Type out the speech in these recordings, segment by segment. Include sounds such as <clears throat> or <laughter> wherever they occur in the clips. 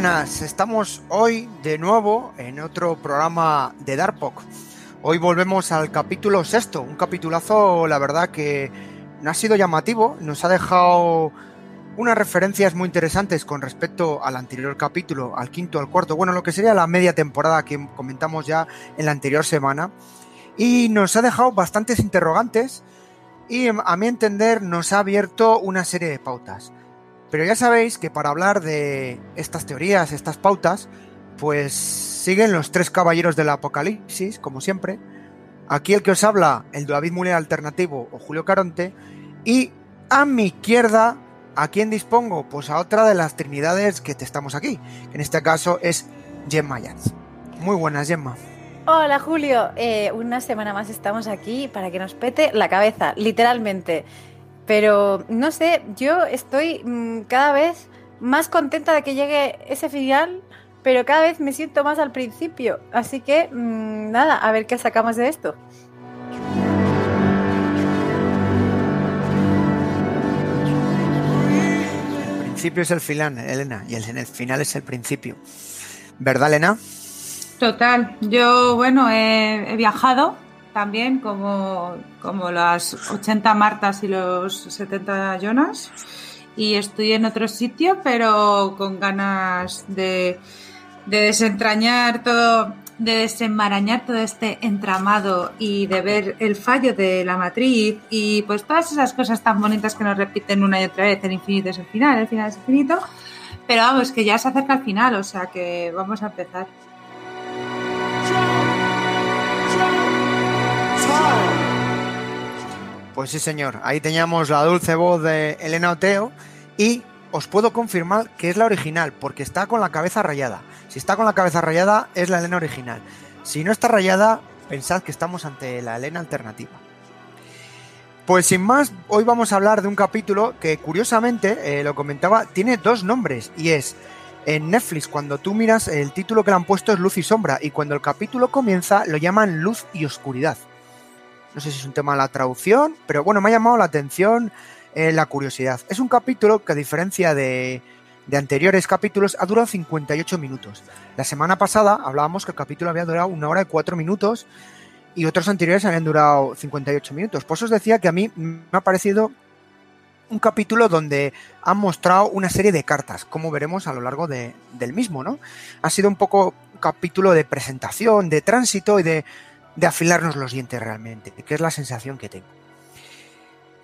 buenas, estamos hoy de nuevo en otro programa de Darpok. Hoy volvemos al capítulo sexto, un capitulazo, la verdad que no ha sido llamativo, nos ha dejado unas referencias muy interesantes con respecto al anterior capítulo, al quinto, al cuarto, bueno, lo que sería la media temporada que comentamos ya en la anterior semana. Y nos ha dejado bastantes interrogantes y a mi entender nos ha abierto una serie de pautas. Pero ya sabéis que para hablar de estas teorías, estas pautas, pues siguen los tres caballeros del apocalipsis, como siempre. Aquí el que os habla, el David Muller Alternativo o Julio Caronte. Y a mi izquierda, ¿a quién dispongo? Pues a otra de las trinidades que te estamos aquí. En este caso es Gemma Yans. Muy buenas, Gemma. Hola Julio, eh, una semana más estamos aquí para que nos pete la cabeza, literalmente. Pero no sé, yo estoy mm, cada vez más contenta de que llegue ese final, pero cada vez me siento más al principio. Así que mm, nada, a ver qué sacamos de esto. El principio es el final, Elena, y el, el final es el principio. ¿Verdad, Elena? Total. Yo, bueno, he viajado también, como, como las 80 Martas y los 70 Jonas. Y estoy en otro sitio, pero con ganas de, de desentrañar todo, de desenmarañar todo este entramado y de ver el fallo de la matriz y pues todas esas cosas tan bonitas que nos repiten una y otra vez, el infinito es el final, el final es infinito, pero vamos, que ya se acerca al final, o sea que vamos a empezar. Pues sí, señor. Ahí teníamos la dulce voz de Elena Oteo y os puedo confirmar que es la original porque está con la cabeza rayada. Si está con la cabeza rayada es la Elena original. Si no está rayada, pensad que estamos ante la Elena alternativa. Pues sin más, hoy vamos a hablar de un capítulo que curiosamente, eh, lo comentaba, tiene dos nombres y es en Netflix cuando tú miras el título que le han puesto es Luz y Sombra y cuando el capítulo comienza lo llaman Luz y Oscuridad. No sé si es un tema de la traducción, pero bueno, me ha llamado la atención eh, la curiosidad. Es un capítulo que a diferencia de, de anteriores capítulos ha durado 58 minutos. La semana pasada hablábamos que el capítulo había durado una hora y cuatro minutos y otros anteriores habían durado 58 minutos. Por eso os decía que a mí me ha parecido un capítulo donde han mostrado una serie de cartas, como veremos a lo largo de, del mismo, ¿no? Ha sido un poco capítulo de presentación, de tránsito y de de afilarnos los dientes realmente, que es la sensación que tengo.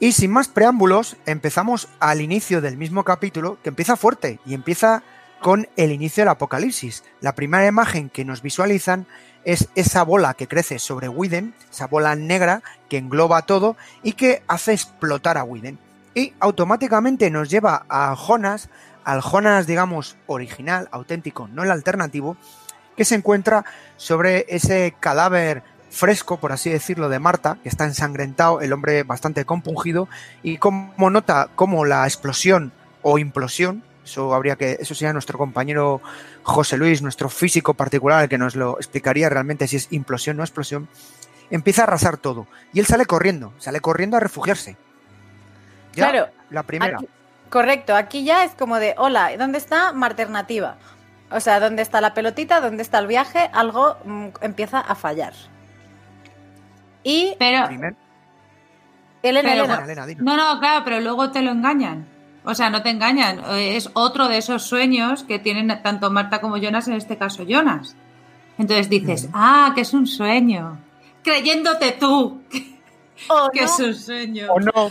Y sin más preámbulos, empezamos al inicio del mismo capítulo, que empieza fuerte y empieza con el inicio del apocalipsis. La primera imagen que nos visualizan es esa bola que crece sobre Widen, esa bola negra que engloba todo y que hace explotar a Widen. Y automáticamente nos lleva a Jonas, al Jonas, digamos, original, auténtico, no el alternativo, que se encuentra sobre ese cadáver fresco, por así decirlo, de Marta, que está ensangrentado, el hombre bastante compungido, y como nota como la explosión o implosión, eso habría que, eso sería nuestro compañero José Luis, nuestro físico particular, el que nos lo explicaría realmente si es implosión o no explosión, empieza a arrasar todo. Y él sale corriendo, sale corriendo a refugiarse. claro. La primera. correcto, aquí ya es como de, hola, ¿dónde está mi alternativa? O sea, ¿dónde está la pelotita? ¿Dónde está el viaje? Algo mm, empieza a fallar. Y. Pero. Elena, Elena. No, no, claro, pero luego te lo engañan. O sea, no te engañan. Es otro de esos sueños que tienen tanto Marta como Jonas, en este caso Jonas. Entonces dices, ah, que es un sueño. Creyéndote tú que es un sueño. O no.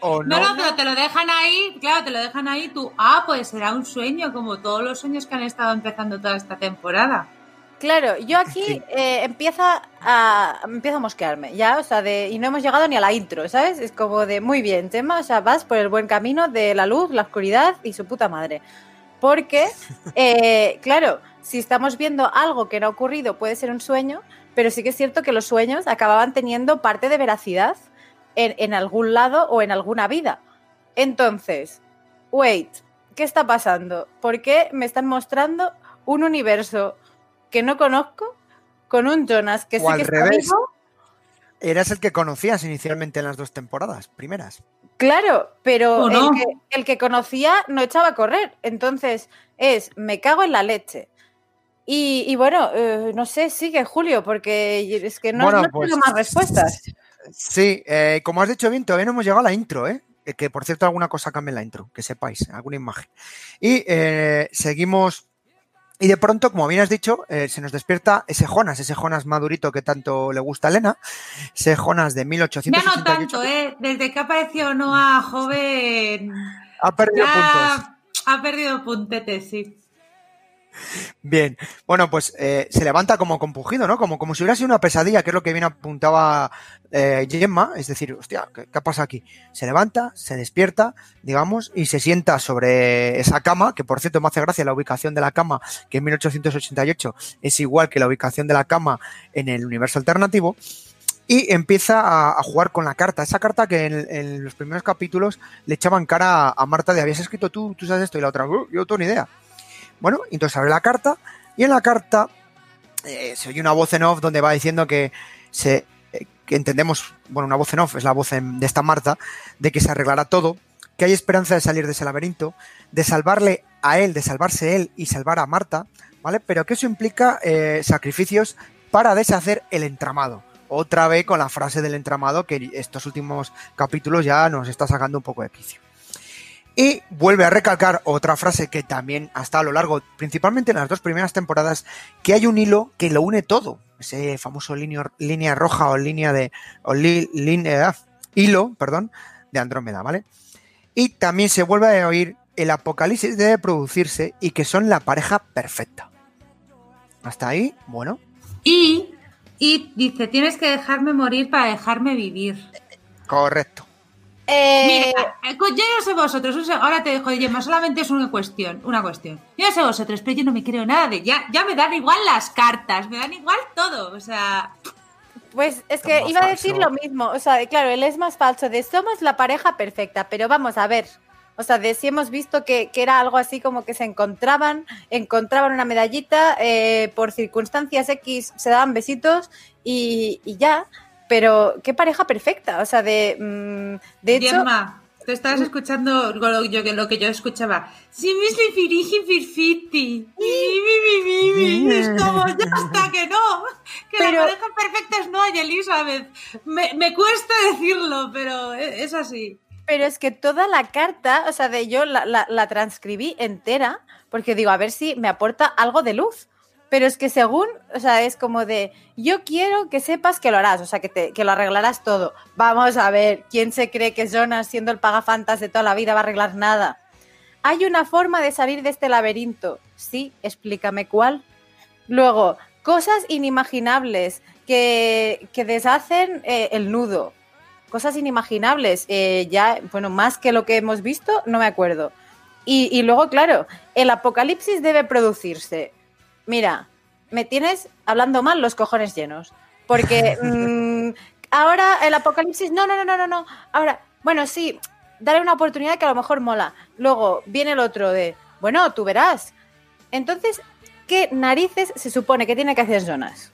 O no. no, no, pero te lo dejan ahí, claro, te lo dejan ahí tú, ah, pues será un sueño, como todos los sueños que han estado empezando toda esta temporada. Claro, yo aquí eh, empieza a, empiezo a mosquearme, ya, o sea, de, y no hemos llegado ni a la intro, ¿sabes? Es como de, muy bien, tema, o sea, vas por el buen camino de la luz, la oscuridad y su puta madre. Porque, <laughs> eh, claro, si estamos viendo algo que no ha ocurrido, puede ser un sueño, pero sí que es cierto que los sueños acababan teniendo parte de veracidad en, en algún lado o en alguna vida. Entonces, wait, ¿qué está pasando? ¿Por qué me están mostrando un universo que no conozco con un Jonas que sí que está vivo eras el que conocías inicialmente en las dos temporadas primeras. Claro, pero el, que, el que conocía no echaba a correr. Entonces es, me cago en la leche. Y, y bueno, eh, no sé, sigue Julio, porque es que no, Bueno, no pues- tengo más respuestas. Sí, eh, como has dicho bien, todavía no hemos llegado a la intro, ¿eh? Eh, Que por cierto, alguna cosa cambia en la intro, que sepáis, alguna imagen. Y eh, seguimos. Y de pronto, como bien has dicho, eh, se nos despierta ese Jonas, ese Jonas madurito que tanto le gusta a Elena, ese Jonas de Ya 1888. no tanto, ¿eh? Desde que apareció Noah joven, Ha perdido puntos. ya ha perdido puntetes, sí. Bien, bueno, pues eh, se levanta como compugido, ¿no? Como, como si hubiera sido una pesadilla, que es lo que bien apuntaba eh, Gemma, es decir, hostia, ¿qué, qué pasa aquí? Se levanta, se despierta, digamos, y se sienta sobre esa cama, que por cierto me hace gracia la ubicación de la cama, que en 1888 es igual que la ubicación de la cama en el universo alternativo, y empieza a, jugar con la carta, esa carta que en, los primeros capítulos le echaban cara a, a Marta de habías escrito tú, tú sabes esto, y la otra, "Uh, yo tengo ni idea. Bueno, entonces abre la carta y en la carta eh, se oye una voz en off donde va diciendo que se eh, entendemos, bueno, una voz en off es la voz de esta Marta, de que se arreglará todo, que hay esperanza de salir de ese laberinto, de salvarle a él, de salvarse él y salvar a Marta, ¿vale? Pero que eso implica eh, sacrificios para deshacer el entramado. Otra vez con la frase del entramado que estos últimos capítulos ya nos está sacando un poco de quicio. Y vuelve a recalcar otra frase que también hasta a lo largo, principalmente en las dos primeras temporadas, que hay un hilo que lo une todo. Ese famoso lineo- línea roja o línea de. o li- línea- hilo, perdón, de Andrómeda, ¿vale? Y también se vuelve a oír el apocalipsis debe producirse y que son la pareja perfecta. Hasta ahí, bueno, Y, y dice, tienes que dejarme morir para dejarme vivir. correcto. Eh, Mira, eh, yo no sé vosotros, ahora te dejo de Gemma, solamente es una cuestión, una cuestión. Yo no sé vosotros, pero yo no me creo nada de ya, ya me dan igual las cartas, me dan igual todo, o sea, Pues es que iba a decir lo mismo. O sea, claro, él es más falso de somos la pareja perfecta, pero vamos a ver. O sea, de si hemos visto que, que era algo así como que se encontraban, encontraban una medallita, eh, por circunstancias X se daban besitos y, y ya. Pero qué pareja perfecta. O sea, de, mm, de hecho, Gemma, te estabas escuchando lo, yo, lo que yo escuchaba. Si mis firiji firfiti. Es como, ya está, que no. Que Pero- la pareja perfecta es no y Elizabeth. Me, me cuesta decirlo, pero e- es así. Pero es que toda la carta, o sea, de yo la, la- la transcribí entera, porque digo, a ver si me aporta algo de luz. Pero es que según, o sea, es como de, yo quiero que sepas que lo harás, o sea, que, te, que lo arreglarás todo. Vamos a ver, ¿quién se cree que Jonas, siendo el pagafantas de toda la vida, va a arreglar nada? Hay una forma de salir de este laberinto. Sí, explícame cuál. Luego, cosas inimaginables que, que deshacen eh, el nudo. Cosas inimaginables. eh, ya, bueno, más que lo que hemos visto, no me acuerdo. Y, y luego, claro, el apocalipsis debe producirse. Mira, me tienes hablando mal los cojones llenos. Porque <laughs> mm, ahora el apocalipsis. No, no, no, no, no, no. Ahora, bueno, sí, dale una oportunidad que a lo mejor mola. Luego viene el otro de. Bueno, tú verás. Entonces, ¿qué narices se supone que tiene que hacer Jonas?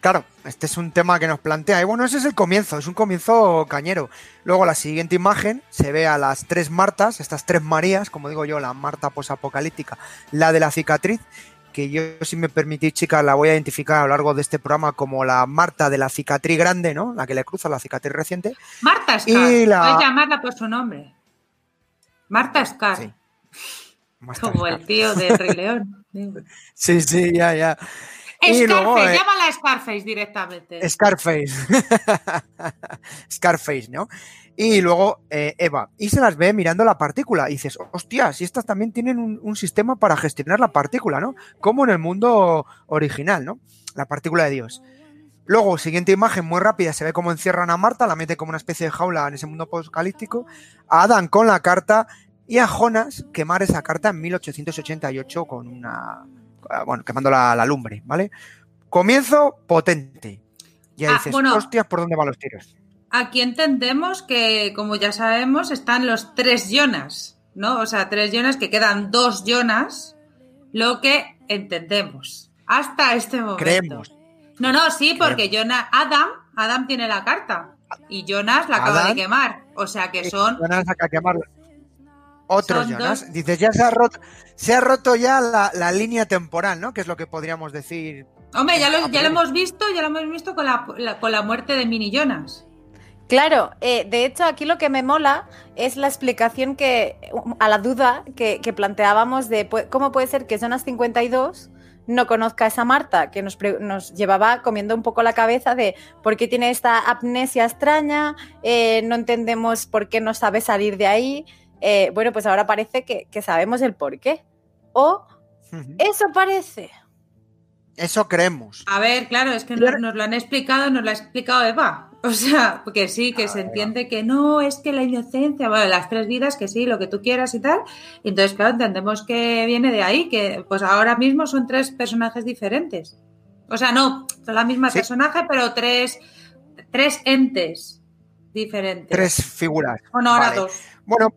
Claro, este es un tema que nos plantea. Y bueno, ese es el comienzo, es un comienzo cañero. Luego la siguiente imagen se ve a las tres Martas, estas tres Marías, como digo yo, la Marta posapocalíptica, la de la cicatriz, que yo, si me permitís, chicas, la voy a identificar a lo largo de este programa como la Marta de la cicatriz grande, ¿no? La que le cruza la cicatriz reciente. Marta Scar. Y la- Puedes llamarla por su nombre. Marta Scar. Sí. Como el tío de Rey León. <laughs> Sí, sí, ya, ya. Scarface, luego, eh, llámala Scarface directamente. Scarface. <laughs> Scarface, ¿no? Y luego eh, Eva. Y se las ve mirando la partícula. Y dices, hostia, si estas también tienen un, un sistema para gestionar la partícula, ¿no? Como en el mundo original, ¿no? La partícula de Dios. Luego, siguiente imagen muy rápida, se ve cómo encierran a Marta, la mete como una especie de jaula en ese mundo apocalíptico, a Adán con la carta y a Jonas quemar esa carta en 1888 con una... bueno, quemando la, la lumbre, ¿vale? Comienzo potente. Ya Ah, dices, bueno. hostias, ¿por dónde van los tiros? Aquí entendemos que, como ya sabemos, están los tres Jonas, ¿no? O sea, tres Jonas que quedan dos Jonas, lo que entendemos hasta este momento. Creemos. No, no, sí, porque Jonas, Adam, Adam tiene la carta y Jonas la acaba Adam. de quemar. O sea que son. Jonas saca a quemarlo. Otros Son Jonas. dos. Dices, ya se ha roto, se ha roto ya la, la línea temporal, ¿no? Que es lo que podríamos decir. Hombre, ya lo, A ya lo priori. hemos visto, ya lo hemos visto con la, la- con la muerte de Mini Jonas. Claro, eh, de hecho aquí lo que me mola es la explicación que a la duda que, que planteábamos de cómo puede ser que Jonas 52 no conozca a esa Marta, que nos, nos llevaba comiendo un poco la cabeza de por qué tiene esta amnesia extraña, eh, no entendemos por qué no sabe salir de ahí. Eh, bueno, pues ahora parece que, que sabemos el por qué. O eso parece. Eso creemos. A ver, claro, es que nos, nos lo han explicado, nos lo ha explicado Eva. <laughs> O sea, porque sí, que Ah, se entiende que no, es que la inocencia, bueno, las tres vidas, que sí, lo que tú quieras y tal. Entonces, claro, entendemos que viene de ahí, que pues ahora mismo son tres personajes diferentes. O sea, no, son la misma Sí. personaje, pero tres, tres entes diferentes. Tres figuras. Bueno, ahora Vale. dos. Bueno,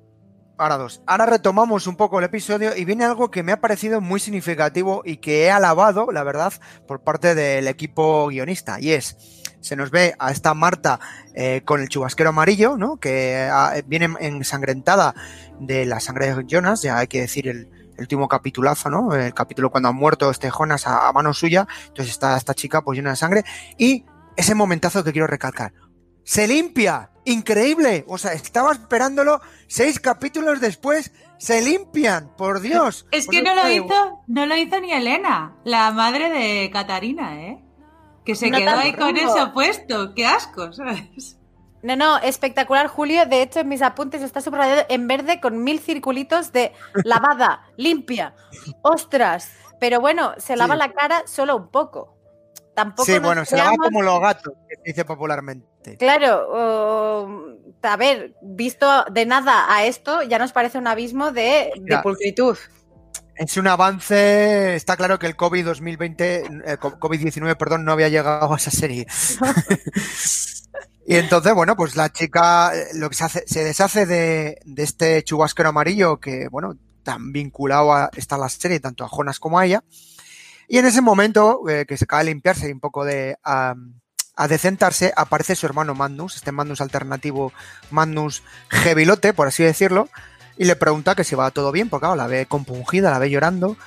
ahora dos. Ahora retomamos un poco el episodio y viene algo que me ha parecido muy significativo y que he alabado, la verdad, por parte del equipo guionista. Y es, se nos ve a esta Marta eh, con el chubasquero amarillo, ¿no? Que ah, viene ensangrentada de la sangre de Jonas, ya hay que decir el, último capitulazo, ¿no? El capítulo cuando ha muerto este Jonas a, a mano suya. Entonces está esta chica pues llena de sangre. Y ese momentazo que quiero recalcar. Se limpia. Increíble. O sea, estaba esperándolo seis capítulos después. Se limpian. Por Dios. <laughs> Es que no lo hizo, no lo hizo ni Elena, la madre de Catarina, ¿eh? Que se No quedó ahí con eso puesto. Qué asco, ¿sabes? No, no, espectacular, Julio. De hecho, en mis apuntes está subrayado en verde con mil circulitos de lavada, <laughs> limpia. ¡Ostras! Pero bueno, se lava Sí. la cara solo un poco. Tampoco Sí, bueno, se lava como los gatos, que se dice popularmente. Claro, o- a ver, visto de nada a esto, ya nos parece un abismo de, de pulcritud. Es un avance. Está claro que el COVID 2020, eh, co- COVID-19, perdón, no había llegado a esa serie. <laughs> y entonces, bueno, pues la chica eh, lo que se hace, se deshace de, de este chubasquero amarillo que, bueno, tan vinculado a, está la serie, tanto a Jonas como a ella. Y en ese momento, eh, que se acaba de limpiarse un poco de a decentarse, aparece su hermano Magnus, este Magnus alternativo, Magnus Gevilote, por así decirlo, y le pregunta que si va todo bien, porque claro, la ve compungida, la ve llorando.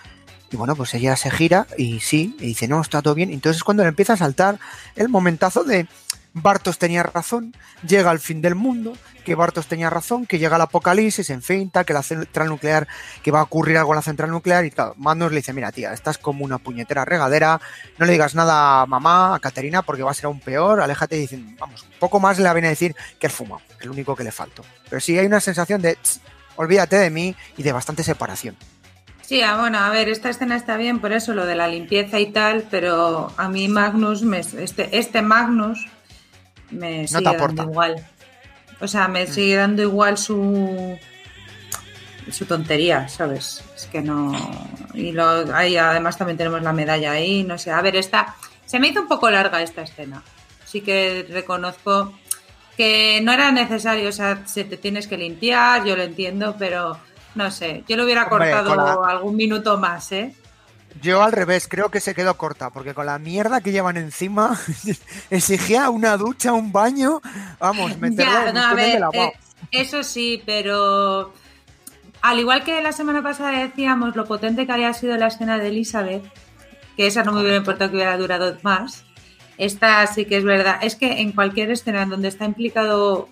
Y bueno, pues ella se gira y sí, y dice, no, está todo bien. Entonces es cuando le empieza a saltar el momentazo de Bartos tenía razón, llega el fin del mundo, que Bartos tenía razón, que llega el apocalipsis, en fin, tal, que la central nuclear, que va a ocurrir algo en la central nuclear. Y claro, Magnus le dice, mira, tía, estás como una puñetera regadera, no le digas nada a mamá, a Caterina, porque va a ser aún peor, aléjate y dicen, vamos, poco más le viene a decir que el fumado, el único que le faltó. Pero sí hay una sensación de, "Tss, olvídate de mí y de bastante separación. Sí, ah, bueno, a ver, esta escena está bien por eso, lo de la limpieza y tal, pero a mí Magnus, me, este, este Magnus me No sigue dando igual. O sea, Mm. me sigue dando igual su su tontería, ¿sabes? Es que no... Y lo, ahí además también tenemos la medalla ahí, no sé. A ver, esta... Se me hizo un poco larga esta escena. Sí que reconozco que no era necesario, o sea, se te tienes que limpiar, yo lo entiendo, pero no sé, yo lo hubiera Hombre, cortado la- algún minuto más, ¿eh? Yo al revés, creo que se quedó corta, porque con la mierda que llevan encima, <laughs> exigía una ducha, un baño, vamos, meterlo Ya, no, a ver, eh, eso sí, pero al igual que la semana pasada decíamos lo potente que había sido la escena de Elizabeth, que esa no me hubiera importado que hubiera durado más, esta sí que es verdad. Es que en cualquier escena en donde está implicado,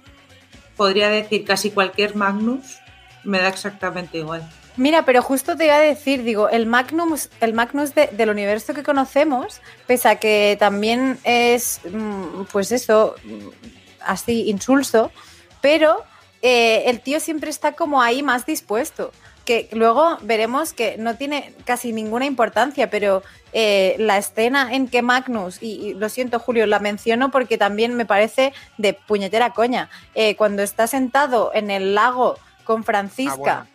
podría decir casi cualquier Magnus, me da exactamente igual. Mira, pero justo te iba a decir, digo, el Magnus, el Magnus de- del universo que conocemos, pese a que también es, mm, pues eso, mm, así insulso, pero eh, el tío siempre está como ahí más dispuesto. Que luego veremos que no tiene casi ninguna importancia, pero eh, la escena en que Magnus, y, lo siento Julio, la menciono porque también me parece de puñetera coña, eh, cuando está sentado en el lago con Francisca. Ah.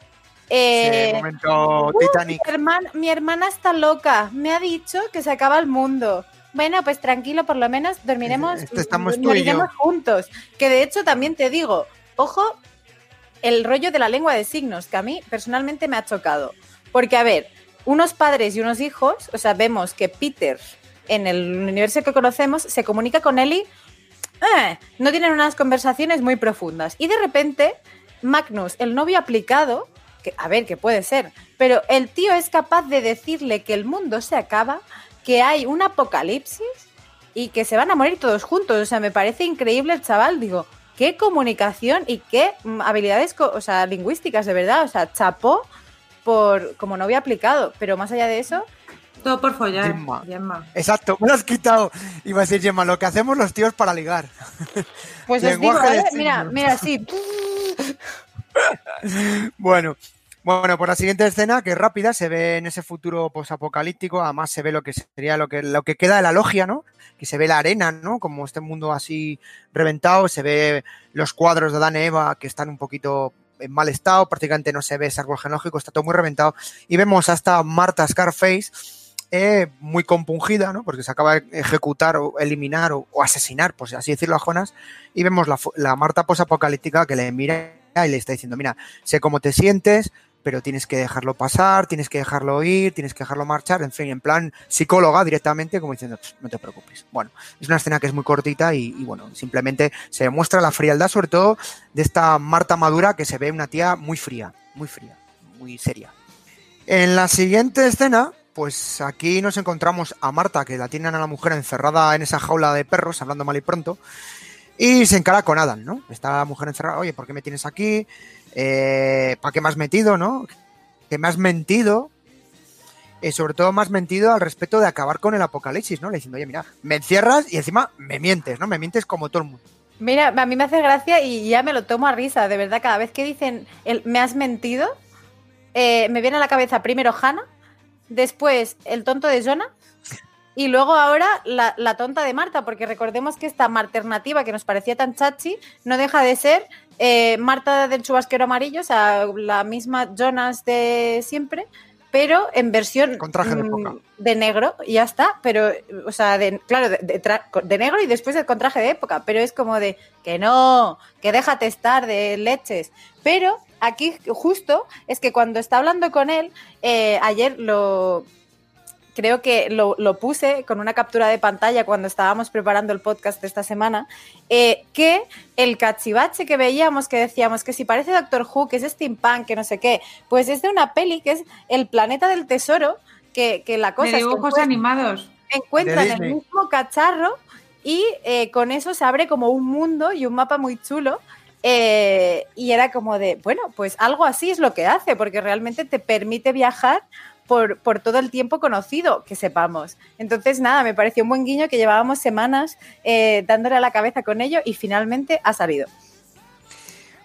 Eh, Ese momento "Uh, Titanic. mi, hermana, mi hermana está loca, me ha dicho que se acaba el mundo. Bueno, pues tranquilo, por lo menos dormiremos, Este estamos yo. juntos. Que de hecho también te digo, ojo, el rollo de la lengua de signos, que a mí personalmente me ha chocado. Porque, a ver, unos padres y unos hijos, o sea, vemos que Peter en el universo que conocemos, se comunica con Ellie. eh, no tienen unas conversaciones muy profundas. Y de repente, Magnus, el novio aplicado, que a ver, que puede ser, pero el tío es capaz de decirle que el mundo se acaba, que hay un apocalipsis y que se van a morir todos juntos. O sea, me parece increíble el chaval, digo, qué comunicación y qué mm, habilidades o sea, lingüísticas, de verdad. O sea, chapó por como novio aplicado. Pero más allá de eso, Todo por follar, Gemma. Gemma. Exacto, me lo has quitado. Iba a decir, Gemma, lo que hacemos los tíos para ligar. pues os digo, ¿eh? mira, mira, sí. <laughs> Bueno, bueno, por la siguiente escena, que es rápida, se ve en ese futuro posapocalíptico, además se ve lo que sería lo que, lo que queda de la logia, ¿no? Que se ve la arena, ¿no? Como este mundo así reventado, se ve los cuadros de Adán y Eva que están un poquito en mal estado, prácticamente no se ve ese árbol genealógico, está todo muy reventado. Y vemos hasta Marta Scarface eh, muy compungida, ¿no? Porque se acaba de ejecutar o eliminar o, asesinar, por así decirlo, a Jonas. Y vemos la, la Marta posapocalíptica que le mira y le está diciendo, mira, sé cómo te sientes, pero tienes que dejarlo pasar, tienes que dejarlo ir, tienes que dejarlo marchar, en fin, en plan psicóloga directamente, como diciendo, "Pff, no te preocupes. Bueno, es una escena que es muy cortita y, y bueno, simplemente se demuestra la frialdad, sobre todo de esta Marta Madura, que se ve una tía muy fría, muy fría, muy seria. En la siguiente escena, pues aquí nos encontramos a Marta, que la tienen a la mujer encerrada en esa jaula de perros, hablando mal y pronto, y se encara con Adam, ¿no? Está la mujer encerrada, oye, ¿por qué me tienes aquí? Eh, ¿Para qué me has metido, no? Que me has mentido. Y sobre todo me has mentido al respecto de acabar con el apocalipsis, ¿no? Le diciendo, oye, mira, me encierras y encima me mientes, ¿no? Me mientes como todo el mundo. Mira, a mí me hace gracia y ya me lo tomo a risa, de verdad. Cada vez que dicen el me has mentido, eh, me viene a la cabeza primero Hannah, después el tonto de Jonah y luego ahora la, la tonta de Marta, porque recordemos que esta alternativa que nos parecía tan chachi no deja de ser eh, Marta del chubasquero amarillo, o sea, la misma Jonas de siempre, pero en versión Con traje de mm, época. de negro y ya está, pero, o sea, de, claro, de, de negro y después con traje de época, pero es como de que no, que déjate estar de leches. Pero aquí justo es que cuando está hablando con él, eh, ayer lo... Creo que lo, lo puse con una captura de pantalla cuando estábamos preparando el podcast de esta semana, eh, que el cachivache que veíamos, que decíamos que si parece Doctor Who, que es steampunk, que no sé qué, pues es de una peli que es El planeta del tesoro, que, que la cosa de es que dibujos encuent- animados. encuentran el mismo cacharro y eh, con eso se abre como un mundo y un mapa muy chulo. eh, y era como de, bueno, pues algo así es lo que hace, porque realmente te permite viajar por, por todo el tiempo conocido, que sepamos. Entonces, nada, me pareció un buen guiño que llevábamos semanas eh, dándole a la cabeza con ello y finalmente ha salido.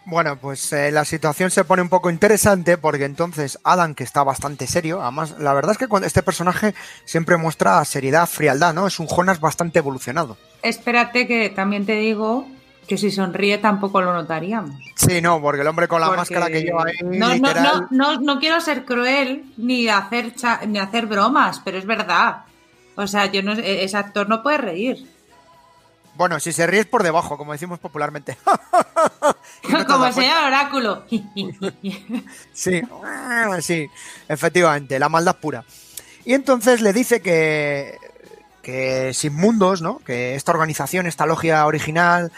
Bueno, pues eh, la situación se pone un poco interesante porque entonces Adam, que está bastante serio, además, la verdad es que cuando este personaje siempre muestra seriedad, frialdad, ¿no? Es un Jonas bastante evolucionado. Espérate que también te digo que si sonríe tampoco lo notaríamos. Sí, no, porque el hombre con la Porque máscara que lleva ahí, no, no, literal, no, no, no quiero ser cruel ni hacer cha- ni hacer bromas, pero es verdad. O sea, yo no e- ese actor no puede reír. Bueno, si se ríe es por debajo, como decimos popularmente. <laughs> No <laughs> Como señor oráculo. <laughs> Sí, sí, efectivamente, la maldad pura. Y entonces le dice que, que sin mundos, ¿no? Que esta organización, esta logia original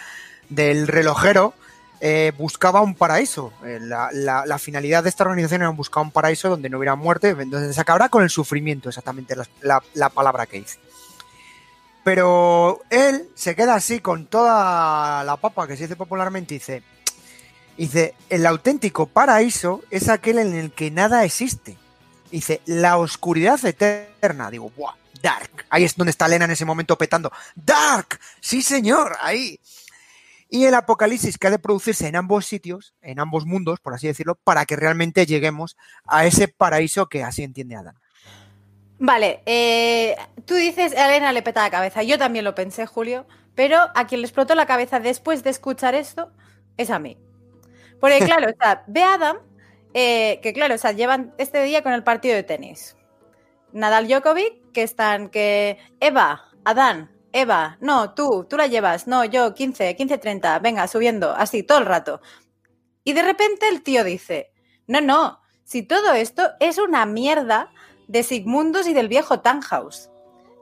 del relojero, eh, buscaba un paraíso. Eh, la, finalidad de esta organización era buscar un paraíso donde no hubiera muerte, donde se acabará con el sufrimiento, exactamente la, la- la palabra que dice. Pero él se queda así con toda la papa que se dice popularmente dice, dice, el auténtico paraíso es aquel en el que nada existe. Dice, la oscuridad eterna. Digo, ¡buah! Dark. Ahí es donde está Elena en ese momento petando. ¡Dark! Sí, señor, ahí. Y el apocalipsis que ha de producirse en ambos sitios, en ambos mundos, por así decirlo, para que realmente lleguemos a ese paraíso que así entiende Adam. Vale, eh, tú dices, a Elena le peta la cabeza. Yo también lo pensé, Julio, pero a quien le explotó la cabeza después de escuchar esto es a mí. Porque, <laughs> claro, o sea, ve a Adam, eh, que claro, o sea, llevan este día con el partido de tenis. Nadal Djokovic, que están, que Eva, Adán, Eva, no, tú, tú la llevas, no, yo, 15, 15, 30, venga, subiendo, así, todo el rato. Y de repente el tío dice, no, no, si todo esto es una mierda de Sigmundos y del viejo Tannhaus.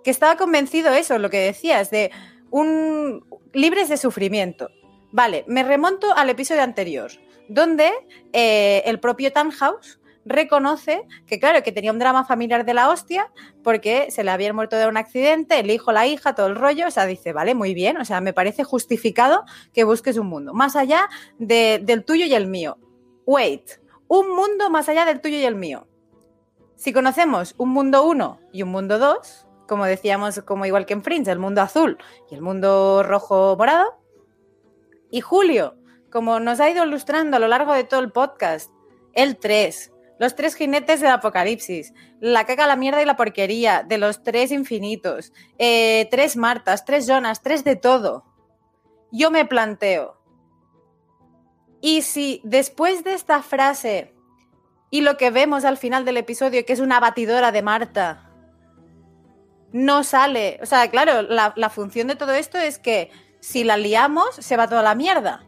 que estaba convencido eso, lo que decías, de un libres de sufrimiento. Vale, me remonto al episodio anterior, donde eh, el propio Tannhaus reconoce que, claro, que tenía un drama familiar de la hostia porque se le había muerto de un accidente, el hijo, la hija, todo el rollo. O sea, dice, vale, muy bien, o sea, me parece justificado que busques un mundo, más allá de- del tuyo y el mío. Wait, un mundo más allá del tuyo y el mío. Si conocemos un mundo 1 y un mundo 2, como decíamos, como igual que en Fringe, el mundo azul y el mundo rojo morado, y Julio, como nos ha ido ilustrando a lo largo de todo el podcast, el 3, los tres jinetes del apocalipsis, la caca, la mierda y la porquería, de los tres infinitos, eh, tres Martas, tres Jonas, tres de todo. Yo me planteo, ¿y si después de esta frase y lo que vemos al final del episodio, que es una batidora de Marta, no sale? O sea, claro, la, la función de todo esto es que si la liamos, se va toda la mierda.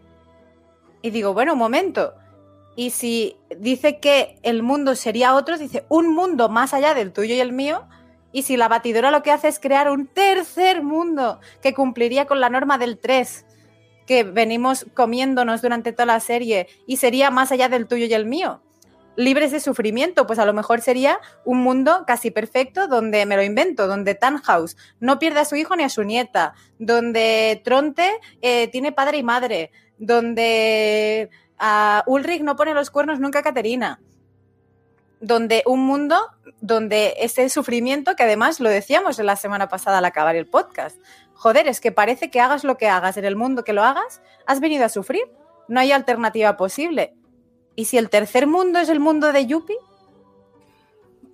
Y digo, bueno, un momento. Y si dice que el mundo sería otro, dice un mundo más allá del tuyo y el mío. Y si la batidora lo que hace es crear un tercer mundo que cumpliría con la norma del 3 que venimos comiéndonos durante toda la serie y sería más allá del tuyo y el mío. Libres de sufrimiento, pues a lo mejor sería un mundo casi perfecto donde me lo invento, donde Tannhaus no pierde a su hijo ni a su nieta, donde Tronte eh, tiene padre y madre, donde a Ulrich no pone los cuernos nunca a Caterina. Donde un mundo donde ese sufrimiento, que además lo decíamos la semana pasada al acabar el podcast, joder, es que parece que hagas lo que hagas en el mundo que lo hagas, has venido a sufrir. No hay alternativa posible. ¿Y si el tercer mundo es el mundo de Yuppie?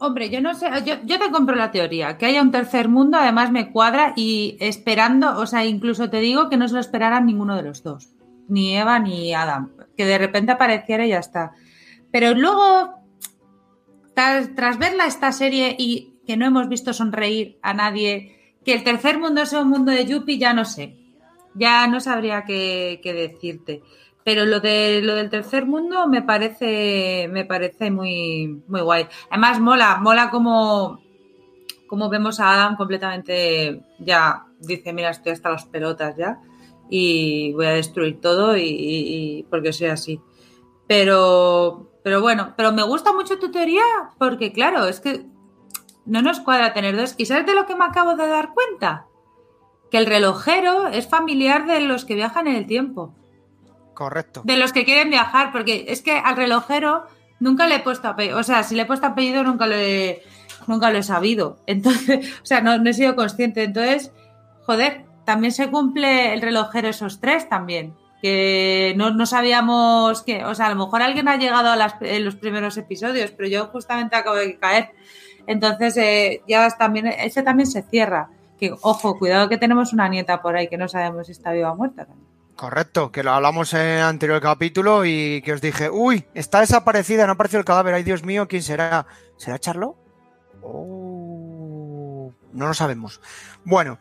Hombre, yo no sé, yo, te compro la teoría, que haya un tercer mundo, además me cuadra y esperando, o sea, incluso te digo que no se lo esperaran ninguno de los dos, ni Eva ni Adam, que de repente apareciera y ya está. Pero luego, tras, tras verla esta serie y que no hemos visto sonreír a nadie, que el tercer mundo sea un mundo de Yuppie, ya no sé, ya no sabría qué, qué decirte. Pero lo de lo del tercer mundo me parece me parece muy muy guay. Además mola, mola como como vemos a Adam completamente ya dice, mira, estoy hasta las pelotas ya y voy a destruir todo y, y- y- porque soy así. Pero pero bueno, pero me gusta mucho tu teoría porque claro, es que no nos cuadra tener dos. ¿Y sabes de lo que me acabo de dar cuenta? Que el relojero es familiar de los que viajan en el tiempo Correcto. de los que quieren viajar, porque es que al relojero nunca le he puesto apellido, o sea, si le he puesto apellido nunca lo he, nunca lo he sabido, entonces, <laughs> o sea, no, no he sido consciente, entonces, joder, también se cumple el relojero esos tres también, que no, no sabíamos que, o sea, a lo mejor alguien ha llegado a las- en los primeros episodios, pero yo justamente acabo de caer, entonces eh, ya también, ese también se cierra, que ojo, cuidado que tenemos una nieta por ahí que no sabemos si está viva o muerta también. Correcto, que lo hablamos en el anterior capítulo y que os dije, uy, está desaparecida, no ha aparecido el cadáver, ay Dios mío, ¿quién será? ¿Será Charlo? Oh, no lo sabemos. Bueno,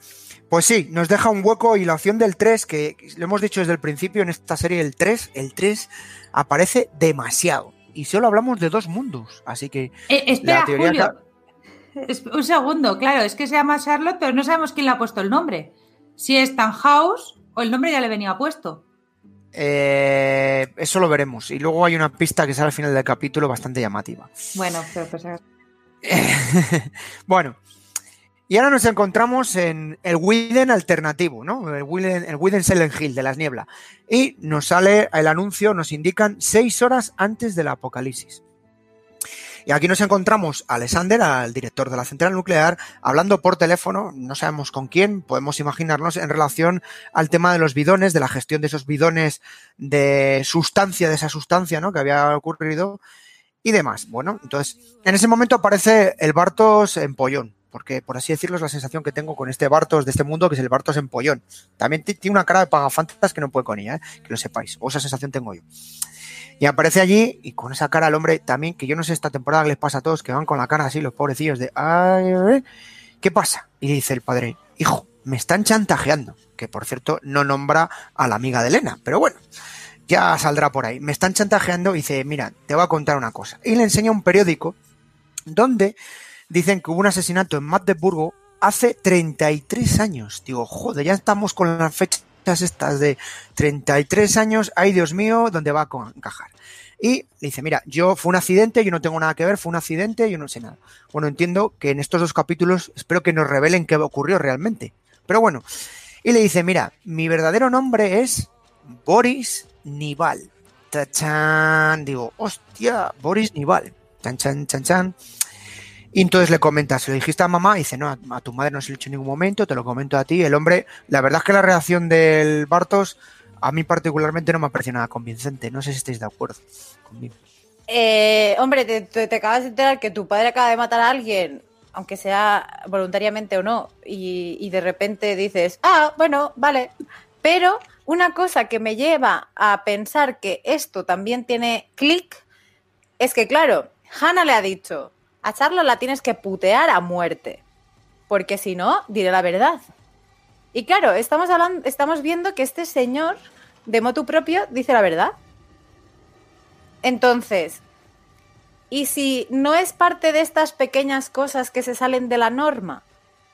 pues sí, nos deja un hueco y la opción del 3, que lo hemos dicho desde el principio en esta serie, el 3, el 3 aparece demasiado. Y solo hablamos de dos mundos, así que Eh, espera, La teoría Julio. Un segundo, claro, es que se llama Charlotte, pero no sabemos quién le ha puesto el nombre. Si es House o el nombre ya le venía puesto. eh, eso lo veremos. Y luego hay una pista que sale al final del capítulo bastante llamativa. Bueno, pero pues, <laughs> bueno, y ahora nos encontramos en el Widen alternativo, ¿no? El Widen, el Widen Silent Hill de las nieblas. Y nos sale el anuncio, nos indican seis horas antes del apocalipsis. Y aquí nos encontramos a Alexander, al director de la central nuclear, hablando por teléfono, no sabemos con quién, podemos imaginarnos en relación al tema de los bidones, de la gestión de esos bidones de sustancia, de esa sustancia, ¿no? Que había ocurrido y demás. Bueno, entonces, en ese momento aparece el Bartos en pollón, porque por así decirlo es la sensación que tengo con este Bartos de este mundo, que es el Bartos en pollón. También ti- tiene una cara de pagafantas que no puede con ella, ¿eh? que lo sepáis, o esa sensación tengo yo. Y aparece allí y con esa cara el hombre también, que yo no sé esta temporada les pasa a todos, que van con la cara así, los pobrecillos de, ay, ¿qué pasa? Y dice el padre, hijo, me están chantajeando, que por cierto no nombra a la amiga de Elena, pero bueno, ya saldrá por ahí. Me están chantajeando y dice, mira, te voy a contar una cosa. Y le enseña un periódico donde dicen que hubo un asesinato en Magdeburgo hace 33 años. Digo, joder, ya estamos con las fechas estas de 33 años. Ay, Dios mío, ¿dónde va a encajar? Y le dice, mira, yo fue un accidente, yo no tengo nada que ver, fue un accidente, yo no sé nada. Bueno, entiendo que en estos dos capítulos espero que nos revelen qué ocurrió realmente. Pero bueno, y le dice, mira, mi verdadero nombre es Boris Nival. Tachan, digo, hostia, Boris Nival. Chan, chan, chan, chan. Y entonces le comenta, ¿se lo dijiste a mamá? Y dice, no, a tu madre no se lo he dicho en ningún momento, te lo comento a ti. El hombre, la verdad es que la reacción del Bartos a mí particularmente no me ha parecido nada convincente. No sé si estáis de acuerdo conmigo. Eh, hombre, te, acabas de enterar que tu padre acaba de matar a alguien, aunque sea voluntariamente o no, y, de repente dices, ah, bueno, vale. Pero una cosa que me lleva a pensar que esto también tiene clic es que, claro, Hannah le ha dicho, a Charlo la tienes que putear a muerte, porque si no, diré la verdad. Y claro, estamos, hablando, estamos viendo que este señor de motu propio dice la verdad. Entonces, ¿y si no es parte de estas pequeñas cosas que se salen de la norma?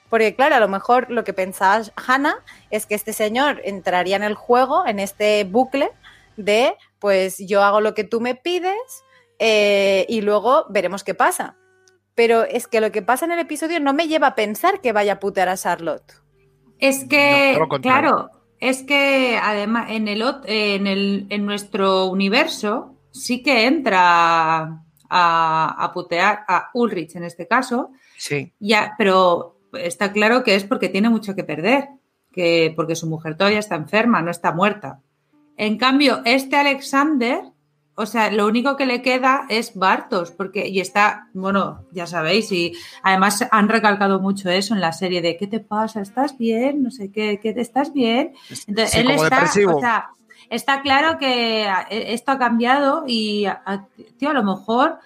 Porque claro, a lo mejor lo que pensaba Hannah es que este señor entraría en el juego, en este bucle de, pues yo hago lo que tú me pides eh, y luego veremos qué pasa. Pero es que lo que pasa en el episodio no me lleva a pensar que vaya a putear a Charlotte. Es que, claro, es que además en el, en el en nuestro universo sí que entra a, putear a Ulrich en este caso. Sí. Ya, pero está claro que es porque tiene mucho que perder, que porque su mujer todavía está enferma, no está muerta. En cambio, este Alexander o sea, lo único que le queda es Bartos, porque, y está, bueno, ya sabéis, y además han recalcado mucho eso en la serie de ¿qué te pasa? ¿Estás bien? No sé qué, ¿qué ¿estás bien? Entonces, él está, o sea, está claro que eh, esto ha cambiado y, tío, a lo mejor,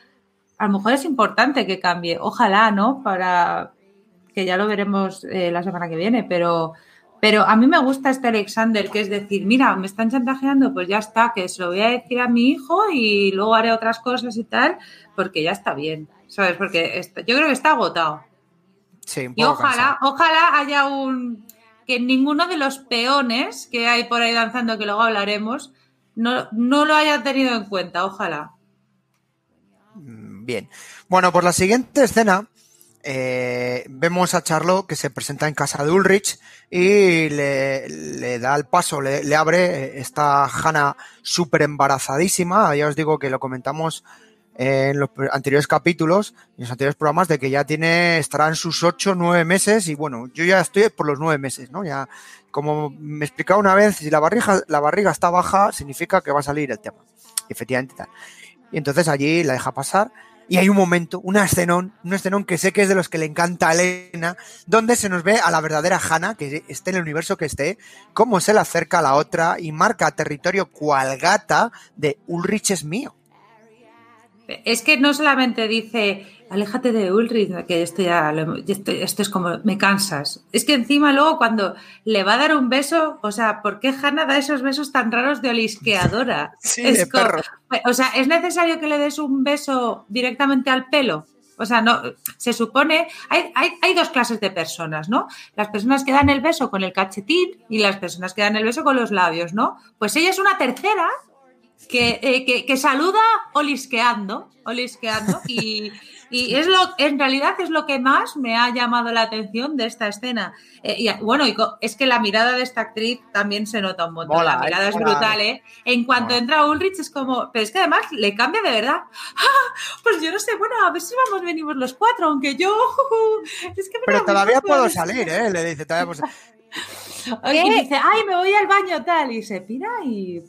a lo mejor es importante que cambie. Ojalá, ¿no? Para que ya lo veremos eh, la semana que viene, pero pero a mí me gusta este Alexander, que es decir, mira, me están chantajeando, pues ya está, que se lo voy a decir a mi hijo y luego haré otras cosas y tal, porque ya está bien, ¿sabes? Porque yo creo que está agotado. Sí, y ojalá, ojalá haya un que ninguno de los peones que hay por ahí danzando, que luego hablaremos, no, no lo haya tenido en cuenta, ojalá. Mm, bien. Bueno, por la siguiente escena eh, vemos a Charlo que se presenta en casa de Ulrich y le, da el paso, le, abre. Está Hannah súper embarazadísima. Ya os digo que lo comentamos en los anteriores capítulos, en los anteriores programas, de que ya tiene, estará en sus ocho, nueve meses. Y bueno, yo ya estoy por los nueve meses, ¿no? Ya, como me explicaba una vez, si la barriga, la barriga está baja, significa que va a salir el tema. efectivamente tal. Y entonces allí la deja pasar y hay un momento, un escenón, un escenón que sé que es de los que le encanta a Elena, donde se nos ve a la verdadera Hannah, que esté en el universo que esté, cómo se le acerca a la otra y marca territorio cual gata de Ulrich es mío. Es que no solamente dice, aléjate de Ulrich, que esto ya, esto, es como, me cansas. Es que encima luego cuando le va a dar un beso, o sea, ¿por qué Hannah da esos besos tan raros de olisqueadora? <laughs> sí, de perro. O sea, ¿es necesario que le des un beso directamente al pelo? O sea, no, se supone, hay, hay, hay, dos clases de personas, ¿no? Las personas que dan el beso con el cachetín y las personas que dan el beso con los labios, ¿no? Pues ella es una tercera que, eh, que, saluda olisqueando, olisqueando y, y, es lo, en realidad es lo que más me ha llamado la atención de esta escena. Eh, y, bueno, es que la mirada de esta actriz también se nota un montón. la mirada es brutal, ¿eh? En cuanto entra Ulrich es como, pero es que además le cambia de verdad. <laughs> ¡Ah! Pues yo no sé, bueno, a ver si vamos, venimos los cuatro, aunque yo... <laughs> Es que pero todavía puedo salir, ¿eh? Le dice, todavía puedo salir. <laughs> Y dice, ay, me voy al baño tal, y se pira y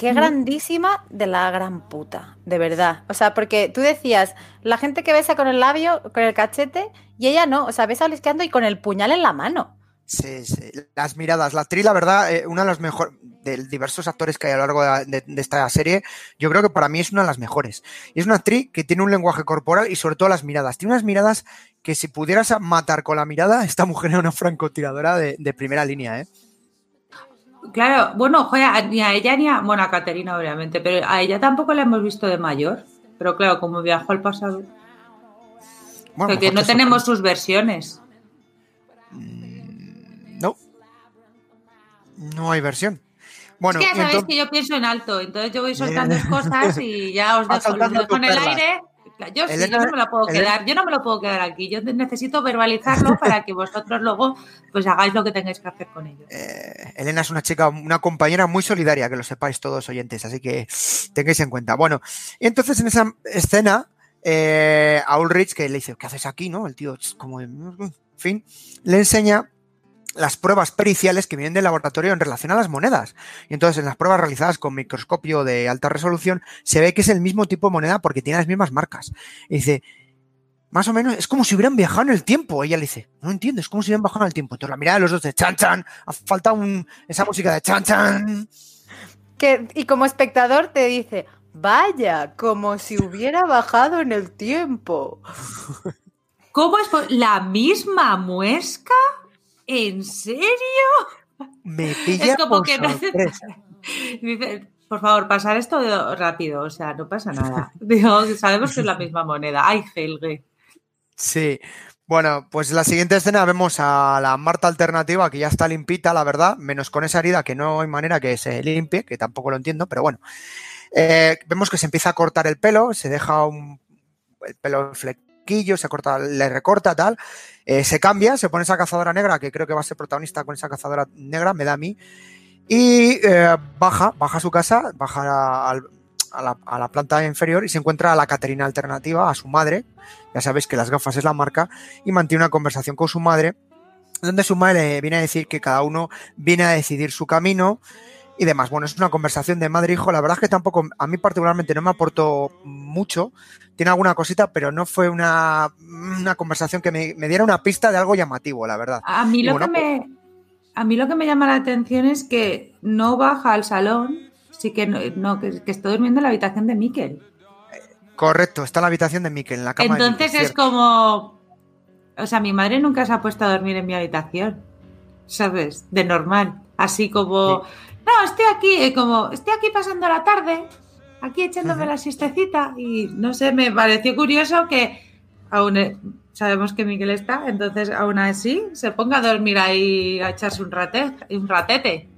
Qué grandísima de la gran puta, de verdad. O sea, porque tú decías, la gente que besa con el labio, con el cachete, y ella no, o sea, besa alisqueando y con el puñal en la mano. Sí, sí. Las miradas. La actriz, la verdad, eh, una de los mejores, de diversos actores que hay a lo largo de, esta serie, yo creo que para mí es una de las mejores. Y es una actriz que tiene un lenguaje corporal y sobre todo las miradas. Tiene unas miradas que si pudieras matar con la mirada, esta mujer era una francotiradora de, de primera línea, ¿eh? Claro, bueno, ni a ella ni a. Bueno, a Caterina, obviamente, pero a ella tampoco la hemos visto de mayor. Pero claro, como viajó al pasado. Porque no tenemos sus versiones. No. No hay versión. Bueno, es ya sabéis que yo pienso en alto, entonces yo voy soltando <laughs> cosas y ya os dejo con el aire yo sí, yo no me lo puedo quedar, yo no me lo puedo quedar aquí. Yo necesito verbalizarlo para que vosotros luego pues hagáis lo que tengáis que hacer con ello. Eh, Elena es una chica, una compañera muy solidaria, que lo sepáis todos oyentes, así que tengáis en cuenta. Bueno, y entonces en esa escena, eh, a Ulrich, que le dice, ¿qué haces aquí? ¿No? El tío, como, en fin, le enseña las pruebas periciales que vienen del laboratorio en relación a las monedas. Y entonces en las pruebas realizadas con microscopio de alta resolución se ve que es el mismo tipo de moneda porque tiene las mismas marcas. Y dice, más o menos, es como si hubieran viajado en el tiempo. Ella le dice, no entiendo, es como si hubieran viajado en el tiempo. Entonces la mirada de los dos de chan chan, falta un, esa música de chan chan. Que, y como espectador te dice, vaya, como si hubiera bajado en el tiempo. <laughs> ¿Cómo es la misma muesca? ¿En serio? Me pilla Es como por que no- sorpresa. <laughs> Dice, por favor, pasar esto de- rápido, o sea, no pasa nada. <laughs> Digo, sabemos que es la <laughs> misma moneda. Ay, Helge. Sí. Bueno, pues la siguiente escena vemos a la Marta alternativa que ya está limpita, la verdad, menos con esa herida que no hay manera que se limpie, que tampoco lo entiendo, pero bueno. Eh, vemos que se empieza a cortar el pelo, se deja un, el pelo en se corta, le recorta tal, eh, se cambia, se pone esa cazadora negra, que creo que va a ser protagonista con esa cazadora negra, me da a mí, y eh, baja, baja a su casa, baja a, a la, a la planta inferior y se encuentra a la Caterina alternativa, a su madre, ya sabéis que las gafas es la marca, y mantiene una conversación con su madre, donde su madre viene a decir que cada uno viene a decidir su camino y demás. Bueno, es una conversación de madre e hijo, la verdad es que tampoco, a mí particularmente no me aportó mucho, tiene alguna cosita, pero no fue una, una conversación que me, me diera una pista de algo llamativo, la verdad. A mí, lo bueno, que me, a mí lo que me llama la atención es que no baja al salón, sí que no, no, que, que está durmiendo en la habitación de Miquel. Correcto, está en la habitación de Mikel, en la cama de Entonces es como. O sea, mi madre nunca se ha puesto a dormir en mi habitación. ¿Sabes? De normal. Así como. No, estoy aquí, eh, como. Estoy aquí pasando la tarde. Aquí echándome la siestecita. Y no sé, me pareció curioso que. Aún eh, sabemos que Miguel está, entonces aún así se ponga a dormir ahí a echarse un, rate, un ratete.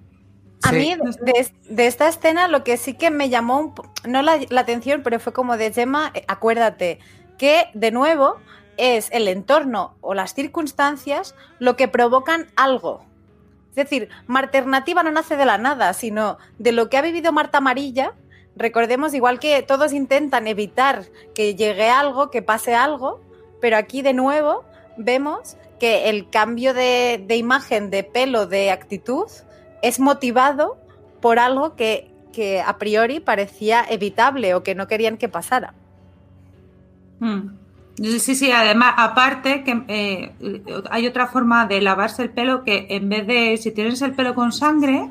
A Sí. mí, de, de esta escena, lo que sí que me llamó, un no la, la atención, pero fue como de Gemma, eh, acuérdate, que de nuevo es el entorno o las circunstancias lo que provocan algo. Es decir, Marternativa no nace de la nada, sino de lo que ha vivido Marta Amarilla. Recordemos, igual que todos intentan evitar que llegue algo, que pase algo, pero aquí de nuevo vemos que el cambio de, imagen, de pelo, de actitud, es motivado por algo que, a priori parecía evitable o que no querían que pasara. Mm. Sí, sí, además, aparte que eh, hay otra forma de lavarse el pelo que en vez de, si tienes el pelo con sangre,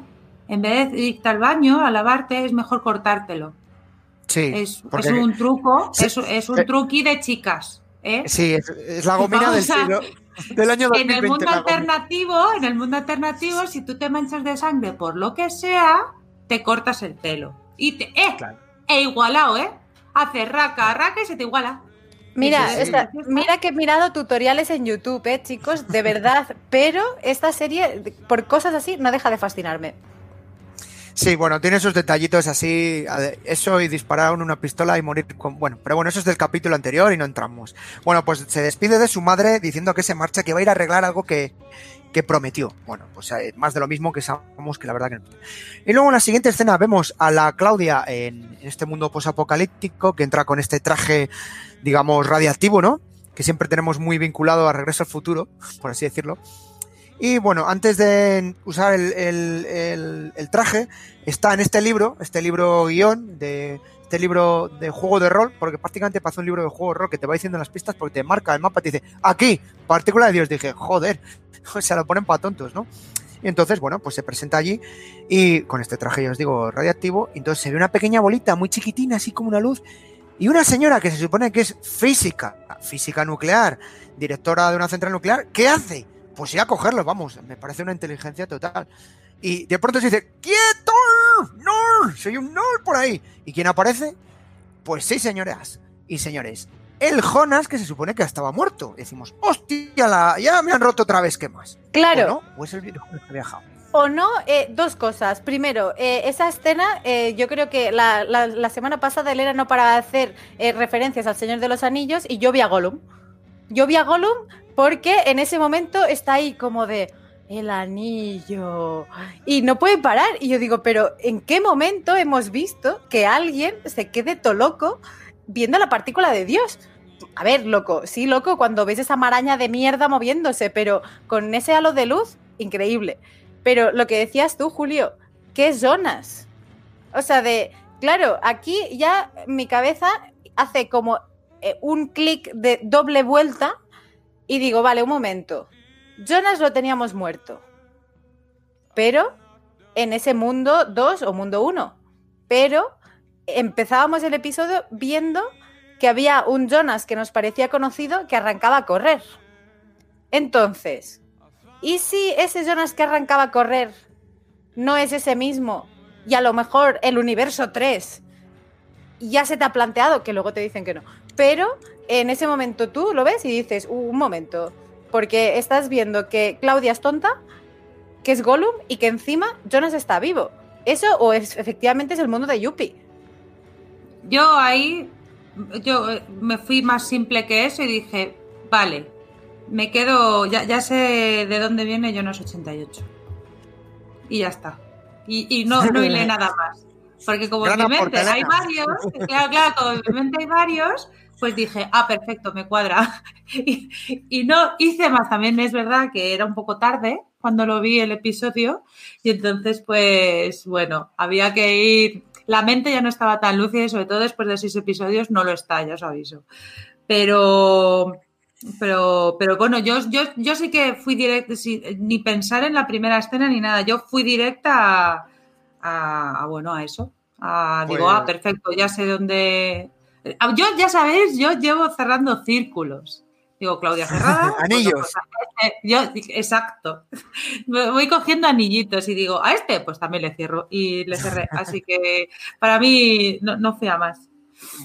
en vez de irte al baño a lavarte, es mejor cortártelo. Sí, Es, porque- es un truco, Sí, es, es un truqui de chicas. ¿eh? sí, es, es la gomina del siglo <laughs> del año En 2020. el mundo alternativo, en el mundo alternativo, si tú te manchas de sangre por lo que sea, te cortas el pelo. Y te, eh, Claro. e igualado, ¿eh? Haces raca, raca y se te iguala. Mira, esta- mira que he mirado tutoriales en YouTube, eh, chicos, de <laughs> verdad, pero esta serie, por cosas así, no deja de fascinarme. Sí, bueno, tiene esos detallitos así, eso y disparar una pistola y morir con... Bueno, pero bueno, eso es del capítulo anterior y no entramos. Bueno, pues se despide de su madre diciendo que se marcha, que va a ir a arreglar algo que, que prometió. Bueno, pues eh, más de lo mismo que sabemos que la verdad que no. Y luego en la siguiente escena vemos a la Claudia en, este mundo posapocalíptico que entra con este traje, digamos, radiactivo, ¿no? Que siempre tenemos muy vinculado a Regreso al Futuro, por así decirlo. Y bueno, antes de usar el, el- traje, está en este libro, este libro guion, de este libro de juego de rol, porque prácticamente parece un libro de juego de rol que te va diciendo las pistas porque te marca el mapa, te dice, aquí, partícula de Dios. Dije, joder, <laughs> se lo ponen para tontos, ¿no? Y entonces, bueno, pues se presenta allí y con este traje, ya os digo, radiactivo, y entonces se ve una pequeña bolita muy chiquitina, así como una luz, y una señora que se supone que es física, física nuclear, directora de una central nuclear, ¿qué hace? Pues ir a cogerlo, vamos, me parece una inteligencia total. Y de pronto se dice, ¡quieto! ¡No! Soy un no por ahí. ¿Y quién aparece? Pues sí, señoras y señores. El Jonas, que se supone que estaba muerto. Decimos, hostia, la- ya me han roto otra vez, ¿qué más? Claro, ¿O no? ¿O es el que ha viajado? o no, eh, dos cosas. Primero, eh, esa escena, eh, yo creo que la, la- la semana pasada Elena no para hacer referencias al Señor de los Anillos y yo vi a Gollum. Yo vi a Gollum porque en ese momento está ahí como de el anillo y no puede parar. Y yo digo, pero ¿en qué momento hemos visto que alguien se quede todo loco viendo la partícula de Dios? A ver, loco, sí, loco, cuando ves esa maraña de mierda moviéndose, pero con ese halo de luz, increíble. Pero lo que decías tú, Julio, ¿qué es Jonas? O sea, de, claro, aquí ya mi cabeza hace como eh, un clic de doble vuelta y digo, vale, un momento. Jonas lo teníamos muerto. Pero en ese mundo 2 o mundo 1. Pero empezábamos el episodio viendo que había un Jonas que nos parecía conocido que arrancaba a correr. Entonces, ¿y si ese Jonas que arrancaba a correr no es ese mismo? Y a lo mejor el universo 3 ya se te ha planteado, que luego te dicen que no. Pero en ese momento tú lo ves y dices, "Uh, un momento, porque estás viendo que Claudia es tonta, que es Gollum y que encima Jonas está vivo. Eso o es, efectivamente es el mundo de Yuppie. Yo ahí, yo eh, me fui más simple que eso y dije, vale, me quedo, ya, ya sé de dónde viene Jonas 88. Y ya está. Y, y no, no <laughs> hilé nada más. Porque como en mi hay varios, <laughs> claro, claro, como en mi mente hay varios, pues dije, ah, perfecto, me cuadra. <laughs> Y, y no hice más. También es verdad que era un poco tarde cuando lo vi el episodio. Y entonces, pues, bueno, había que ir. La mente ya no estaba tan lúcida y sobre todo después de seis episodios no lo está, ya os aviso. Pero, pero, pero bueno, yo, yo, yo sí que fui directa, ni pensar en la primera escena ni nada. Yo fui directa a, a- a, bueno, a eso. A- digo, Pues- ah, perfecto, ya sé dónde. Ah, Yo, ya sabéis, yo llevo cerrando círculos. Digo, Claudia Cerrada. <laughs> Anillos. pues este- yo, exacto. <laughs> Voy cogiendo anillitos y digo, a este, pues también le cierro. Y le cerré. Así que para mí no, no fui a más.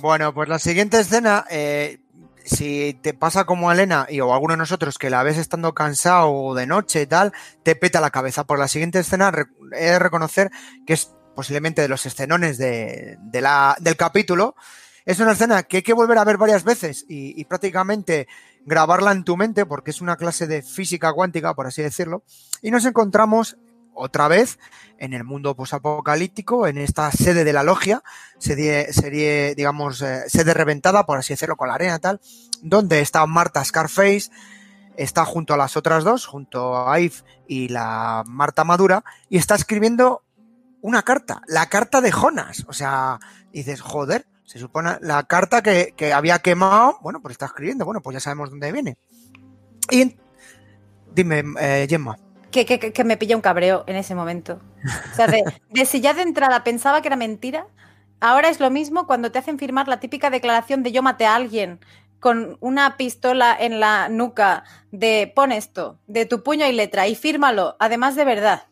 Bueno, pues la siguiente escena, eh, si te pasa como a Elena y o a alguno de nosotros que la ves estando cansado de noche y tal, te peta la cabeza. Por la siguiente escena he de reconocer que es posiblemente de los escenones de, de la, del capítulo. Es una escena que hay que volver a ver varias veces y, y prácticamente grabarla en tu mente porque es una clase de física cuántica, por así decirlo. Y nos encontramos otra vez en el mundo posapocalíptico, en esta sede de la logia, serie, serie digamos, eh, sede reventada, por así decirlo, con la arena tal, donde está Marta Scarface, está junto a las otras dos, junto a Eve y la Marta Madura, y está escribiendo una carta, la carta de Jonas. O sea, dices, joder, se supone la carta que, que había quemado, bueno, pues está escribiendo, bueno, pues ya sabemos dónde viene. Y dime, eh, Gemma. Que, que- que- que me pilla un cabreo en ese momento. O sea, de, de si ya de entrada pensaba que era mentira, ahora es lo mismo cuando te hacen firmar la típica declaración de yo maté a alguien con una pistola en la nuca de pon esto, de tu puño y letra y fírmalo, además de verdad.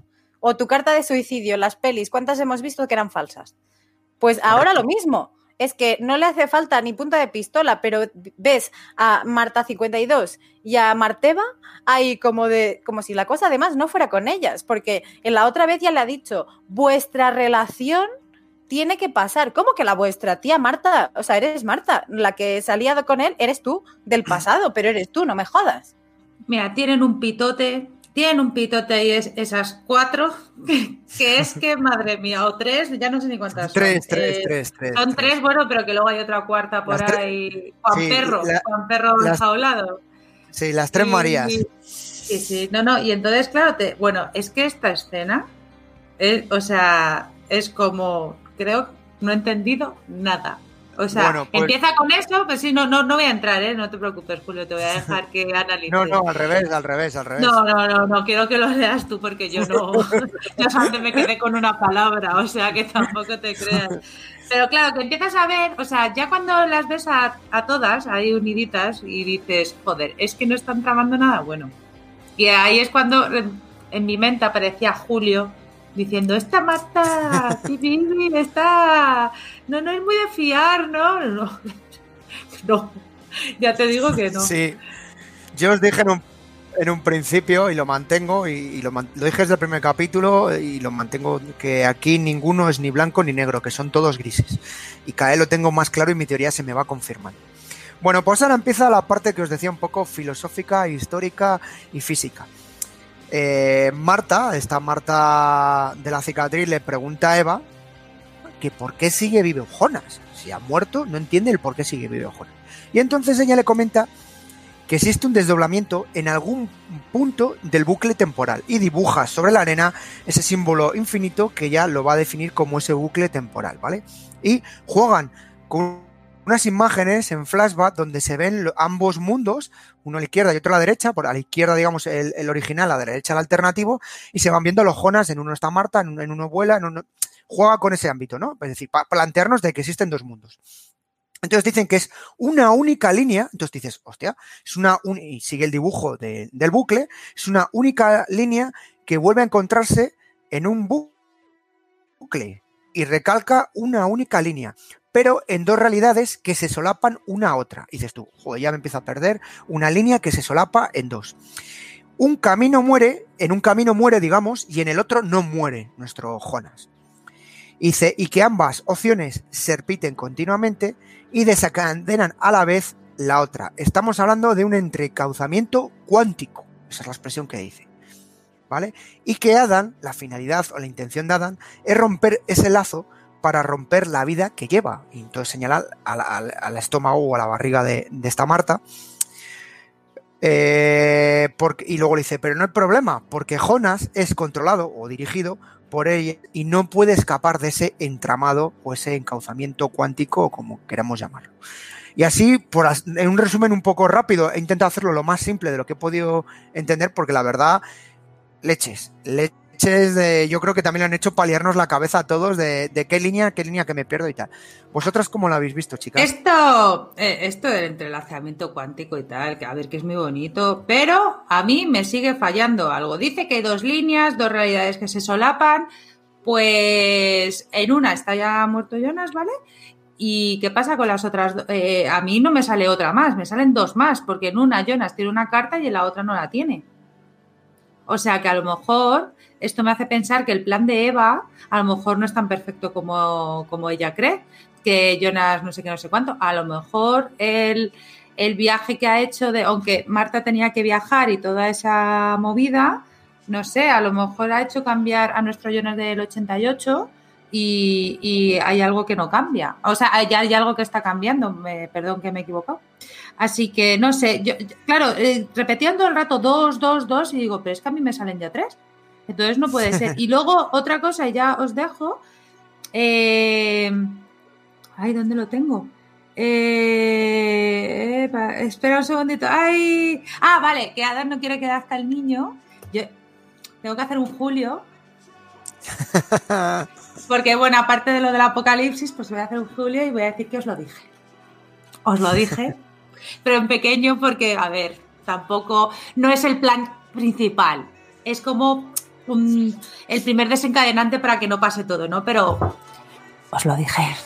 O tu carta de suicidio, las pelis, ¿cuántas hemos visto que eran falsas? Pues ahora lo mismo. Es que no le hace falta ni punta de pistola, pero ves a Marta 52 y a Marteva ahí como de como si la cosa además no fuera con ellas, porque en la otra vez ya le ha dicho, vuestra relación tiene que pasar. ¿Cómo que la vuestra? Tía Marta, o sea, eres Marta, la que se ha liado con él, eres tú del pasado, pero eres tú, no me jodas. Mira, tienen un pitote, tienen un pitote y es esas cuatro, <laughs> que, que es que, <laughs> madre mía, o tres, ya no sé ni cuántas son. Tres, tres, Eh, tres, tres. Son tres, bueno, pero que luego hay otra cuarta por Las tres- ahí. Juan sí, Perro, la- Juan Perro las- enjaulado. Sí, las tres Y- Marías. Sí, sí, no, no, y entonces, claro, te, bueno, es que esta escena, es, o sea, es como, creo, no he entendido nada. O sea, Bueno, pues- empieza con eso, pues sí, no, no, no voy a entrar, ¿eh? No te preocupes, Julio, te voy a dejar que analices. <laughs> No, no, al revés, al revés, al revés. No, no, no, no, quiero que lo leas tú porque yo no, <laughs> yo solamente me quedé con una palabra, o sea que tampoco te creas. Pero claro, que empiezas a ver, o sea, ya cuando las ves a, a todas ahí uniditas y dices, joder, es que no están tramando nada bueno. Y ahí es cuando en mi mente aparecía Julio diciendo, esta Marta, sí, Vivi, está, no, no es muy de fiar, ¿no? No, <laughs> no, ya te digo que no. Sí. Yo os dije en un, en un principio y lo mantengo y, lo, lo, dije desde el primer capítulo y lo mantengo que aquí ninguno es ni blanco ni negro, que son todos grises. Y cada vez lo tengo más claro y mi teoría se me va confirmando. Bueno, pues ahora empieza la parte que os decía un poco filosófica, histórica y física. Eh, Marta, esta Marta de la cicatriz, le pregunta a Eva que por qué sigue vivo Jonas. Si ha muerto, no entiende el por qué sigue vivo Jonas. Y entonces ella le comenta que existe un desdoblamiento en algún punto del bucle temporal y dibuja sobre la arena ese símbolo infinito que ya lo va a definir como ese bucle temporal, ¿vale? Y juegan con unas imágenes en flashback donde se ven ambos mundos, uno a la izquierda y otro a la derecha, por a la izquierda, digamos, el, original, a la derecha el alternativo, y se van viendo los Jonas, en uno está Marta, en uno, vuela, en uno... Juega con ese ámbito, ¿no? Es decir, para plantearnos de que existen dos mundos. Entonces dicen que es una única línea, entonces dices, hostia, es una, y sigue el dibujo del bucle, es una única línea que vuelve a encontrarse en un bucle y recalca una única línea pero en dos realidades que se solapan una a otra. Y dices tú, joder, ya me empiezo a perder una línea que se solapa en dos. Un camino muere, en un camino muere, digamos, y en el otro no muere nuestro Jonas. Y, dice, y que ambas opciones se repiten continuamente y desencadenan a la vez la otra. Estamos hablando de un entrecauzamiento cuántico. Esa es la expresión que dice. ¿Vale? Y que Adán, la finalidad o la intención de Adán, es romper ese lazo para romper la vida que lleva. Y entonces señala al, estómago o a la barriga de, esta Marta. Eh, y luego le dice, pero no hay problema, porque Jonas es controlado o dirigido por ella y no puede escapar de ese entramado o ese encauzamiento cuántico o como queramos llamarlo. Y así, en un resumen un poco rápido, he intentado hacerlo lo más simple de lo que he podido entender, porque la verdad, leches, leches de, yo creo que también lo han hecho paliarnos la cabeza a todos de, qué línea, qué línea que me pierdo y tal. ¿Vosotras cómo lo habéis visto, chicas? Esto, eh, esto del entrelazamiento cuántico y tal, que a ver que es muy bonito, pero a mí me sigue fallando algo. Dice que hay dos líneas, dos realidades que se solapan, pues en una está ya muerto Jonas, ¿vale? ¿Y qué pasa con las otras? Eh, a mí no me sale otra más, me salen dos más, porque en una Jonas tiene una carta y en la otra no la tiene. O sea que a lo mejor esto me hace pensar que el plan de Eva a lo mejor no es tan perfecto como, como ella cree, que Jonas no sé qué, no sé cuánto. A lo mejor el, el viaje que ha hecho, de, aunque Marta tenía que viajar y toda esa movida, no sé, a lo mejor ha hecho cambiar a nuestro Jonas del 88 y, y hay algo que no cambia. O sea, hay, hay algo que está cambiando, me, perdón que me he equivocado. Así que no sé, yo, claro, eh, el rato dos, dos, dos y digo, pero es que a mí me salen ya tres. Entonces no puede ser. Y luego otra cosa, ya os dejo. Eh, ay, ¿dónde lo tengo? Eh, espera un segundito. Ay, ah, vale, que Adam no quiere que nazca el niño. Yo tengo que hacer un Julio. <laughs> Porque, bueno, aparte de lo del apocalipsis, pues voy a hacer un Julio y voy a decir que os lo dije. Os lo dije, <laughs> pero en pequeño porque, a ver, tampoco, no es el plan principal. Es como el primer desencadenante para que no pase todo, ¿no? Pero os lo dije.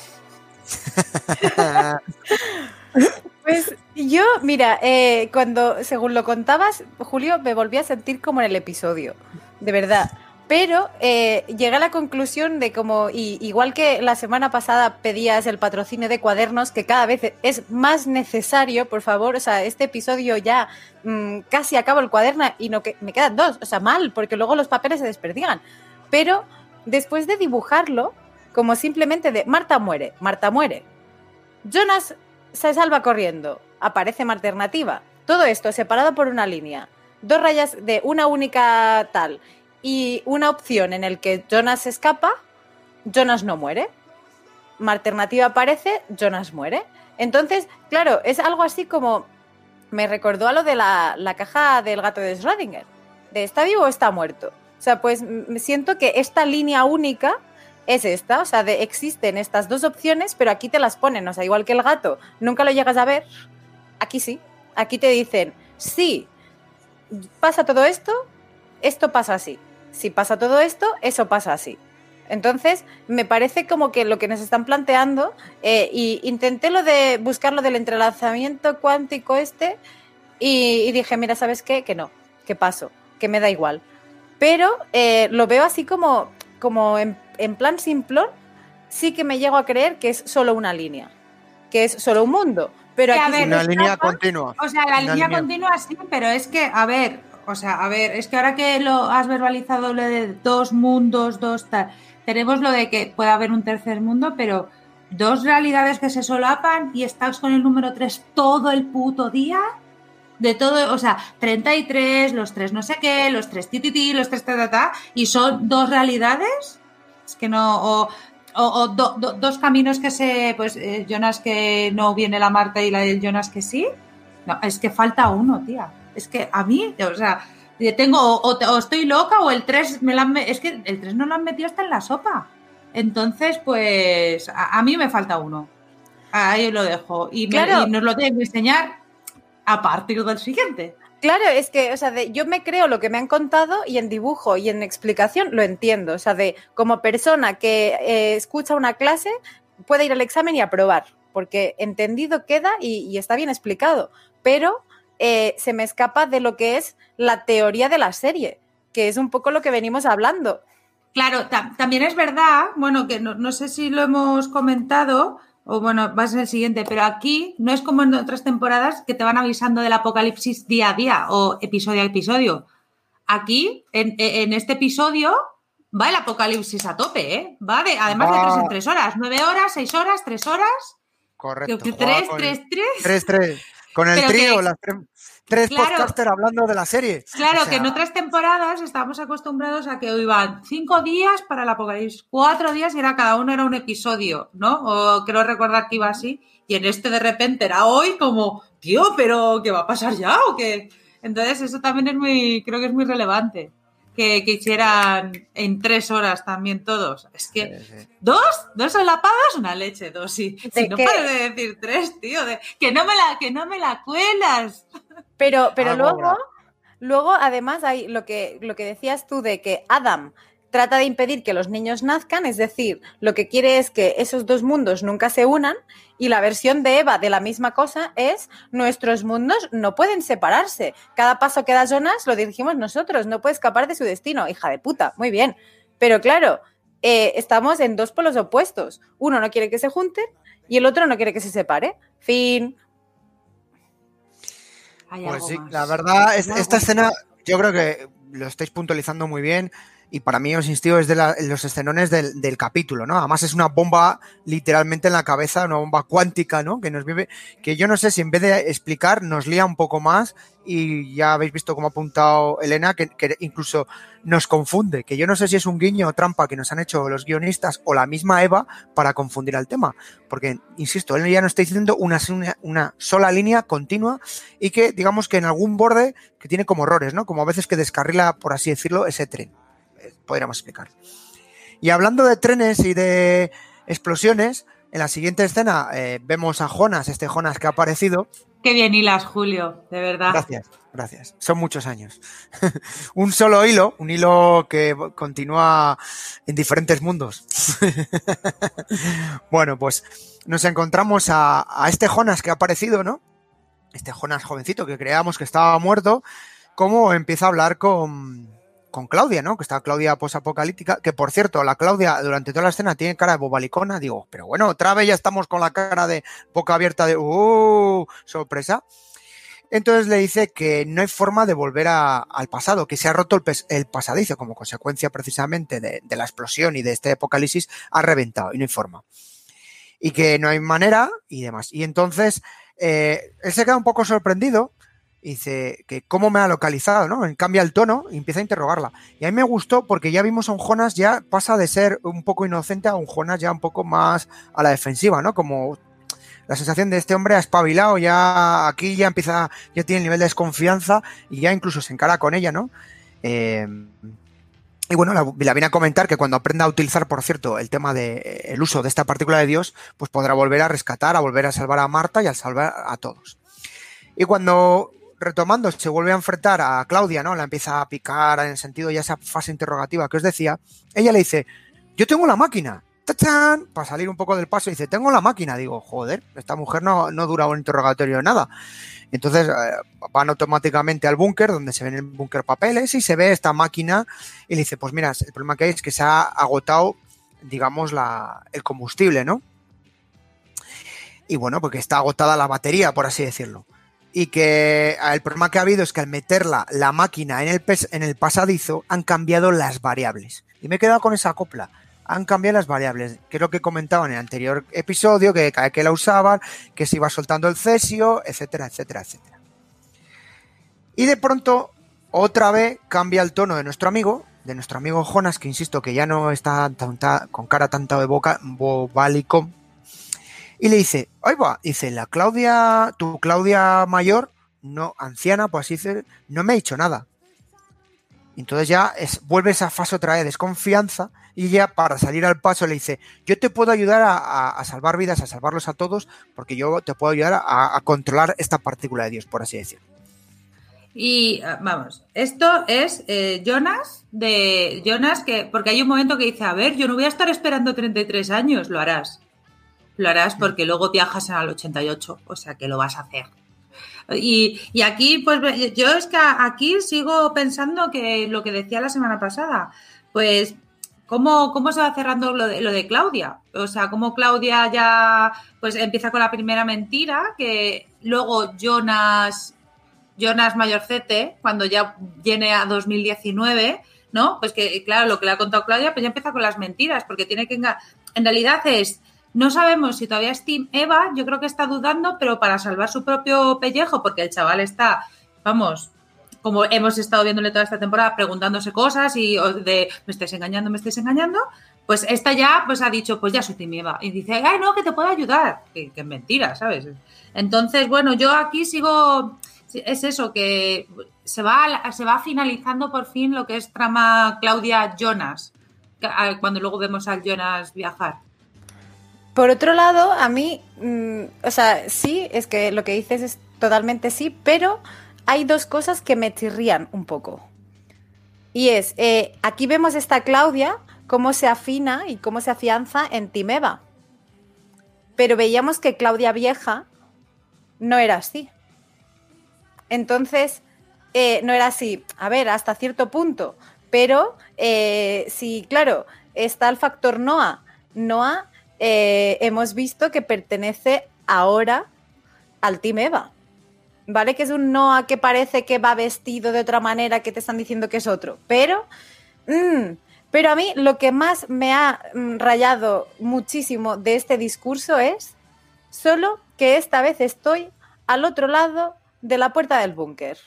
<laughs> Pues yo, mira, eh, cuando, según lo contabas, Julio, me volví a sentir como en el episodio, de verdad. Pero eh, llegué a la conclusión de como, igual que la semana pasada pedías el patrocinio de cuadernos, que cada vez es más necesario, por favor, o sea, este episodio ya mm, casi acabo el cuaderno y no que me quedan dos, o sea, mal, porque luego los papeles se desperdigan. Pero después de dibujarlo, como simplemente de Marta muere, Marta muere, Jonas se salva corriendo, aparece alternativa, todo esto separado por una línea, dos rayas de una única tal y una opción en el que Jonas escapa, Jonas no muere. Una alternativa aparece, Jonas muere. Entonces, claro, es algo así como. Me recordó a lo de la, caja del gato de Schrödinger. De está vivo o está muerto. O sea, pues siento que esta línea única es esta. O sea, de, existen estas dos opciones, pero aquí te las ponen. O sea, igual que el gato, nunca lo llegas a ver. Aquí sí. Aquí te dicen, sí, pasa todo esto, esto pasa así si pasa todo esto, eso pasa así. Entonces, me parece como que lo que nos están planteando, eh, y intenté lo de buscar lo del entrelazamiento cuántico este, y, dije, mira, ¿sabes qué? Que no. que paso, que me da igual. Pero eh, lo veo así como, como en, en plan simplón, sí que me llego a creer que es solo una línea, que es solo un mundo. Pero Que, a aquí ver, se Una línea continua. O sea, la línea- continua sí, pero es que, a ver, o sea, a ver, es que ahora que lo has verbalizado lo de dos mundos, dos tal, tenemos lo de que puede haber un tercer mundo, pero dos realidades que se solapan y estás con el número 3 todo el puto día. De todo, o sea, 33, los tres no sé qué, los tres tititi, los tres ta y son dos realidades. Es que no, o, o, o do- do- dos caminos que se, pues eh, Jonas que no viene la Marta y la del Jonas que sí. No, es que falta uno, tía. Es que a mí, o sea, tengo, o, o estoy loca o el 3 me lo han, es que el 3 no lo han metido hasta en la sopa. Entonces, pues, a, a mí me falta uno. Ahí lo dejo. Y, me- Claro. y nos lo tienen que enseñar a partir del siguiente. Claro, es que, o sea, de- yo me creo lo que me han contado y en dibujo y en explicación lo entiendo. O sea, de como persona que eh, escucha una clase puede ir al examen y aprobar, porque entendido queda y, y está bien explicado. Pero eh, se me escapa de lo que es la teoría de la serie, que es un poco lo que venimos hablando. Claro, ta- también es verdad, bueno, que no, no sé si lo hemos comentado, o bueno, va a ser el siguiente, pero aquí no es como en otras temporadas que te van avisando del apocalipsis día a día o episodio a episodio. Aquí, en, en este episodio, va el apocalipsis a tope, ¿eh? Va de, además de tres en tres horas, nueve horas, seis horas, tres horas, Correcto. tres, tres, tres. tres, tres. Con el trío, las tres, tres Claro. podcasters hablando de la serie. Claro, O sea, que en otras temporadas estábamos acostumbrados a que iban cinco días para el apocalipsis, cuatro días y era cada uno era un episodio, ¿no? O creo recordar que iba así. Y en este de repente era hoy como, tío, pero ¿qué va a pasar ya o qué? Entonces eso también es muy, creo que es muy relevante. Que, que hicieran en tres horas también todos. Es que sí, sí. dos, dos solapadas, una leche, dos. Y, ¿De si no pares de decir tres, tío, de, que no me la, que no me la cuelas. Pero, pero Algo luego, luego, además, hay lo que, lo que decías tú de que Adam trata de impedir que los niños nazcan, es decir, lo que quiere es que esos dos mundos nunca se unan, y la versión de Eva de la misma cosa es nuestros mundos no pueden separarse. Cada paso que da Jonas lo dirigimos nosotros, no puede escapar de su destino, hija de puta, muy bien. Pero claro, eh, estamos en dos polos opuestos. Uno no quiere que se junten y el otro no quiere que se separe. Fin. Hay Pues algo sí, más. la verdad, es- esta escena yo creo que lo estáis puntualizando muy bien y para mí, os insisto, es de la- los escenones del, del capítulo, ¿no? Además es una bomba literalmente en la cabeza, una bomba cuántica, ¿no? Que nos vive, que yo no sé si en vez de explicar nos lía un poco más y ya habéis visto cómo ha apuntado Elena, que, que incluso nos confunde, que yo no sé si es un guiño o trampa que nos han hecho los guionistas o la misma Eva para confundir al tema, porque, insisto, él ya nos está diciendo una- una sola línea continua y que digamos que en algún borde que tiene como errores, ¿no? Como a veces que descarrila, por así decirlo, ese tren. Podríamos explicar. Y hablando de trenes y de explosiones, en la siguiente escena eh, vemos a Jonas, este Jonas que ha aparecido. Qué bien hilas, Julio, de verdad. Gracias, gracias. Son muchos años. <laughs> un solo hilo, un hilo que continúa en diferentes mundos. <laughs> bueno, pues nos encontramos a, a este Jonas que ha aparecido, ¿no? Este Jonas jovencito que creíamos que estaba muerto, cómo empieza a hablar con, con Claudia, ¿no? Que está Claudia posapocalíptica, que por cierto, la Claudia durante toda la escena tiene cara de bobalicona, digo, pero bueno, otra vez ya estamos con la cara de boca abierta de, ¡uh! Sorpresa. Entonces le dice que no hay forma de volver a- al pasado, que se ha roto el, el pasadizo como consecuencia precisamente de, de la explosión y de este apocalipsis, ha reventado y no hay forma. Y que no hay manera y demás. Y entonces eh, él se queda un poco sorprendido dice que cómo me ha localizado, ¿no? Cambia el tono y empieza a interrogarla. Y a mí me gustó porque ya vimos a un Jonas ya pasa de ser un poco inocente a un Jonas ya un poco más a la defensiva, ¿no? Como la sensación de este hombre ha espabilado, ya aquí ya empieza, ya tiene el nivel de desconfianza y ya incluso se encara con ella, ¿no? Eh, y bueno, la, la viene a comentar que cuando aprenda a utilizar, por cierto, el tema de eh, uso de esta partícula de Dios, pues podrá volver a rescatar, a volver a salvar a Marta y a salvar a todos. Y cuando retomando, se vuelve a enfrentar a Claudia, ¿no? La empieza a picar en el sentido ya esa fase interrogativa que os decía. Ella le dice, yo tengo la máquina, ¡tachán! para salir un poco del paso, dice, tengo la máquina. Digo, joder, esta mujer no, no dura un interrogatorio nada. Entonces eh, van automáticamente al búnker, donde se ven en el búnker papeles, y se ve esta máquina, y le dice, pues mira, el problema que hay es que se ha agotado, digamos, la, el combustible, ¿no? Y bueno, porque está agotada la batería, por así decirlo y que ah, el problema que ha habido es que al meterla la máquina en el, en el pasadizo han cambiado las variables. Y me he quedado con esa copla. Han cambiado las variables, que es lo que comentaba en el anterior episodio, que cada que la usaban, que se iba soltando el cesio, etcétera, etcétera, etcétera. Y de pronto, otra vez cambia el tono de nuestro amigo, de nuestro amigo Jonas, que insisto que ya no está con cara tanto de boca, bobalicón, y le dice, ahí va, dice, la Claudia, tu Claudia mayor, no, anciana, pues decir, no me ha dicho nada. Entonces ya vuelve esa fase otra vez de desconfianza y ya para salir al paso le dice, yo te puedo ayudar a, salvar vidas, a salvarlos a todos, porque yo te puedo ayudar a, controlar esta partícula de Dios, por así decirlo. Y ah, vamos, esto es eh, Jonas de Jonas que, porque hay un momento que dice, a ver, yo no voy a estar esperando 33 años, lo harás lo harás porque luego viajas al 88, o sea que lo vas a hacer. Y, aquí, pues yo es que aquí sigo pensando que lo que decía la semana pasada, pues ¿Cómo, ¿Cómo, se va cerrando lo de, lo de, Claudia? O sea, cómo Claudia ya pues empieza con la primera mentira, que luego Jonas, Jonas Mayorcete, cuando ya viene a 2019, ¿no? Pues que, claro, lo que le ha contado Claudia, pues ya empieza con las mentiras, porque tiene que... En realidad es, no sabemos si todavía es Team Eva, yo creo que está dudando, pero para salvar su propio pellejo, porque el chaval está, vamos, como hemos estado viéndole toda esta temporada, preguntándose cosas y de me estáis engañando, me estáis engañando, pues esta ya pues ha dicho, pues ya soy Team Eva. Y dice, ay, no, que te puedo ayudar. Que, que es mentira, ¿sabes? Entonces, bueno, yo aquí sigo, es eso, que se va, se va finalizando por fin lo que es trama Claudia Jonas, cuando luego vemos al Jonas viajar. Por otro lado, a mí, mm, o sea, sí, es que lo que dices es totalmente sí, pero hay dos cosas que me chirrían un poco. Y es, eh, aquí vemos esta Claudia, cómo se afina y cómo se afianza en Timeva. Pero veíamos que Claudia vieja no era así. Entonces, eh, no era así, a ver, hasta cierto punto. Pero eh, sí, claro, está el factor Noah. Noah eh, hemos visto que pertenece ahora al Team Eva. ¿Vale? Que es un Noah que parece que va vestido de otra manera, que te están diciendo que es otro. Pero, mm, pero a mí lo que más me ha mm, rayado muchísimo de este discurso es solo que esta vez estoy al otro lado de la puerta del búnker.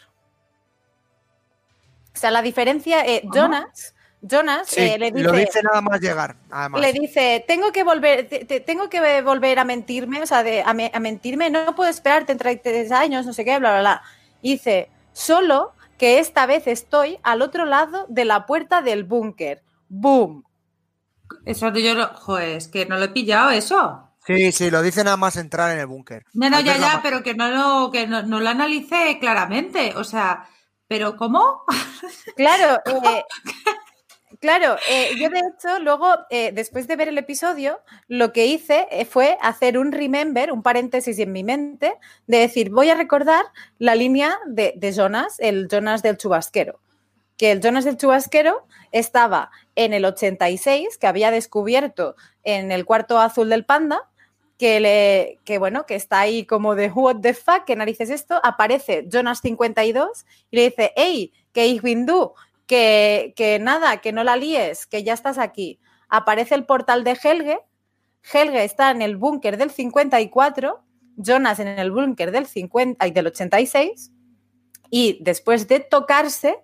O sea, la diferencia, es Jonas Jonas eh, le dice. Lo dice nada más llegar. Le dice: Tengo que volver, tengo que volver a mentirme, o sea, a, mentirme, no puedo esperarte en 33 años, no sé qué, bla, bla, bla. dice: Solo que esta vez estoy al otro lado de la puerta del búnker. ¡Boom! Eso yo, joder, es que no lo he pillado, eso. Sí, sí, lo dice nada más entrar en el búnker. No, no, ya, ya, pero que no lo, que no, no lo analicé claramente. O sea, ¿pero cómo? Claro, <laughs> eh, Claro, eh, yo de hecho luego, eh, después de ver el episodio, lo que hice eh, fue hacer un remember, un paréntesis en mi mente, de decir, voy a recordar la línea de, Jonas, el Jonas del chubasquero. Que el Jonas del chubasquero estaba en el 86, que había descubierto en el cuarto azul del panda, que, le, que bueno, que está ahí como de what the fuck, ¿qué narices esto? Aparece Jonas 52 y le dice, hey, que ich que, nada, que no la líes, que ya estás aquí. Aparece el portal de Helge, Helge está en el búnker del 54, Jonas en el búnker del, 50, del 86, y después de tocarse,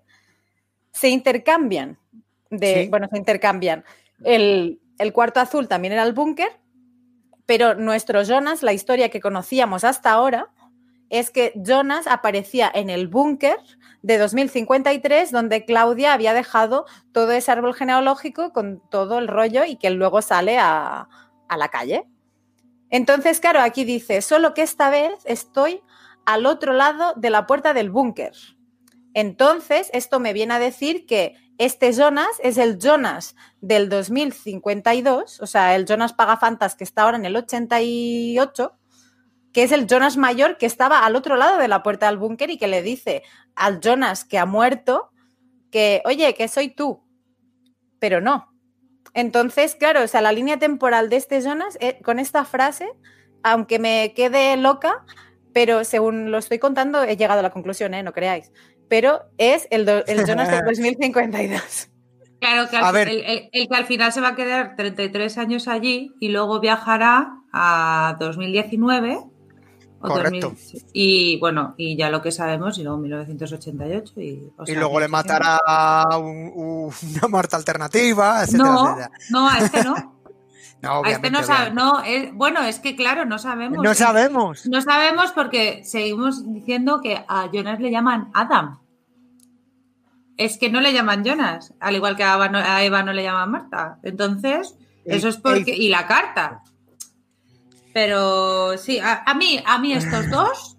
se intercambian. De, Bueno, se intercambian. El, el cuarto azul también era el búnker, pero nuestro Jonas, la historia que conocíamos hasta ahora, es que Jonas aparecía en el búnker de 2053, donde Claudia había dejado todo ese árbol genealógico con todo el rollo y que luego sale a, la calle. Entonces, claro, aquí dice, solo que esta vez estoy al otro lado de la puerta del búnker. Entonces, esto me viene a decir que este Jonas es el Jonas del 2052, o sea, el Jonas Pagafantas que está ahora en el 88, que es el Jonas mayor que estaba al otro lado de la puerta del búnker y que le dice al Jonas que ha muerto que, oye, que soy tú, pero no. Entonces, claro, o sea, la línea temporal de este Jonas, eh, con esta frase, aunque me quede loca, pero según lo estoy contando, he llegado a la conclusión, ¿eh? no creáis. Pero es el, el Jonas del <laughs> 2052. Claro, que al, el, que al final se va a quedar 33 años allí y luego viajará a 2019 Correcto. y bueno, y ya lo que sabemos, y luego 1988. Y, y luego le matará una muerte alternativa, etcétera, no, etcétera. No, a este no. <laughs> No, a este no sabe, no, es, bueno, es que claro, no sabemos. No sabemos. No sabemos porque seguimos diciendo que a Jonas le llaman Adam. Es que no le llaman Jonas, al igual que a Eva no, a Eva no le llaman Marta. Entonces, eso es porque. Y la carta. Pero sí, a, mí, a mí estos dos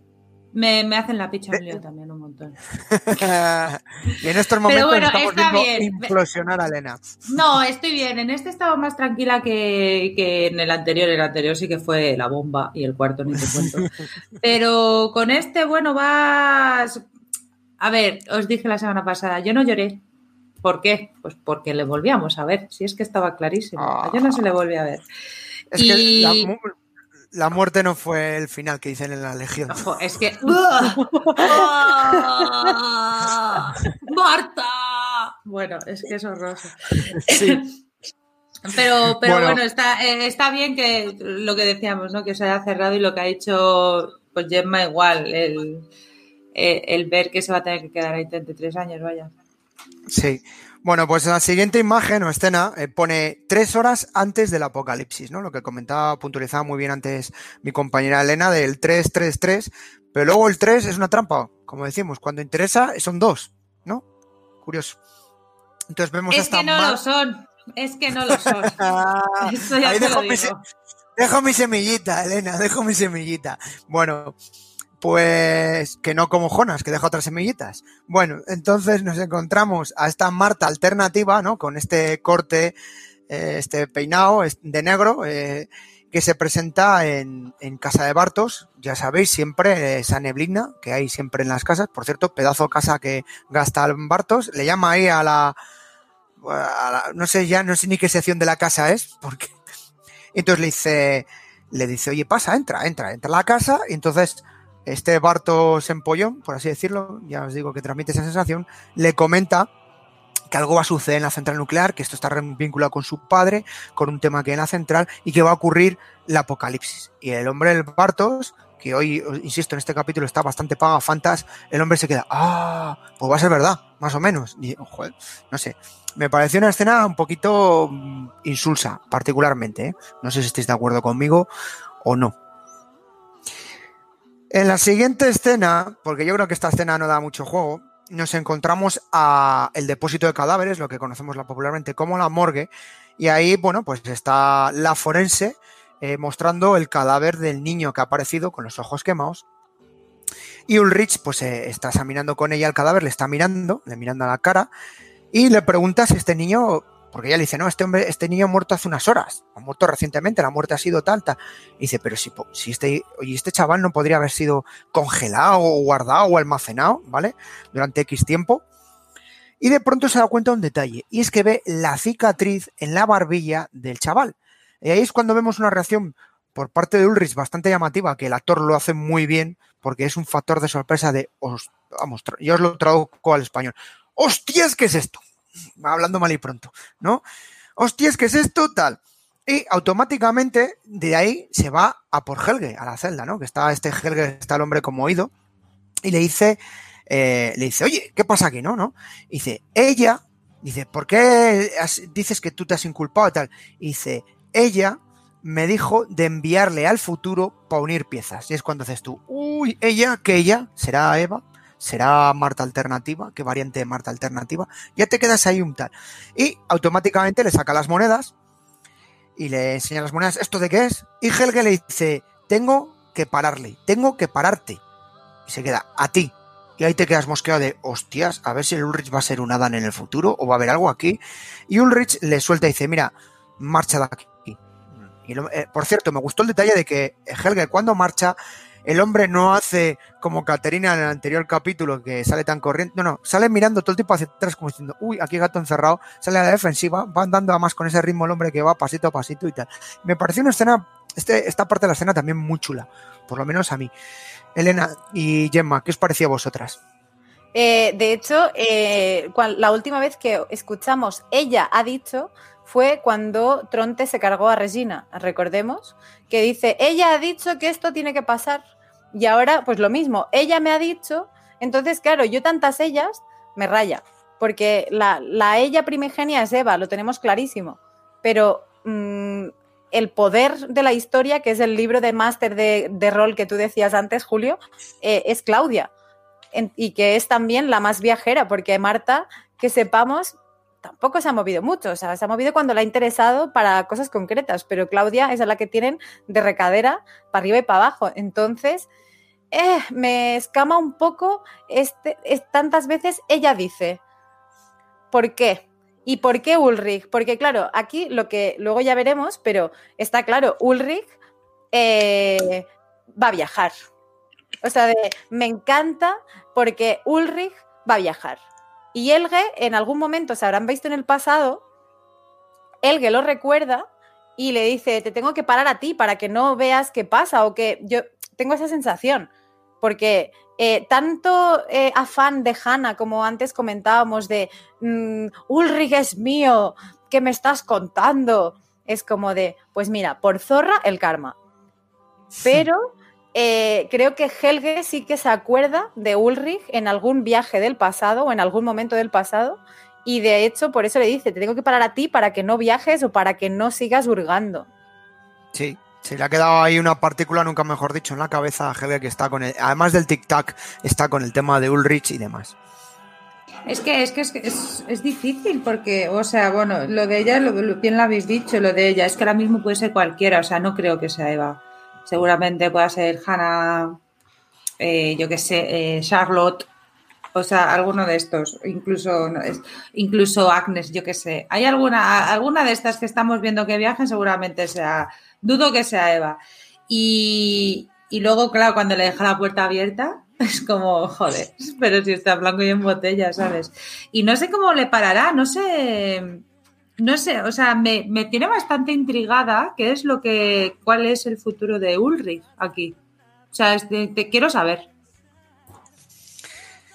me, me hacen la picha un lío <laughs> también un montón. y en estos momentos bueno, estamos viendo bien. implosionar a Elena. No, estoy bien. En este estaba más tranquila que, que, en el anterior. El anterior sí que fue la bomba y el cuarto ni te cuento. <laughs> Pero con este, bueno, vas... A ver, os dije la semana pasada, yo no lloré. ¿Por qué? Pues porque le volvíamos a ver. Si es que estaba clarísimo. A yo no se le volví a ver. Es y... que la, la muerte no fue el final que dicen en la Legión. Ojo, es que. <laughs> ¡Marta! Bueno, es que es horroroso. Sí. Pero, pero bueno, está, eh, está bien que lo que decíamos, ¿no? Que se haya cerrado y lo que ha hecho pues Gemma igual, el, el, el ver que se va a tener que quedar ahí 33 años, vaya. Sí. Bueno, pues la siguiente imagen o escena eh, pone tres horas antes del apocalipsis, ¿no? Lo que comentaba, puntualizaba muy bien antes mi compañera Elena del 333, pero luego el 3 es una trampa, como decimos, cuando interesa son dos, ¿no? Curioso. Entonces vemos es que no lo son, es que no lo son. <laughs> Eso ya Ahí te dejo lo mi, digo. dejo mi semillita, Elena, dejo mi semillita. Bueno, pues que no como Jonas, que deja otras semillitas. Bueno, entonces nos encontramos a esta Marta alternativa, ¿no? Con este corte, eh, este peinado de negro, eh, que se presenta en, en, Casa de Bartos. Ya sabéis, siempre esa neblina que hay siempre en las casas. Por cierto, pedazo de casa que gasta Bartos. Le llama ahí a la, a la, no sé ya, no sé ni qué sección de la casa es, porque <laughs> entonces le dice, le dice, oye, pasa, entra, entra, entra a la casa, y entonces este Bartos Empollón, por así decirlo, ya os digo que transmite esa sensación, le comenta que algo va a suceder en la central nuclear, que esto está vinculado con su padre, con un tema que hay en la central y que va a ocurrir el apocalipsis. Y el hombre del Bartos, que hoy, insisto, en este capítulo está bastante paga fantas, el hombre se queda, ah, pues va a ser verdad, más o menos. No sé, me pareció una escena un poquito insulsa, particularmente. ¿eh? No sé si estáis de acuerdo conmigo o no. En la siguiente escena, porque yo creo que esta escena no da mucho juego, nos encontramos a el depósito de cadáveres, lo que conocemos popularmente como la morgue, y ahí, bueno, pues está la forense eh, mostrando el cadáver del niño que ha aparecido con los ojos quemados. Y Ulrich, pues eh, está examinando con ella el cadáver, le está mirando, le mirando a la cara, y le pregunta si este niño porque ella le dice, no, este hombre, este niño ha muerto hace unas horas, ha muerto recientemente, la muerte ha sido tanta. Y dice, pero si, si este, este chaval no podría haber sido congelado o guardado o almacenado, ¿vale? Durante X tiempo. Y de pronto se da cuenta de un detalle, y es que ve la cicatriz en la barbilla del chaval. Y ahí es cuando vemos una reacción por parte de Ulrich bastante llamativa, que el actor lo hace muy bien, porque es un factor de sorpresa de, os, vamos, yo os lo traduzco al español. ¡Hostias, qué es esto! Hablando mal y pronto, ¿no? Hostias, ¿qué es esto? Tal. Y automáticamente de ahí se va a por Helge, a la celda, ¿no? Que está este Helge, está el hombre como oído, y le dice, eh, le dice, oye, ¿qué pasa aquí, no? ¿No? Dice, ella, dice, ¿por qué dices que tú te has inculpado tal? Dice, ella me dijo de enviarle al futuro para unir piezas. Y es cuando haces tú, uy, ella, que ella, será Eva, será Marta alternativa, qué variante de Marta alternativa, ya te quedas ahí un tal. Y automáticamente le saca las monedas y le enseña las monedas, ¿esto de qué es? Y Helge le dice, tengo que pararle, tengo que pararte. Y se queda, a ti. y ahí te quedas mosqueado de hostias, a ver si el Ulrich va a ser un Adán en el futuro o va a haber algo aquí. Y Ulrich le suelta y dice, mira, marcha de aquí. Y lo- eh, por cierto, me gustó el detalle de que Helge cuando marcha, el hombre no hace como Caterina en el anterior capítulo que sale tan corriente, no, no, sale mirando todo el tiempo hacia atrás como diciendo, uy, aquí gato encerrado, sale a la defensiva, va andando además con ese ritmo el hombre que va pasito a pasito y tal. Me pareció una escena, este, esta parte de la escena también muy chula, por lo menos a mí. Elena y Gemma, ¿qué os pareció a vosotras? Eh, de hecho, eh, la última vez que escuchamos ella ha dicho fue cuando Tronte se cargó a Regina, recordemos, que dice, ella ha dicho que esto tiene que pasar. Y ahora, pues lo mismo, ella me ha dicho, entonces, claro, yo tantas ellas me raya, porque la, la ella primigenia es Eva, lo tenemos clarísimo, pero mm, el poder de la historia, que es el libro de máster de, de rol que tú decías antes, Julio, eh, es Claudia. Y que es también la más viajera, porque Marta, que sepamos, tampoco se ha movido mucho, o sea, se ha movido cuando le ha interesado para cosas concretas, pero Claudia es a la que tienen de recadera para arriba y para abajo. Entonces, eh, me escama un poco este, es, tantas veces ella dice, ¿por qué? ¿Y por qué Ulrich? Porque claro, aquí lo que luego ya veremos, pero está claro, Ulrich eh, va a viajar. O sea, de, me encanta porque Ulrich va a viajar. Y Elge, en algún momento se habrán visto en el pasado, Elge lo recuerda y le dice, te tengo que parar a ti para que no veas qué pasa o que yo tengo esa sensación. Porque eh, tanto eh, afán de Hannah, como antes comentábamos, de mm, Ulrich es mío, ¿qué me estás contando? Es como de, pues mira, por zorra el karma. Pero eh, creo que Helge sí que se acuerda de Ulrich en algún viaje del pasado o en algún momento del pasado. Y de hecho, por eso le dice, te tengo que parar a ti para que no viajes o para que no sigas hurgando. Sí, se le ha quedado ahí una partícula, nunca mejor dicho, en la cabeza a Helge que está con el, además del tic-tac, está con el tema de Ulrich y demás. Es que, es que es, es, es difícil porque, o sea, bueno, lo de ella, lo, lo, bien lo habéis dicho, lo de ella, es que ahora mismo puede ser cualquiera, o sea, no creo que sea Eva. Seguramente pueda ser Hannah, eh, yo qué sé, eh, Charlotte, o sea, alguno de estos, incluso, incluso Agnes, yo qué sé. Hay alguna, alguna de estas que estamos viendo que viajan, seguramente sea, dudo que sea Eva. Y, y luego, claro, cuando le deja la puerta abierta, <laughs> es como, joder, pero si está blanco y en botella, ¿sabes? Y no sé cómo le parará, no sé, no sé, o sea, me, me tiene bastante intrigada qué es lo que, cuál es el futuro de Ulrich aquí. O sea, te, quiero saber.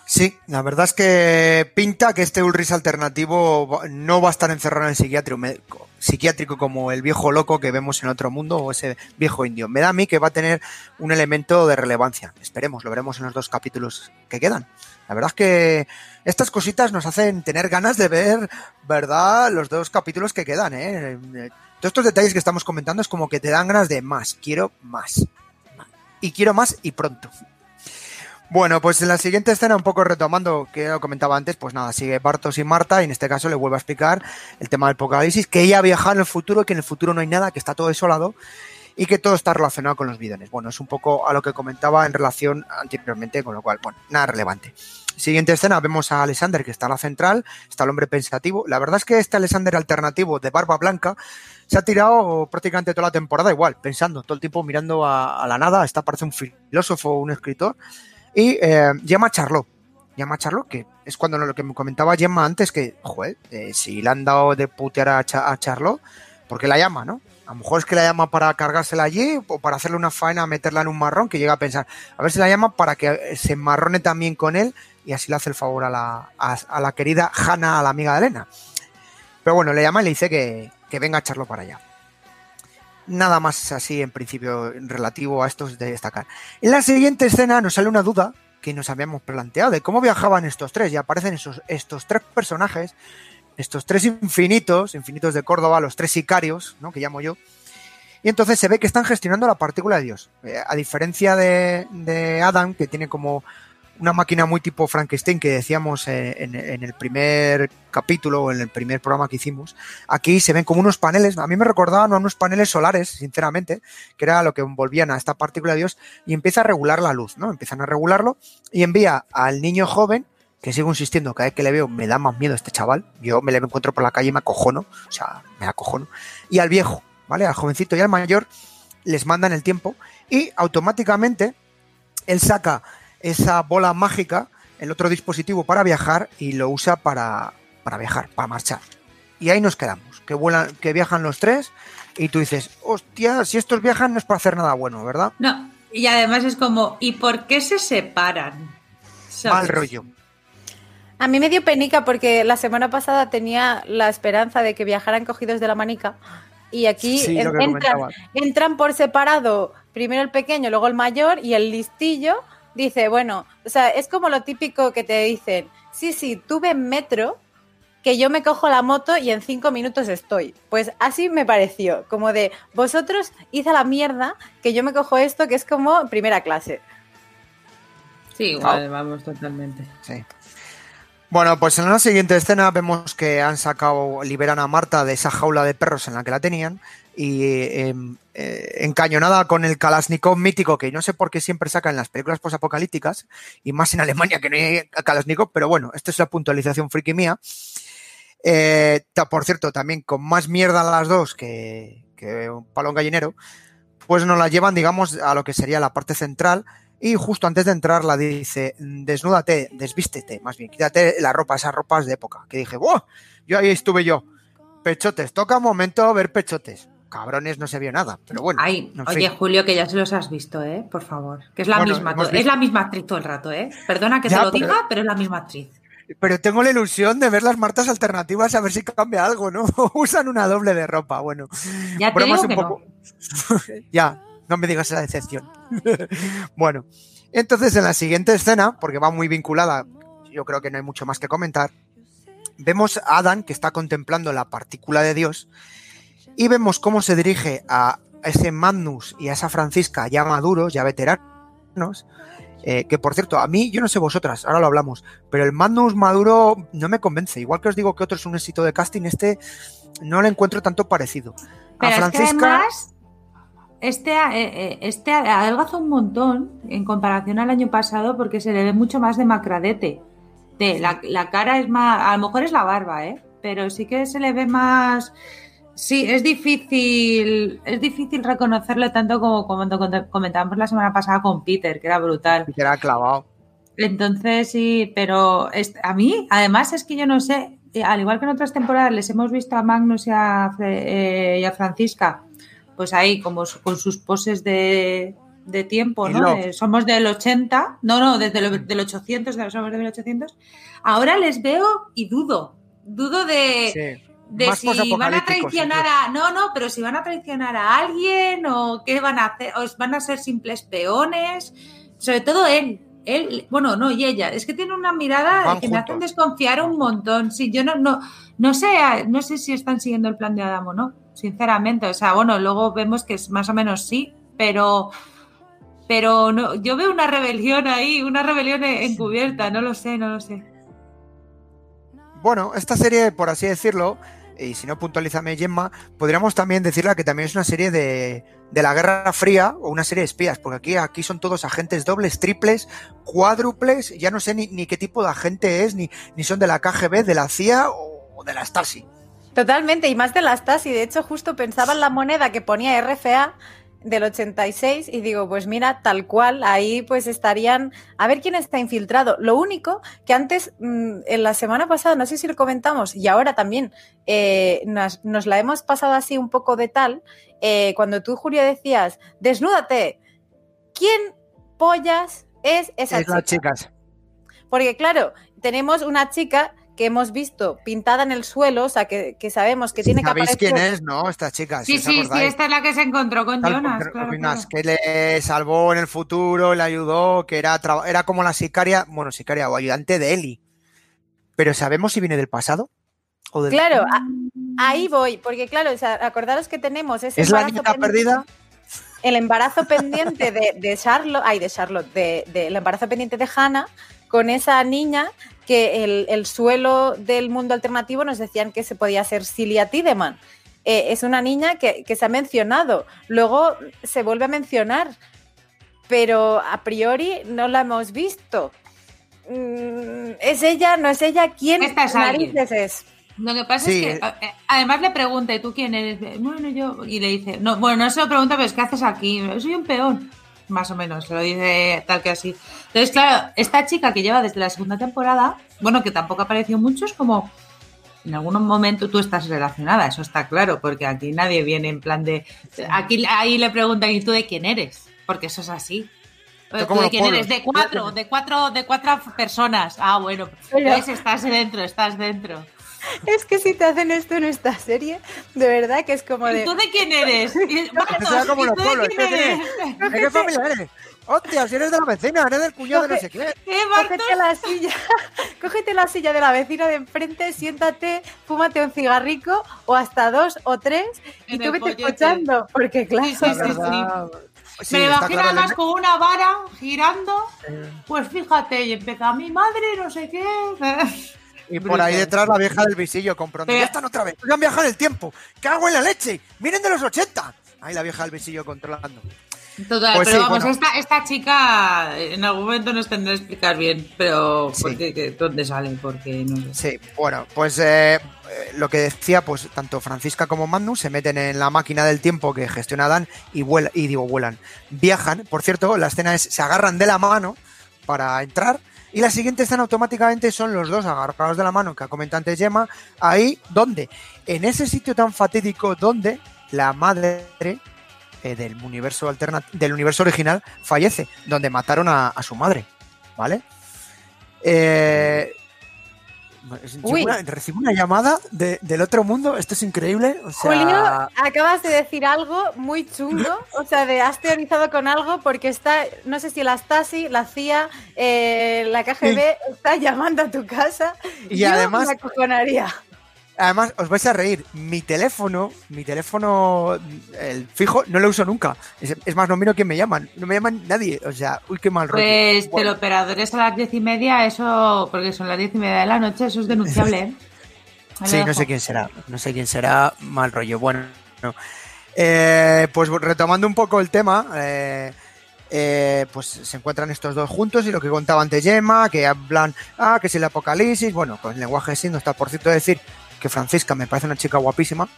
Sí, la verdad es que pinta que este Ulrich alternativo no va a estar encerrado en el psiquiátrico, psiquiátrico como el viejo loco que vemos en otro mundo o ese viejo indio. Me da a mí que va a tener un elemento de relevancia. Esperemos, lo veremos en los dos capítulos que quedan. La verdad es que estas cositas nos hacen tener ganas de ver, ¿verdad?, los dos capítulos que quedan, ¿eh? Todos estos detalles que estamos comentando es como que te dan ganas de más, quiero más. Y quiero más y pronto. Bueno, pues en la siguiente escena, un poco retomando que lo comentaba antes, pues nada, sigue Bartos y Marta y en este caso le vuelvo a explicar el tema del apocalipsis, que ella viaja en el futuro, que en el futuro no hay nada, que está todo desolado y que todo está relacionado con los bidones. Bueno, es un poco a lo que comentaba en relación anteriormente, con lo cual, bueno, nada relevante. Siguiente escena, vemos a Alexander que está en la central, está el hombre pensativo. La verdad es que este Alexander alternativo de barba blanca se ha tirado prácticamente toda la temporada igual, pensando, todo el tiempo mirando a, a la nada, está parece un filósofo, un escritor y eh, llama a Charlot. Llama a Charlot, que es cuando lo que me comentaba Gemma antes, que, joder, eh, si le han dado de putear a, Cha a Charlot, ¿por qué la llama, no? A lo mejor es que la llama para cargársela allí o para hacerle una faena, meterla en un marrón, que llega a pensar, a ver si la llama para que se marrone también con él y así le hace el favor a la, a, la querida Hanna, a la amiga de Elena. Pero bueno, le llama y le dice que, que venga a echarlo para allá nada más así en principio relativo a estos de destacar. En la siguiente escena nos sale una duda que nos habíamos planteado de cómo viajaban estos tres y aparecen esos, estos tres personajes, estos tres infinitos, infinitos de Córdoba, los tres sicarios, ¿no? que llamo yo, y entonces se ve que están gestionando la partícula de Dios. Eh, a diferencia de, Adam, que tiene como una máquina muy tipo Frankenstein que decíamos eh, en, en el primer capítulo o en el primer programa que hicimos. Aquí se ven como unos paneles, a mí me recordaban a unos paneles solares, sinceramente, que era lo que envolvían a esta partícula de Dios, y empieza a regular la luz, ¿no? Empiezan a regularlo y envía al niño joven que sigo insistiendo, cada vez que le veo me da más miedo este chaval. Yo me le encuentro por la calle y me acojono, o sea, me acojono. Y al viejo, ¿vale? Al jovencito y al mayor les mandan el tiempo y automáticamente él saca esa bola mágica, el otro dispositivo para viajar y lo usa para, para viajar, para marchar. Y ahí nos quedamos, que, vuelan, que viajan los tres y tú dices, hostia, si estos viajan no es para hacer nada bueno, ¿verdad? No, y además es como, ¿y por qué se separan? ¿Sabes? Mal rollo. A mí me dio penica porque la semana pasada tenía la esperanza de que viajaran cogidos de la manica y aquí Sí, entran, por separado, primero el pequeño, luego el mayor y el listillo dice, bueno, o sea, es como lo típico que te dicen, sí, sí, tuve metro que yo me cojo la moto y en cinco minutos estoy. Pues así me pareció, como de, vosotros a la mierda que yo me cojo esto que es como primera clase. Sí, igual, vamos totalmente. Sí. Bueno, pues en la siguiente escena vemos que han sacado, liberan a Marta de esa jaula de perros en la que la tenían y eh, eh, encañonada con el Kalashnikov mítico que no sé por qué siempre sacan en las películas posapocalípticas y más en Alemania que no hay Kalashnikov, pero bueno, esta es la puntualización friki mía. Eh, por cierto, también con más mierda las dos que, que un palón gallinero, pues nos la llevan, digamos, a lo que sería la parte central y justo antes de entrar la dice, desnúdate, desvístete, más bien, quítate la ropa, esas ropas de época. Que dije, ¡wow! Yo ahí estuve yo. Pechotes, toca un momento ver pechotes. Cabrones, no se vio nada, pero bueno. Ay, en oye, fin. Julio, que ya se los has visto, ¿eh? Por favor. Que es la Bueno, misma, es la misma actriz todo el rato, ¿eh? Perdona que Ya, te lo pero- diga, pero es la misma actriz. Pero tengo la ilusión de ver las martas alternativas a ver si cambia algo, ¿no? <laughs> Usan una doble de ropa, bueno. Ya te digo un que poco. no. <laughs> ya, no me digas esa decepción. <laughs> bueno, entonces en la siguiente escena, porque va muy vinculada, yo creo que no hay mucho más que comentar, vemos a Adán que está contemplando la partícula de Dios y vemos cómo se dirige a ese Magnus y a esa Francisca ya maduros, ya veteranos, eh, que por cierto, a mí, yo no sé vosotras, ahora lo hablamos, pero el Magnus maduro no me convence. Igual que os digo que otro es un éxito de casting, este no le encuentro tanto parecido. A Pero es que Francisca, además, este, eh, eh, este adelgaza un montón en comparación al año pasado porque se le ve mucho más demacradete. De, la, la cara es más, a lo mejor es la barba, ¿eh? Pero sí que se le ve más... Sí, es difícil, es difícil reconocerlo tanto como, como comentábamos la semana pasada con Peter, que era brutal. que era clavado. Entonces, sí, pero es- a mí, además, es que yo no sé, eh, al igual que en otras temporadas les hemos visto a Magnus y a, eh, y a Francisca, pues ahí, como con sus poses de, de tiempo, ¿no? De- somos del 80, no, no, desde lo- del 800, de- somos de 1800. Ahora les veo y dudo, dudo de, Sí. de si van a traicionar a. No, no, pero si van a traicionar a alguien o qué van a hacer, o van a ser simples peones. Sobre todo él. Él, bueno, no, y ella. Es que tiene una mirada Van que me hacen desconfiar un montón. Sí, yo no, no, no sé, no sé si están siguiendo el plan de Adam o no, sinceramente. O sea, bueno, luego vemos que es más o menos sí, pero. Pero no, yo veo una rebelión ahí, una rebelión encubierta, no lo sé, no lo sé. Bueno, esta serie, por así decirlo, y si no puntualízame Gemma, podríamos también decirla que también es una serie de, de la Guerra Fría o una serie de espías, porque aquí, aquí son todos agentes dobles, triples, cuádruples, ya no sé ni, ni qué tipo de agente es, ni, ni son de la KGB, de la CIA o, o de la Stasi. Totalmente, y más de las TAS, y de hecho justo pensaba en la moneda que ponía RFA del 86 y digo, pues mira, tal cual, ahí pues estarían, a ver quién está infiltrado. Lo único que antes, mm, en la semana pasada, no sé si lo comentamos, y ahora también eh, nos, nos la hemos pasado así un poco de tal, eh, cuando tú, Julio, decías, desnúdate, ¿quién pollas es esa es chica? las chicas. Porque claro, tenemos una chica que hemos visto pintada en el suelo, o sea, que, que sabemos que tiene que ¿Sabéis aparecer... quién es, no? Esta chica. Sí, sí, sí, esta es la que se encontró con Tal- Jonas. con- claro, con Jonas, claro. que le salvó en el futuro, le ayudó, que era, era como la sicaria, bueno, sicaria o ayudante de Eli. Pero ¿sabemos si viene del pasado? ¿O del- Claro, a- ahí voy, porque claro, o sea, acordaros que tenemos ese ¿Es la niña pendiente. perdida? el embarazo pendiente de, de Charlotte, ay, de Charlotte, de, de- el embarazo pendiente de Hannah con esa niña que el, el suelo del mundo alternativo nos decían que se podía ser Cilia Tiedemann. Eh, es una niña que, que se ha mencionado, luego se vuelve a mencionar, pero a priori no la hemos visto. Mm, ¿Es ella? ¿No es ella? ¿Quién Esta es alguien. narices es? Lo que pasa Sí, es que eh, además le pregunta, ¿y tú quién eres? Bueno, yo. Y le dice, no, bueno, no se lo pregunta, pero es ¿qué haces aquí? Soy un peón. Más o menos, se lo dice tal que así. Entonces, claro, esta chica que lleva desde la segunda temporada, bueno, que tampoco apareció mucho, es como. En algún momento tú estás relacionada, eso está claro, porque aquí nadie viene en plan de. Aquí ahí le preguntan, ¿y tú de quién eres? Porque eso es así. Esto ¿Tú como de quién eres? De cuatro, de cuatro, de cuatro personas. Ah, bueno. ¿Ves? Estás dentro, estás dentro. Es que si te hacen esto en esta serie, de verdad que es como ¿Y de... tú de quién eres? <laughs> Sea como ¿y los tú de polos, quién ¿qué eres? ¿De qué familia eres? Hostia, si eres de la vecina, eres del cuñado de no sé qué. ¿Qué, Bartos? Cógete la silla, <laughs> cógete la silla de la vecina de enfrente, siéntate, fúmate un cigarrico o hasta dos o tres y tú el vete pollete. escuchando, porque claro, Sí, sí, Me imagino claro, además con una vara girando. eh, Pues fíjate, y empieza mi madre, no sé qué. <laughs> Y por ahí detrás la vieja del visillo comprando. Pero- Ya están otra vez. Ya han viajado en el tiempo. ¡Cago en la leche! ¡Miren de los 80! Ahí la vieja del visillo controlando. Total, Pues pero sí, vamos, bueno. esta, esta chica en algún momento nos tendrá que explicar bien, pero Sí. ¿por qué- qué- ¿dónde sale? Porque no sé. Sí, bueno, pues eh, eh, lo que decía, pues tanto Francisca como Magnus se meten en la máquina del tiempo que gestiona Dan y vuelan, y digo, vuelan. Viajan, por cierto, la escena es, se agarran de la mano para entrar. Y la siguiente escena automáticamente son los dos agarrados de la mano que ha comentado antes Gemma. Ahí, ¿dónde? En ese sitio tan fatídico donde la madre eh, del universo del universo original fallece, donde mataron a, a su madre. ¿Vale? Eh. Una, recibo una llamada de- del otro mundo. Esto es increíble. O sea, Julio, acabas de decir algo muy chungo, o sea, de has teorizado con algo porque está, no sé si la Stasi, la CIA, eh, la KGB está llamando a tu casa. Y Yo además- me acojonaría. Además, os vais a reír. Mi teléfono, mi teléfono, el fijo, no lo uso nunca. Es, es más, no miro quién me llaman. No me llaman nadie. O sea, uy, qué mal rollo. Pues Bueno, teleoperadores a las diez y media, eso, porque son las diez y media de la noche, eso es denunciable. ¿eh? <laughs> Sí, no sé quién será. No sé quién será. Mal rollo. Bueno, no. Eh, pues retomando un poco el tema, eh, eh, pues se encuentran estos dos juntos y lo que contaba antes Gemma, que hablan, ah, que es el apocalipsis. Bueno, con el lenguaje sí, no está por cierto decir que Francisca me parece una chica guapísima.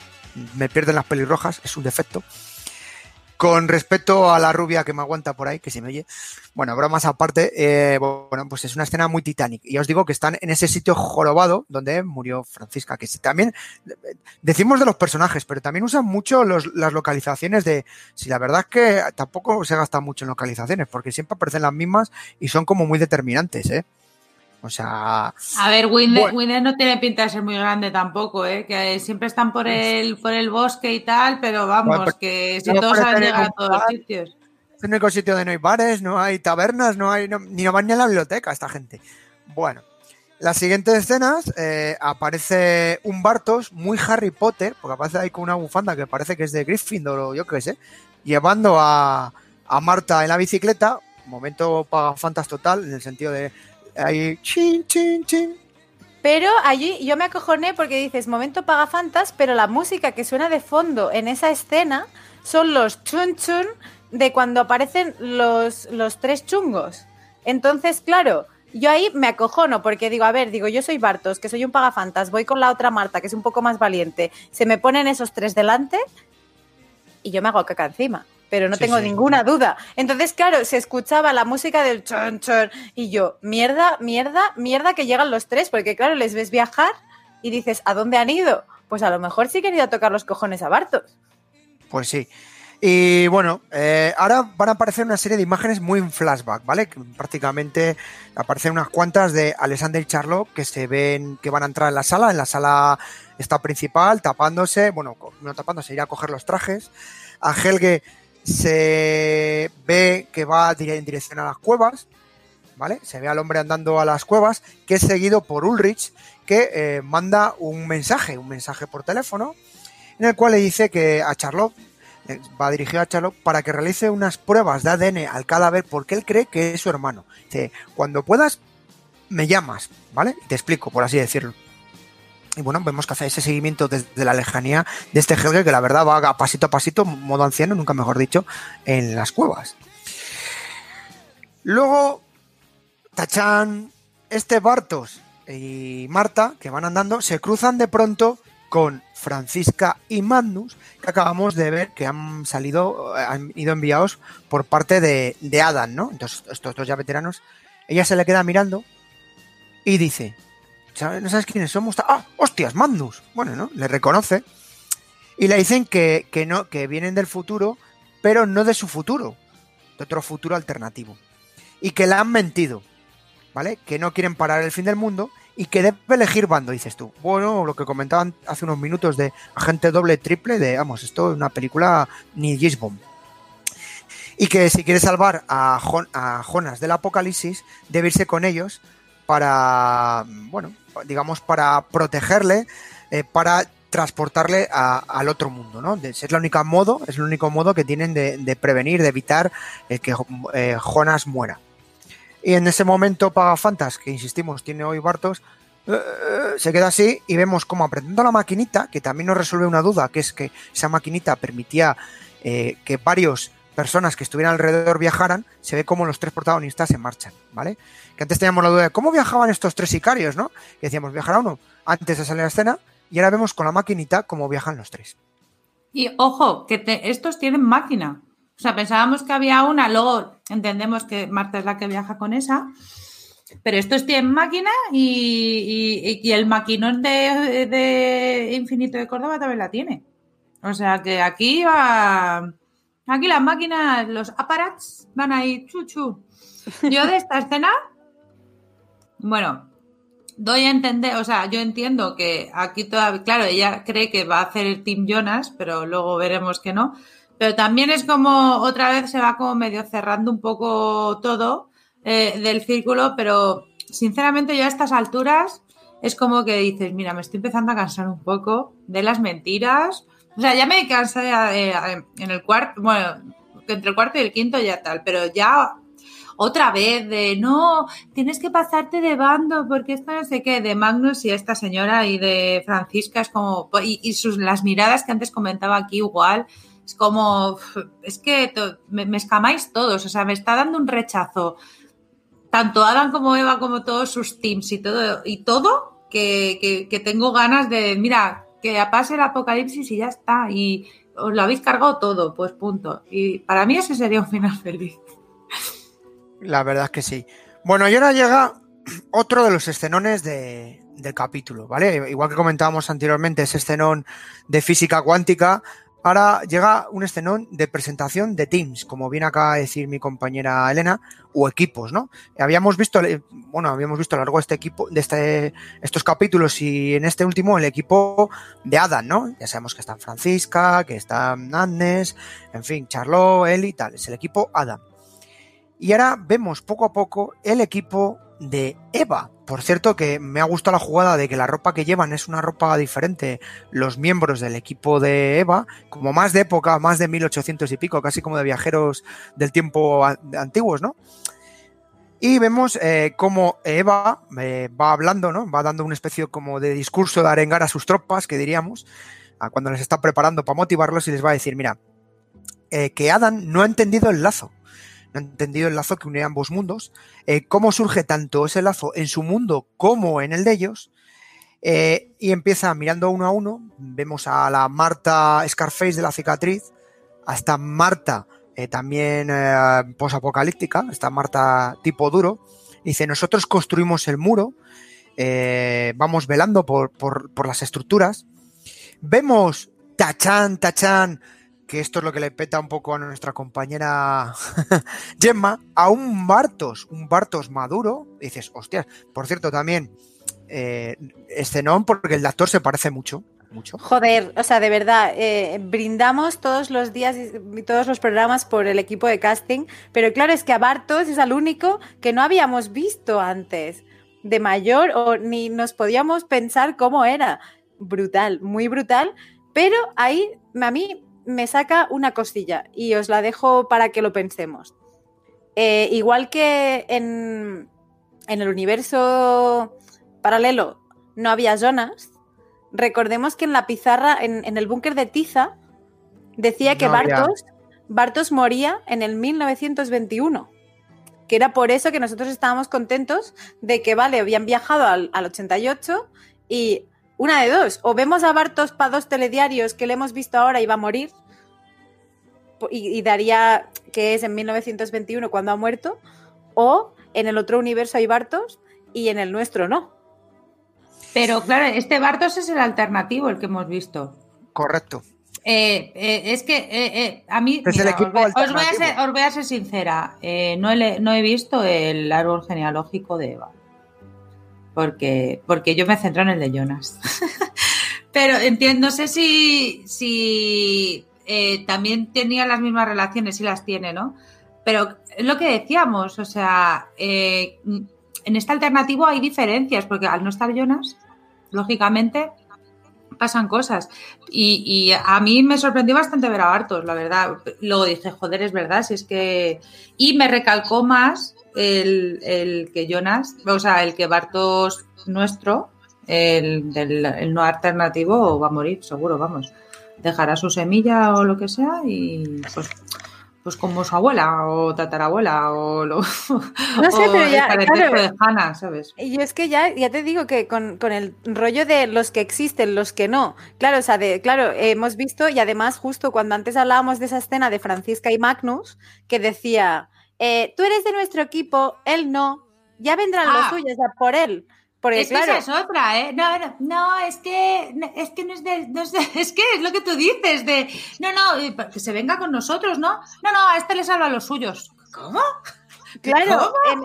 Me pierden las pelirrojas, es un defecto. Con respecto a la rubia que me aguanta por ahí, que se me oye. Bueno, bromas aparte, eh, bueno, pues es una escena muy Titanic. Y os digo que están en ese sitio jorobado donde murió Francisca, que también decimos de los personajes, pero también usan mucho los- las localizaciones de. Si la verdad es que tampoco se gasta mucho en localizaciones, porque siempre aparecen las mismas y son como muy determinantes, ¿eh? O sea, A ver, Winde, Bueno. Winde no tiene pinta de ser muy grande tampoco, ¿eh? Que siempre están por el, por el bosque y tal, pero vamos, Bueno, pero- que si no todos saben llegar a todos los sitios. es el único sitio donde no hay bares, no hay tabernas, no hay. no- ni no van ni a la biblioteca esta gente. Bueno, las siguientes escenas eh, aparece un Bartos muy Harry Potter, porque aparece ahí con una bufanda que parece que es de Gryffindor o yo qué sé, llevando a, a Marta en la bicicleta. Momento pagafantas total, en el sentido de ahí, chin, chin, chin. Pero allí yo me acojoné porque dices, momento pagafantas, pero la música que suena de fondo en esa escena son los chun chun de cuando aparecen los, los tres chungos. Entonces, claro, yo ahí me acojono porque digo, a ver, digo, yo soy Bartos, que soy un pagafantas, voy con la otra Marta, que es un poco más valiente, se me ponen esos tres delante y yo me hago caca encima. Pero no Sí, tengo sí. ninguna duda. Entonces, claro, se escuchaba la música del chon chon y yo, mierda, mierda, mierda que llegan los tres, porque claro, les ves viajar y dices, ¿a dónde han ido? Pues a lo mejor sí que han ido a tocar los cojones a Bartos. Pues sí. Y bueno, eh, ahora van a aparecer una serie de imágenes muy en flashback, ¿vale? Prácticamente aparecen unas cuantas de Alexander y Charlotte que se ven que van a entrar en la sala. En la sala está principal, tapándose, bueno, no tapándose, ir a coger los trajes. A Helge se ve que va en dirección a las cuevas, ¿vale? Se ve al hombre andando a las cuevas, que es seguido por Ulrich, que eh, manda un mensaje, un mensaje por teléfono, en el cual le dice que a Charlotte eh, va dirigido a Charlotte para que realice unas pruebas de ADN al cadáver porque él cree que es su hermano. Dice, cuando puedas, me llamas, ¿vale? Te explico, por así decirlo. Y bueno, vemos que hace ese seguimiento desde la lejanía de este Helge que la verdad va a pasito a pasito, modo anciano, nunca mejor dicho, en las cuevas. Luego, Tachan, este Bartos y Marta, que van andando, se cruzan de pronto con Francisca y Magnus, que acabamos de ver que han salido, han ido enviados por parte de, de Adam, ¿no? Entonces, estos dos ya veteranos, ella se le queda mirando y dice, ¿no sabes quiénes somos? ¡Ah, hostias, Magnus! Bueno, ¿no? Le reconoce y le dicen que, que no, que vienen del futuro, pero no de su futuro, de otro futuro alternativo. Y que le han mentido, ¿vale? Que no quieren parar el fin del mundo y que debe elegir bando, dices tú. Bueno, lo que comentaban hace unos minutos de agente doble, triple, de, vamos, esto es una película ni Gisbomb. Y que si quiere salvar a, a Jonas del apocalipsis, debe irse con ellos para, bueno, digamos, para protegerle, eh, para transportarle al otro mundo, ¿no? Es la única modo, es el único modo que tienen de, prevenir, de evitar eh, que eh, Jonas muera. Y en ese momento Pagafantas, que insistimos, tiene hoy Bartos, eh, se queda así y vemos como apretando la maquinita, que también nos resuelve una duda, que es que esa maquinita permitía que varios personas que estuvieran alrededor viajaran, se ve como los tres protagonistas se marchan, ¿vale? Que antes teníamos la duda de cómo viajaban estos tres sicarios, ¿no? Que decíamos, viajará uno antes de salir a la escena, y ahora vemos con la maquinita cómo viajan los tres. Y ojo, que estos tienen máquina. O sea, pensábamos que había una, luego entendemos que Marta es la que viaja con esa, pero estos tienen máquina y, y- y el maquinón de, de Infinito de Córdoba también la tiene. O sea que aquí va. Aquí las máquinas, los apparats van ahí, chuchu. Yo de esta escena, bueno, doy a entender, o sea, yo entiendo que aquí todavía, claro, ella cree que va a hacer el Team Jonas, pero luego veremos que no. Pero también es como otra vez se va como medio cerrando un poco todo eh, del círculo, pero sinceramente yo a estas alturas es como que dices, mira, me estoy empezando a cansar un poco de las mentiras. O sea, ya me cansé en el cuarto, bueno, entre el cuarto y el quinto ya tal, pero ya otra vez de no, tienes que pasarte de bando porque esto no sé qué, de Magnus y esta señora y de Francisca es como, y, y sus, las miradas que antes comentaba aquí igual, es como, es que me, escamáis todos, o sea, me está dando un rechazo, tanto Adam como Eva como todos sus teams y todo, y todo, que, que tengo ganas de, mira, que pase el apocalipsis y ya está, y os lo habéis cargado todo, pues punto. Y para mí ese sería un final feliz. La verdad es que sí. Bueno, y ahora llega otro de los escenones de- del capítulo, ¿vale? Igual que comentábamos anteriormente, ese escenón de física cuántica, ahora llega un escenón de presentación de teams, como bien acaba de decir mi compañera Elena, o equipos, ¿no? Habíamos visto, eh, bueno, habíamos visto a lo largo de este equipo, de este, estos capítulos y en este último el equipo de Adam, ¿no? Ya sabemos que están Francisca, que están Agnes, en fin, Charlotte, Ellie y tal, es el equipo Adam. Y ahora vemos poco a poco el equipo de Eva. Por cierto, que me ha gustado la jugada de que la ropa que llevan es una ropa diferente los miembros del equipo de Eva, como más de época, más de 1800 y pico, casi como de viajeros del tiempo antiguos, ¿no? Y vemos eh, cómo Eva eh, va hablando, ¿no? Va dando una especie como de discurso de arengar a sus tropas, que diríamos, cuando les está preparando para motivarlos y les va a decir, mira, eh, que Adam no ha entendido el lazo entendido el lazo que une ambos mundos, eh, cómo surge tanto ese lazo en su mundo como en el de ellos, eh, y empieza mirando uno a uno, vemos a la Marta Scarface de la cicatriz, hasta Marta eh, también posapocalíptica, esta Marta tipo duro, dice, nosotros construimos el muro, vamos velando por, por, por las estructuras, vemos tachán, tachán, que esto es lo que le peta un poco a nuestra compañera <laughs> Gemma, a un Bartos, un Bartos maduro, dices, hostias, por cierto, también eh, escenón porque el actor se parece mucho, mucho. Joder, o sea, de verdad, eh, brindamos todos los días y todos los programas por el equipo de casting, pero claro, es que a Bartos es el único que no habíamos visto antes de mayor o ni nos podíamos pensar cómo era. Brutal, muy brutal, pero ahí a mí me saca una cosilla y os la dejo para que lo pensemos. Eh, igual que en, en el universo paralelo no había zonas, recordemos que en la pizarra, en, en el búnker de Tiza, decía que No Bartos, Bartos moría en el 1921. Que era por eso que nosotros estábamos contentos de que, vale, habían viajado al, al 88 y una de dos, o vemos a Bartos para dos telediarios que le hemos visto ahora y va a morir, y, y daría que es en 1921 cuando ha muerto, o en el otro universo hay Bartos y en el nuestro no. Pero claro, este Bartos es el alternativo, el que hemos visto. Correcto. Eh, eh, es que eh, eh, a mí Es el equipo os, voy, os voy a ser, os voy a ser sincera, eh, no, he, no he visto el árbol genealógico de Eva. Porque, porque yo me centro en el de Jonas. <laughs> Pero entiendo, no sé si, si eh, también tenía las mismas relaciones, si las tiene, ¿no? Pero es lo que decíamos, o sea, eh, en este alternativo hay diferencias, porque al no estar Jonas, lógicamente pasan cosas. Y, y a mí me sorprendió bastante ver a Bartos, la verdad. Luego dije, joder, es verdad, si es que... Y me recalcó más el, que Jonas, o sea, el que Bartos nuestro, el, el no alternativo, va a morir, seguro, vamos. Dejará su semilla o lo que sea y pues... Pues como su abuela o tatarabuela o lo. <laughs> No sé, <laughs> o pero ya, claro. de Hannah, ¿sabes? Y es que ya, ya te digo que con, con el rollo de los que existen, los que no. Claro, o sea, de, claro, hemos visto, y además, justo cuando antes hablábamos de esa escena de Francisca y Magnus, que decía, eh, tú eres de nuestro equipo, él no, ya vendrán Ah. los suyos a por él. Porque, Es que claro, esa es otra, ¿eh? No, no, no, es que, es que no es de, no es de- <laughs> es que es lo que tú dices, de, no, no, que se venga con nosotros, ¿no? No, no, a este le salva a los suyos. ¿Cómo? claro, en,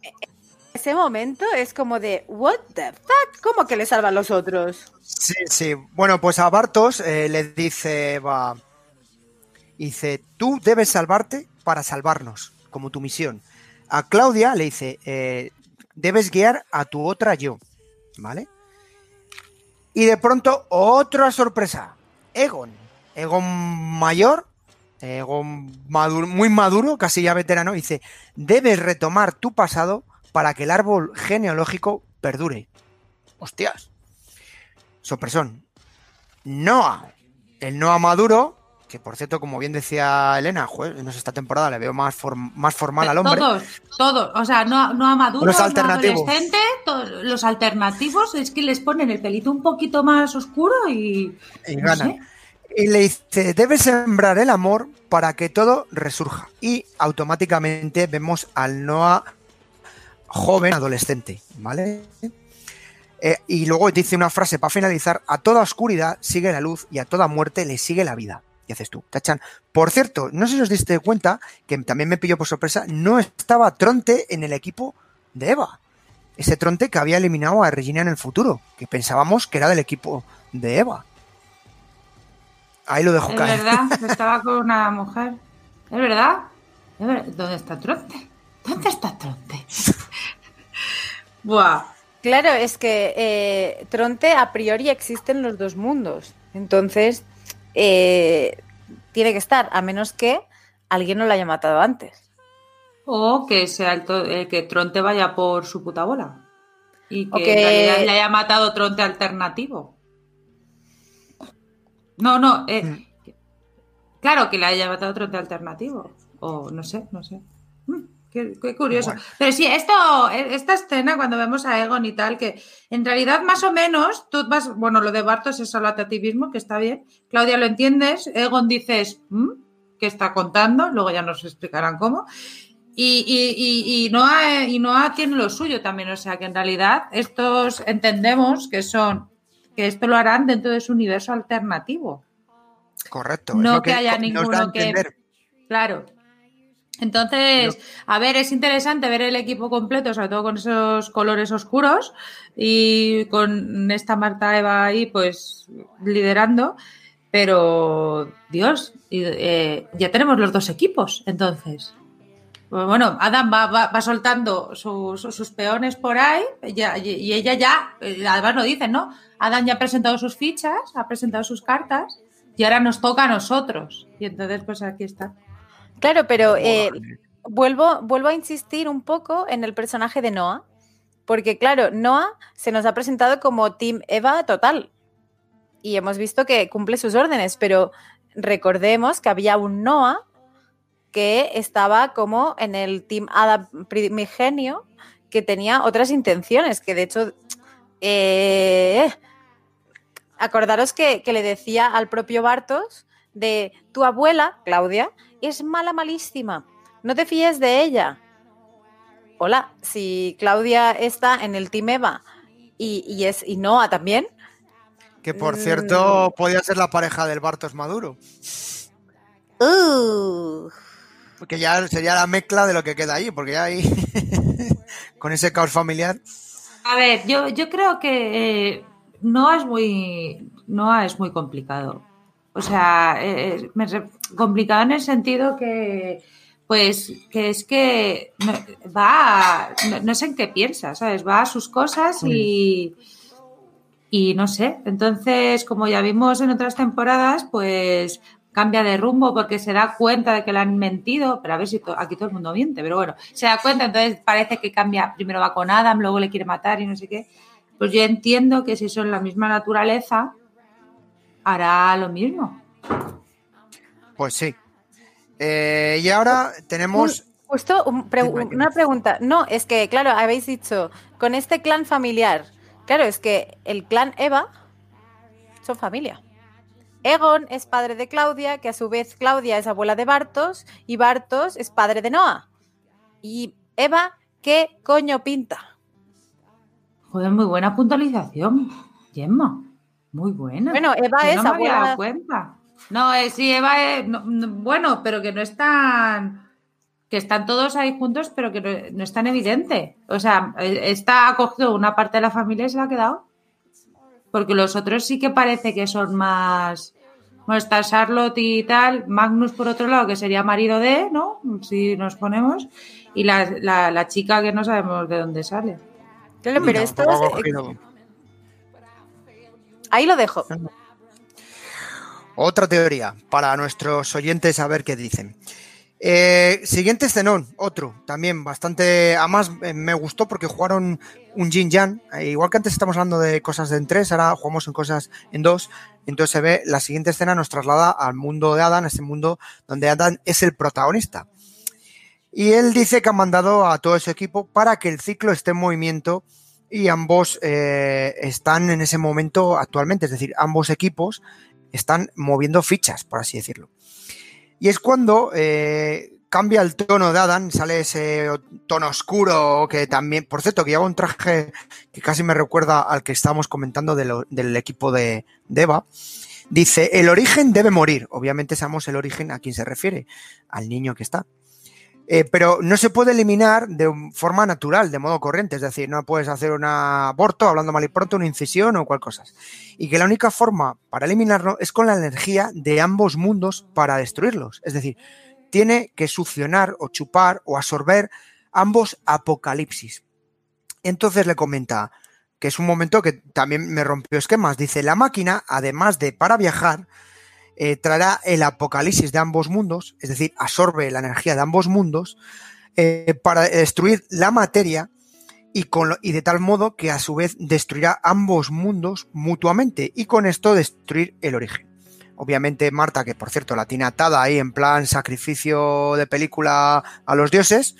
en ese momento es como de, what the fuck, ¿cómo que le salvan los otros? Sí, sí. Bueno, pues a Bartos eh, le dice, va, dice, tú debes salvarte para salvarnos, como tu misión. A Claudia le dice, eh, debes guiar a tu otra yo, ¿vale? Y de pronto, otra sorpresa. Egon. Egon mayor, Egon muy maduro, casi ya veterano, dice, debes retomar tu pasado para que el árbol genealógico perdure. Hostias. Sorpresón. Noah. El Noah maduro, que por cierto, como bien decía Elena, en esta temporada le veo más, form- más formal al hombre. Todos, todos, o sea, no, no a Maduro, Los no a alternativos. los alternativos es que les ponen el pelito un poquito más oscuro y, Y no ganan. sé. Y le dice, debes sembrar el amor para que todo resurja. Y automáticamente vemos al Noah joven adolescente, ¿vale? Eh, y luego dice una frase para finalizar, a toda oscuridad sigue la luz y a toda muerte le sigue la vida. Y haces tú, tachan. Por cierto, no sé si os diste cuenta, que también me pilló por sorpresa, no estaba Tronte en el equipo de Eva. Ese Tronte que había eliminado a Regina en el futuro, que pensábamos que era del equipo de Eva. Ahí lo dejo Es caer. verdad, <laughs> estaba con una mujer. Es verdad. Es verdad. ¿Dónde está Tronte? ¿Dónde está Tronte? <laughs> Buah. Claro, es que eh, Tronte a priori existen los dos mundos. Entonces, eh, tiene que estar, a menos que alguien no lo haya matado antes. O que sea el, to- el que Tronte vaya por su puta bola. Y que O que- en realidad le haya matado Tronte alternativo. No, no. eh, Mm. Claro, que le haya matado Tronte alternativo. O no sé, no sé. Mm, Qué, qué curioso. Bueno. Pero sí, esto, esta escena, cuando vemos a Egon y tal, que en realidad más o menos, tú vas, bueno, lo de Bartos es solo a ti mismo, que está bien. Claudia lo entiendes, Egon dices, "¿Mm? ¿qué está contando? Luego ya nos explicarán cómo. Y, y, y, y, Noah, y Noah tiene lo suyo también, o sea que en realidad estos entendemos que son, que esto lo harán dentro de su universo alternativo. Correcto. es No lo que haya ninguno que-. Claro. Entonces, a ver, es interesante ver el equipo completo, sobre todo con esos colores oscuros y con esta Marta Eva ahí, pues liderando. Pero, Dios, eh, ya tenemos los dos equipos, entonces. Pues bueno, Adam va, va- va soltando sus, sus peones por ahí ya- y, ella ya, eh, además lo dicen, ¿no? Adam ya ha presentado sus fichas, ha presentado sus cartas y y ahora nos toca a nosotros. Y entonces, pues aquí está. Claro, pero eh, vuelvo, vuelvo a insistir un poco en el personaje de Noah, porque claro, Noah se nos ha presentado como Team Eva total y hemos visto que cumple sus órdenes, pero recordemos que había un Noah que estaba como en el Team Ada primigenio, que tenía otras intenciones, que de hecho, eh, acordaros que, que le decía al propio Bartos de tu abuela, Claudia, es mala, malísima, no te fíes de ella. Hola, si Claudia está en el Team Eva y, y es y Noah también. Que por cierto, podía ser la pareja del Bartos Maduro. Uh. Porque ya sería la mezcla de lo que queda ahí, porque ya ahí, <laughs> con ese caos familiar. A ver, yo, yo creo que eh, Noah es muy. Noah es muy complicado. O sea, eh, me re- complicado en el sentido que. Pues que es que va, a- no, no sé en qué piensa, ¿sabes? Va a sus cosas y, y no sé. Entonces, como ya vimos en otras temporadas, pues cambia de rumbo porque se da cuenta de que le han mentido, pero a ver si to- aquí todo el mundo miente, pero bueno, se da cuenta, entonces parece que cambia, primero va con Adam, luego le quiere matar y no sé qué. Pues yo entiendo que si son la misma naturaleza, hará lo mismo. Pues sí. Eh, y ahora tenemos. Justo un pre- una pregunta. No, es que, claro, habéis dicho, con este clan familiar, claro, es que el clan Eva son familia. Egon es padre de Claudia, que a su vez Claudia es abuela de Bartos, y Bartos es padre de Noah. Y Eva, ¿qué coño pinta? Joder, muy buena puntualización, Gemma. Muy buena. Bueno, Eva Yo es no me había dado cuenta. No, eh, sí, Eva no, no, bueno, pero que no es tan. Que están todos ahí juntos, pero que no, no es tan evidente. O sea, eh, está ha cogido una parte de la familia y se la ha quedado. Porque los otros sí que parece que son más. Bueno, está Charlotte y tal. Magnus, por otro lado, que sería marido de, ¿no? Si nos ponemos. Y la, la- la chica que no sabemos de dónde sale. Claro, pero esto es- cogido- ahí lo dejo. Otra teoría para nuestros oyentes a ver qué dicen. Eh, siguiente escenón, otro, también bastante. Además, eh, me gustó porque jugaron un Jin Yang. Eh, igual que antes estamos hablando de cosas en tres, ahora jugamos en cosas en dos. Entonces se ve, la siguiente escena nos traslada al mundo de Adam, ese mundo donde Adam es el protagonista. Y él dice que ha mandado a todo su equipo para que el ciclo esté en movimiento y ambos eh, están en ese momento actualmente, es decir, ambos equipos están moviendo fichas, por así decirlo. Y es cuando eh, cambia el tono de Adam, sale ese tono oscuro que también, por cierto, que lleva un traje que casi me recuerda al que estábamos comentando del equipo de, de Eva. Dice, el origen debe morir. Obviamente sabemos el origen a quién se refiere, al niño que está. Eh, pero no se puede eliminar de forma natural, de modo corriente. Es decir, no puedes hacer un aborto, hablando mal y pronto, una incisión o cual cosas. Y que la única forma para eliminarlo es con la energía de ambos mundos para destruirlos. Es decir, tiene que succionar o chupar o absorber ambos apocalipsis. Entonces le comenta que es un momento que también me rompió esquemas. Dice, la máquina, además de para viajar, eh, traerá el apocalipsis de ambos mundos, es decir, absorbe la energía de ambos mundos eh, para destruir la materia y, con lo- y de tal modo que a su vez destruirá ambos mundos mutuamente y con esto destruir el origen. Obviamente Marta, que por cierto la tiene atada ahí en plan sacrificio de película a los dioses,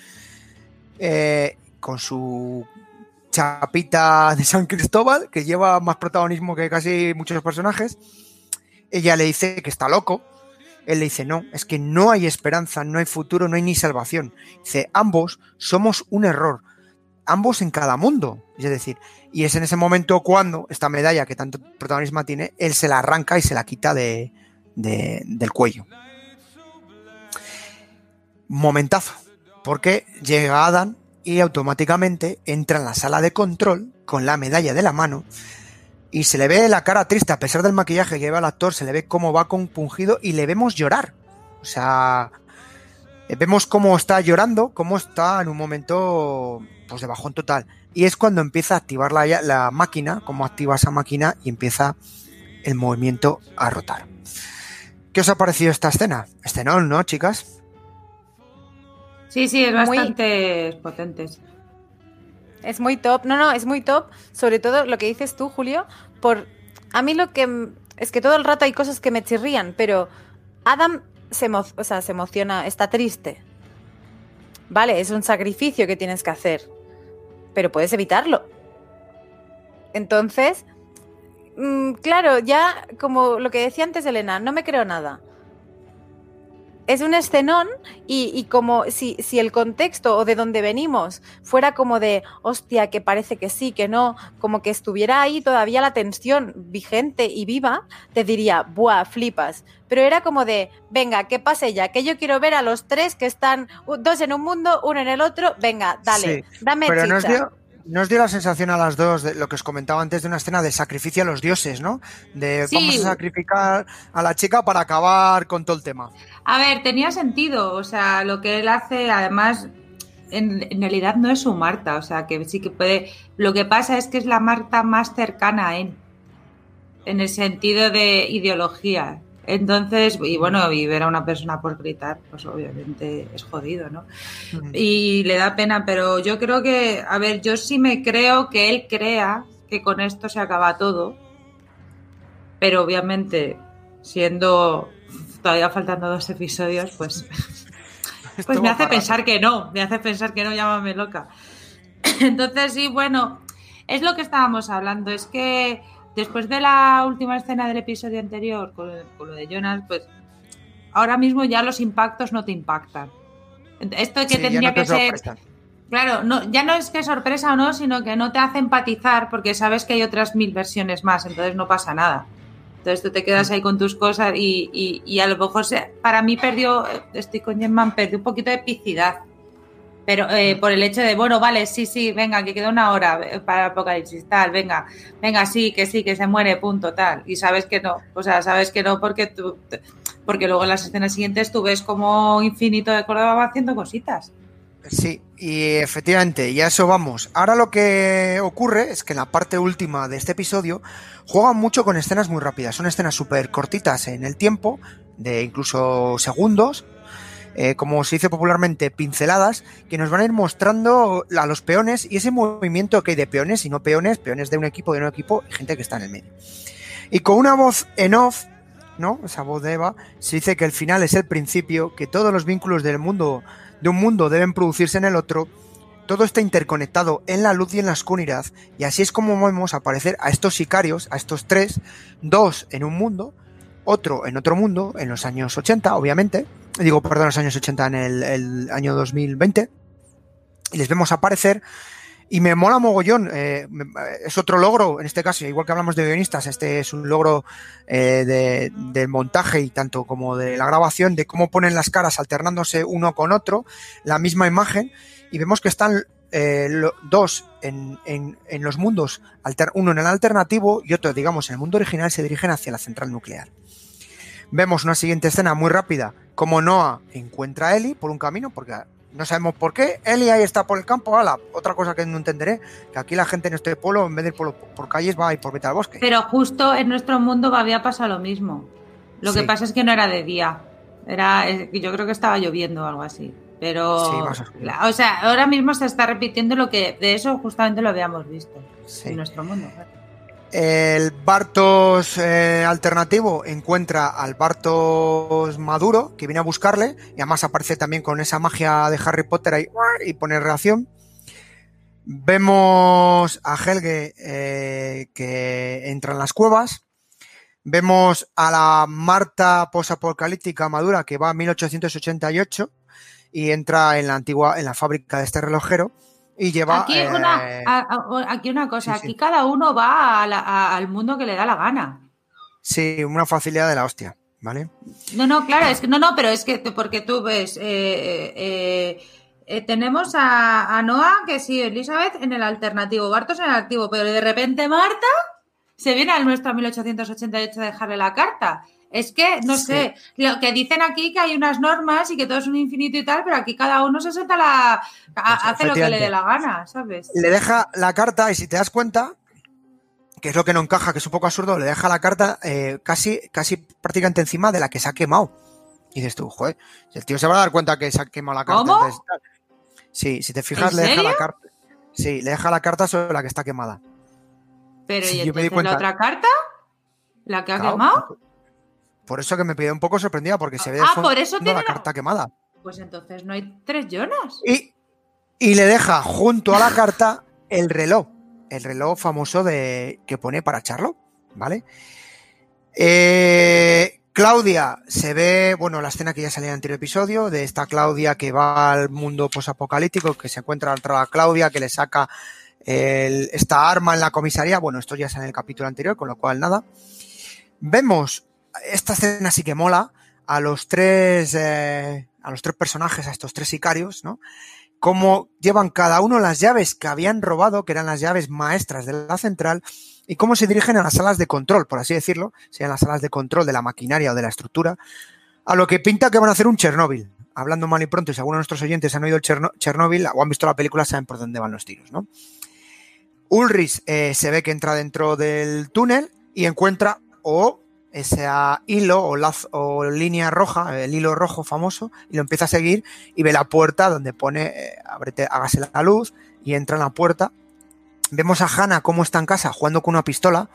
eh, con su chapita de San Cristóbal, que lleva más protagonismo que casi muchos personajes, ella le dice que está loco. Él le dice, no, es que no hay esperanza, no hay futuro, no hay ni salvación. Dice, ambos somos un error, ambos en cada mundo. Es decir, y es en ese momento cuando esta medalla que tanto protagonismo tiene, él se la arranca y se la quita de, de- del cuello. Momentazo, porque llega Adam y automáticamente entra en la sala de control con la medalla de la mano y se le ve la cara triste, a pesar del maquillaje que lleva el actor, se le ve cómo va compungido y le vemos llorar. O sea, eh, vemos cómo está llorando, cómo está en un momento pues de bajón total. Y es cuando empieza a activar la, la máquina, cómo activa esa máquina y empieza el movimiento a rotar. ¿Qué os ha parecido esta escena? Escenón, ¿no, chicas? Sí, sí, es Muy- bastante potente. Es muy top. No, no, es muy top. Sobre todo lo que dices tú, Julio. Por a mí lo que es que todo el rato hay cosas que me chirrían, pero Adam se, o sea, se emociona, está triste. Vale, es un sacrificio que tienes que hacer, pero puedes evitarlo. Entonces, mm, claro, ya como lo que decía antes Elena, no me creo nada. Es un escenón y, y como si, si el contexto o de donde venimos fuera como de, hostia, que parece que sí, que no, como que estuviera ahí todavía la tensión vigente y viva, te diría, buah, flipas. Pero era como de, venga, que pase ya, que yo quiero ver a los tres que están, dos en un mundo, uno en el otro, venga, dale, Sí, dame Pero nos chicha. Dio, nos dio la sensación a las dos de lo que os comentaba antes de una escena de sacrificio a los dioses, ¿no? De Sí. vamos a sacrificar a la chica para acabar con todo el tema. A ver, tenía sentido, o sea, lo que él hace, además, en, en realidad no es su Marta, o sea, que sí que puede. Lo que pasa es que es la Marta más cercana a él, en el sentido de ideología. Entonces, y bueno, y ver a una persona por gritar, pues obviamente es jodido, ¿no? Y le da pena, pero yo creo que, a ver, yo sí me creo que él crea que con esto se acaba todo, pero obviamente, siendo todavía faltando dos episodios, pues, <laughs> pues me hace pensar que no, me hace pensar que no, llámame loca. <clears throat> Entonces, sí, bueno, es lo que estábamos hablando, es que después de la última escena del episodio anterior, con, con lo de Jonas, pues ahora mismo ya los impactos no te impactan. Esto que Sí, tendría no te que ser. Claro, no, ya no es que sorpresa o no, sino que no te hace empatizar porque sabes que hay otras mil versiones más, entonces no pasa nada. Entonces tú te quedas ahí con tus cosas y, y- y a lo mejor se- para mí perdió, estoy con Gemman, perdió un poquito de epicidad. Pero eh, por el hecho de, bueno, vale, sí, sí, venga, que queda una hora eh, para el apocalipsis, tal, venga, venga, sí, que sí, que se muere, punto, tal. Y sabes que no, o sea, sabes que no porque tú, porque luego en las escenas siguientes tú ves como Infinito de Córdoba va haciendo cositas. Sí, y efectivamente, y a eso vamos. Ahora lo que ocurre es que en la parte última de este episodio juegan mucho con escenas muy rápidas. Son escenas súper cortitas en el tiempo, de incluso segundos, eh, como se dice popularmente, pinceladas, que nos van a ir mostrando a los peones y ese movimiento que hay de peones y no peones, peones de un equipo, de un equipo y gente que está en el medio. Y con una voz en off, ¿no? Esa voz de Eva, se dice que el final es el principio, que todos los vínculos del mundo de un mundo deben producirse en el otro, todo está interconectado en la luz y en la oscuridad, y así es como vemos aparecer a estos sicarios, a estos tres, dos en un mundo, otro en otro mundo, en los años 80, obviamente, digo, perdón, los años 80 en el, el año 2020, y les vemos aparecer, y me mola mogollón, eh, es otro logro, en este caso, igual que hablamos de guionistas, este es un logro eh, de, montaje y tanto como de la grabación, de cómo ponen las caras alternándose uno con otro, la misma imagen, y vemos que están eh, dos en, en- en los mundos, alter- uno en el alternativo y otro, digamos, en el mundo original, se dirigen hacia la central nuclear. Vemos una siguiente escena muy rápida, como Noah encuentra a Ellie por un camino, porque no sabemos por qué. Ellie ahí está por el campo, ala, otra cosa que no entenderé, que aquí la gente en este pueblo, en vez de ir por, por calles, va a ir por vete al bosque. Pero justo en nuestro mundo había pasado lo mismo. Lo que pasa es que no era de día. Era, que yo creo que estaba lloviendo o algo así. Pero, Sí, más o sea, ahora mismo se está repitiendo lo que de eso justamente lo habíamos visto Sí. en nuestro mundo. El Bartos eh, alternativo encuentra al Bartos maduro que viene a buscarle y además aparece también con esa magia de Harry Potter y pone reacción. Vemos a Helge eh, que entra en las cuevas. Vemos a la Marta posapocalíptica madura que va a 1888 y entra en la antigua en la fábrica de este relojero y lleva Aquí, eh, una, a- a- aquí una cosa, sí, sí. aquí cada uno va a la- a- al mundo que le da la gana. sí, una facilidad de la hostia, ¿vale? No, no, claro, es que no, no, pero es que porque tú ves, eh, eh, eh, tenemos a, a Noah, que sí, Elizabeth en el alternativo, Bartos en el activo, pero de repente Marta se viene al nuestro 1888 a dejarle la carta. Es que, no Sí. sé, lo que dicen aquí que hay unas normas y que todo es un infinito y tal, pero aquí cada uno se sienta la. a- Pues, hace lo que le dé la gana, ¿sabes? le deja la carta y si te das cuenta que es lo que no encaja, que es un poco absurdo, le deja la carta eh, casi, casi prácticamente encima de la que se ha quemado. Y dices tú, joder, el tío se va a dar cuenta que se ha quemado la carta. ¿Cómo? entonces, sí, si te fijas, ¿En le deja la carta. Sí, le deja la carta sobre la que está quemada. Pero Sí, ¿y yo me di entonces cuenta. la otra carta? ¿La que ha Claro, quemado? Por eso que me quedé un poco sorprendida, porque se ve Ah, fondo por eso tiene la carta quemada. Pues entonces no hay tres Jonas. Y, y le deja junto a la carta el reloj. El reloj famoso de que pone para Charlo, ¿vale? Eh, Claudia se ve, bueno, la escena que ya salía en el anterior episodio, de esta Claudia que va al mundo posapocalíptico, que se encuentra otra Claudia que le saca el- esta arma en la comisaría. Bueno, esto ya sale en el capítulo anterior, con lo cual nada. Vemos, esta escena sí que mola, a los tres, eh, a los tres personajes, a estos tres sicarios, ¿no? Cómo llevan cada uno las llaves que habían robado, que eran las llaves maestras de la central, y cómo se dirigen a las salas de control, por así decirlo, sean las salas de control de la maquinaria o de la estructura, a lo que pinta que van a hacer un Chernóbil. Hablando mal y pronto, si alguno de nuestros oyentes han oído el Chernóbil o han visto la película, saben por dónde van los tiros, ¿no? Ulrich eh, se ve que entra dentro del túnel y encuentra o ese hilo o, línea roja, el hilo rojo famoso, y lo empieza a seguir y ve la puerta donde pone eh, ábrete, hágase la luz y entra en la puerta. Vemos a Hannah cómo está en casa jugando con una pistola,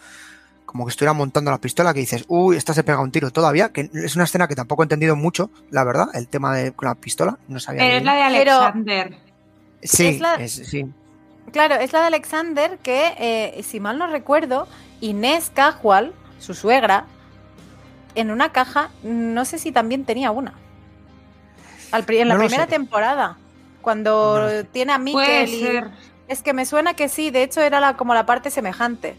como que estuviera montando la pistola, que dices, uy, esta se pega un tiro todavía, que es una escena que tampoco he entendido mucho, la verdad, el tema de con la pistola, no sabía. Pero es bien. la de Pero- Alexander. Sí, es la- es- sí. Claro, es la de Alexander que, eh, si mal no recuerdo, Inés Cajual, su suegra, en una caja, no sé si también tenía una. Al en la No primera sé. temporada, cuando No lo sé. tiene a Puede Mikkel y-. Es que me suena que sí, de hecho era la, como la parte semejante.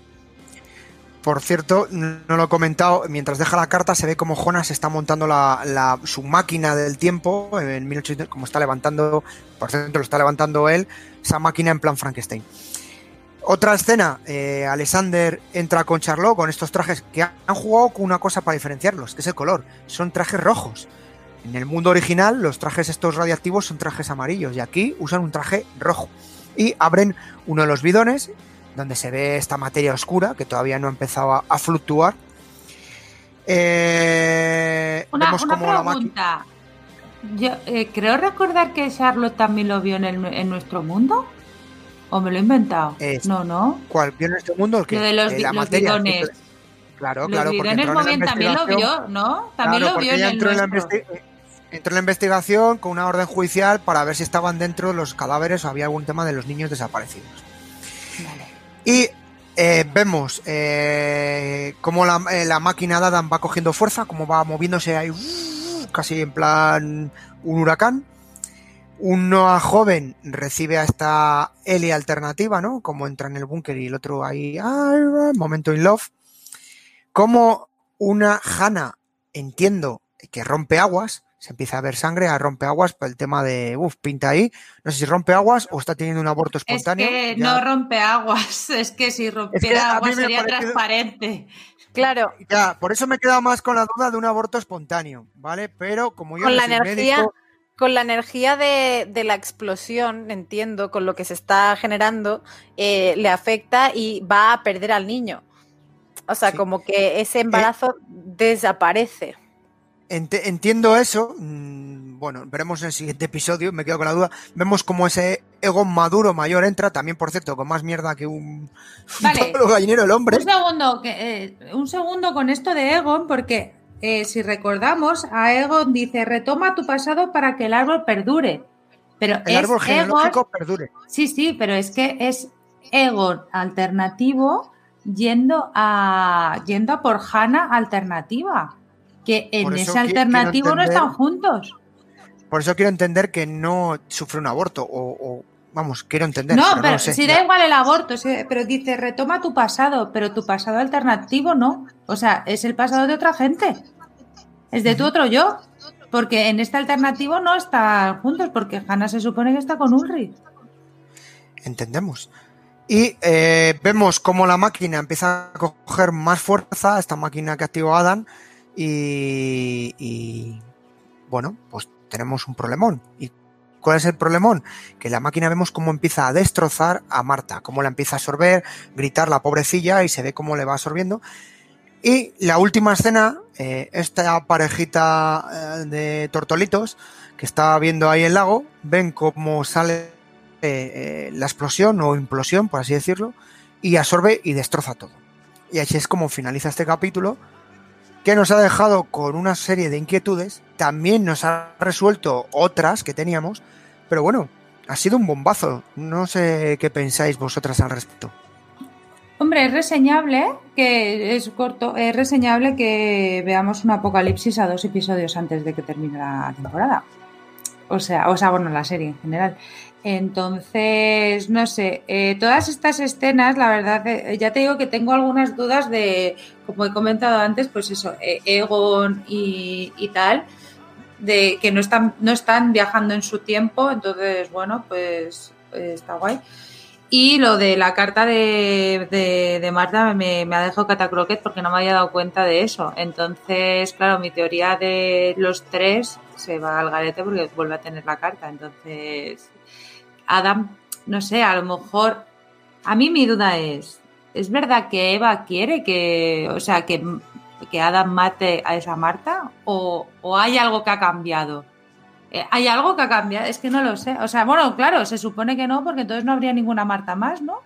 Por cierto, no lo he comentado, mientras deja la carta se ve como Jonas está montando la, la- su máquina del tiempo, en 1800, como está levantando, por cierto lo está levantando él, esa máquina en plan Frankenstein. Otra escena, eh, Alexander entra con Charlot con estos trajes que han jugado con una cosa para diferenciarlos, que es el color, son trajes rojos. En el mundo original los trajes estos radiactivos son trajes amarillos y aquí usan un traje rojo. Y abren uno de los bidones donde se ve esta materia oscura que todavía no ha empezado a, a fluctuar. Eh, Una, como la pregunta. Yo eh, creo recordar que Charlotte también lo vio en, el- en nuestro mundo. ¿O me lo he inventado? Es- No, no. ¿Cuál? ¿Vio en este mundo? Lo de los, Eh, la los materia. bidones. Claro, Los claro, bidones entró en la movían, también lo vio, ¿no? También Claro, lo vio en el entró en, la investi- entró en la investigación con una orden judicial para ver si estaban dentro los cadáveres o había algún tema de los niños desaparecidos. Vale. Y eh, vemos eh, cómo la, eh, la máquina de Adam va cogiendo fuerza, cómo va moviéndose ahí, uh, casi en plan un huracán. Una joven recibe a esta Ellie alternativa, ¿no? Como entra en el búnker y el otro ahí, ah, momento in love. Como una Hannah, entiendo que rompe aguas, se empieza a ver sangre a rompe aguas por el tema de, uff, pinta ahí. No sé si rompe aguas o está teniendo un aborto Es espontáneo. que ya- no rompe aguas. <laughs> Es que si rompiera mí aguas sería parecido- transparente. Claro, Ya, por eso me he quedado más con la duda de un aborto espontáneo, ¿vale? Pero como yo con no la soy energía, médico, con la energía de, de la explosión, entiendo, con lo que se está generando, eh, le afecta y va a perder al niño. O sea, Sí. como que ese embarazo desaparece. ent- entiendo eso. mm, Bueno, veremos en el siguiente episodio, me quedo con la duda. Vemos como ese ego maduro mayor entra, también por cierto, con más mierda que un, Vale. <laughs> un gallinero el hombre. Un segundo, que, eh, un segundo con esto de Egon, porque eh, si recordamos, a Egon dice, retoma tu pasado para que el árbol perdure. Pero El es árbol Egon, genealógico perdure. sí, sí, pero es que es Egon alternativo yendo a yendo a por Hannah alternativa. Que en ese alternativo no están juntos. Por eso quiero entender que no sufre un aborto, o, o- vamos, quiero entender. No, pero pero sé. si Ya. da igual el aborto, pero dice retoma tu pasado, pero tu pasado alternativo no. O sea, es el pasado de otra gente. Es de tu otro yo. Porque en este alternativo no están juntos, porque Hannah se supone que está con Ulrich. Entendemos. Y eh, vemos cómo la máquina empieza a coger más fuerza, esta máquina que activó Adam, y, y, bueno, pues tenemos un problemón. Y ¿Cuál es el problemón? Que la máquina vemos cómo empieza a destrozar a Marta, cómo la empieza a absorber, gritar la pobrecilla y se ve cómo le va absorbiendo. Y la última escena, eh, esta parejita eh, de tortolitos que está viendo ahí el lago, ven cómo sale eh, la explosión o implosión, por así decirlo, y absorbe y destroza todo. Y así es como finaliza este capítulo, que nos ha dejado con una serie de inquietudes, también nos ha resuelto otras que teníamos, pero bueno, ha sido un bombazo. No sé qué pensáis vosotras al respecto. Hombre, es reseñable, que es corto, es reseñable que veamos un apocalipsis a dos episodios antes de que termine la temporada. O sea, o sea, bueno, la serie en general. Entonces, no sé, eh, todas estas escenas, la verdad, eh, ya te digo que tengo algunas dudas de, como he comentado antes, pues eso, eh, Egon y, y, tal, de que no están, no están viajando en su tiempo, entonces, bueno, pues está guay. Y lo de la carta de, de, de Marta me, me, ha dejado catacroquet porque no me había dado cuenta de eso. Entonces, claro, mi teoría de los tres se va al garete porque vuelve a tener la carta. Entonces, Adam, no sé, a lo mejor. A mí mi duda es: ¿es verdad que Eva quiere que, o sea, que, que Adam mate a esa Marta? ¿O, o hay algo que ha cambiado? Eh, ¿Hay algo que ha cambiado? Es que no lo sé. O sea, bueno, claro, se supone que no, porque entonces no habría ninguna Marta más, ¿no?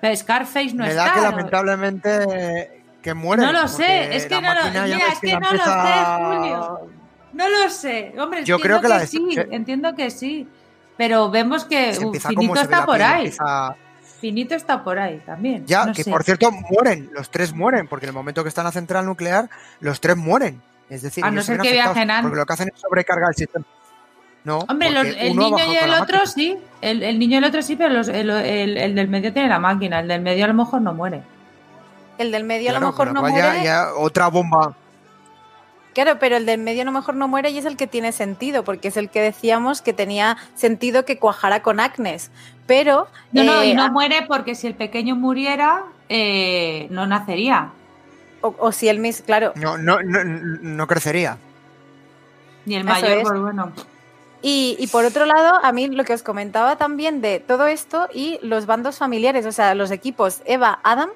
Pero Scarface no Me está. da que lamentablemente que muere. No lo sé, es que no lo, mira, es que no lo sé, Julio. No lo sé. Hombre, Yo creo que, que la sí, entiendo que sí. Pero vemos que uh, Finito está por ahí. Empieza... Finito está por ahí también. Ya, no que sé. por cierto mueren, los tres mueren, porque en el momento que está en la central nuclear, los tres mueren. Es decir, a no ser que viajen antes. Porque lo que hacen es sobrecargar el sistema. No, Hombre, los, el niño y el otro sí. El, el, niño y el otro sí, pero los, el, el, el, del medio tiene la máquina. El del medio a lo mejor no muere. El del medio claro, a lo mejor no ya, muere. Ya otra bomba. Claro, pero el del medio a lo mejor no muere y es el que tiene sentido, porque es el que decíamos que tenía sentido que cuajara con Agnes. Pero. No, no, eh, y no muere porque si el pequeño muriera, eh, no nacería. O, o, si el mis, claro. No, no, no, no crecería. Ni el mayor, es. pues bueno. Y, y, por otro lado, a mí lo que os comentaba también de todo esto y los bandos familiares, o sea, los equipos Eva, Adam,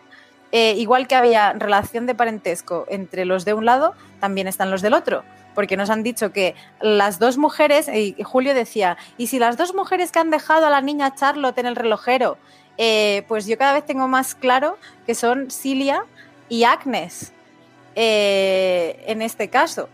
eh, igual que había relación de parentesco entre los de un lado, también están los del otro. Porque nos han dicho que las dos mujeres, y Julio decía, ¿y si las dos mujeres que han dejado a la niña Charlotte en el relojero? Eh, pues yo cada vez tengo más claro que son Cilia y Agnes eh, en este caso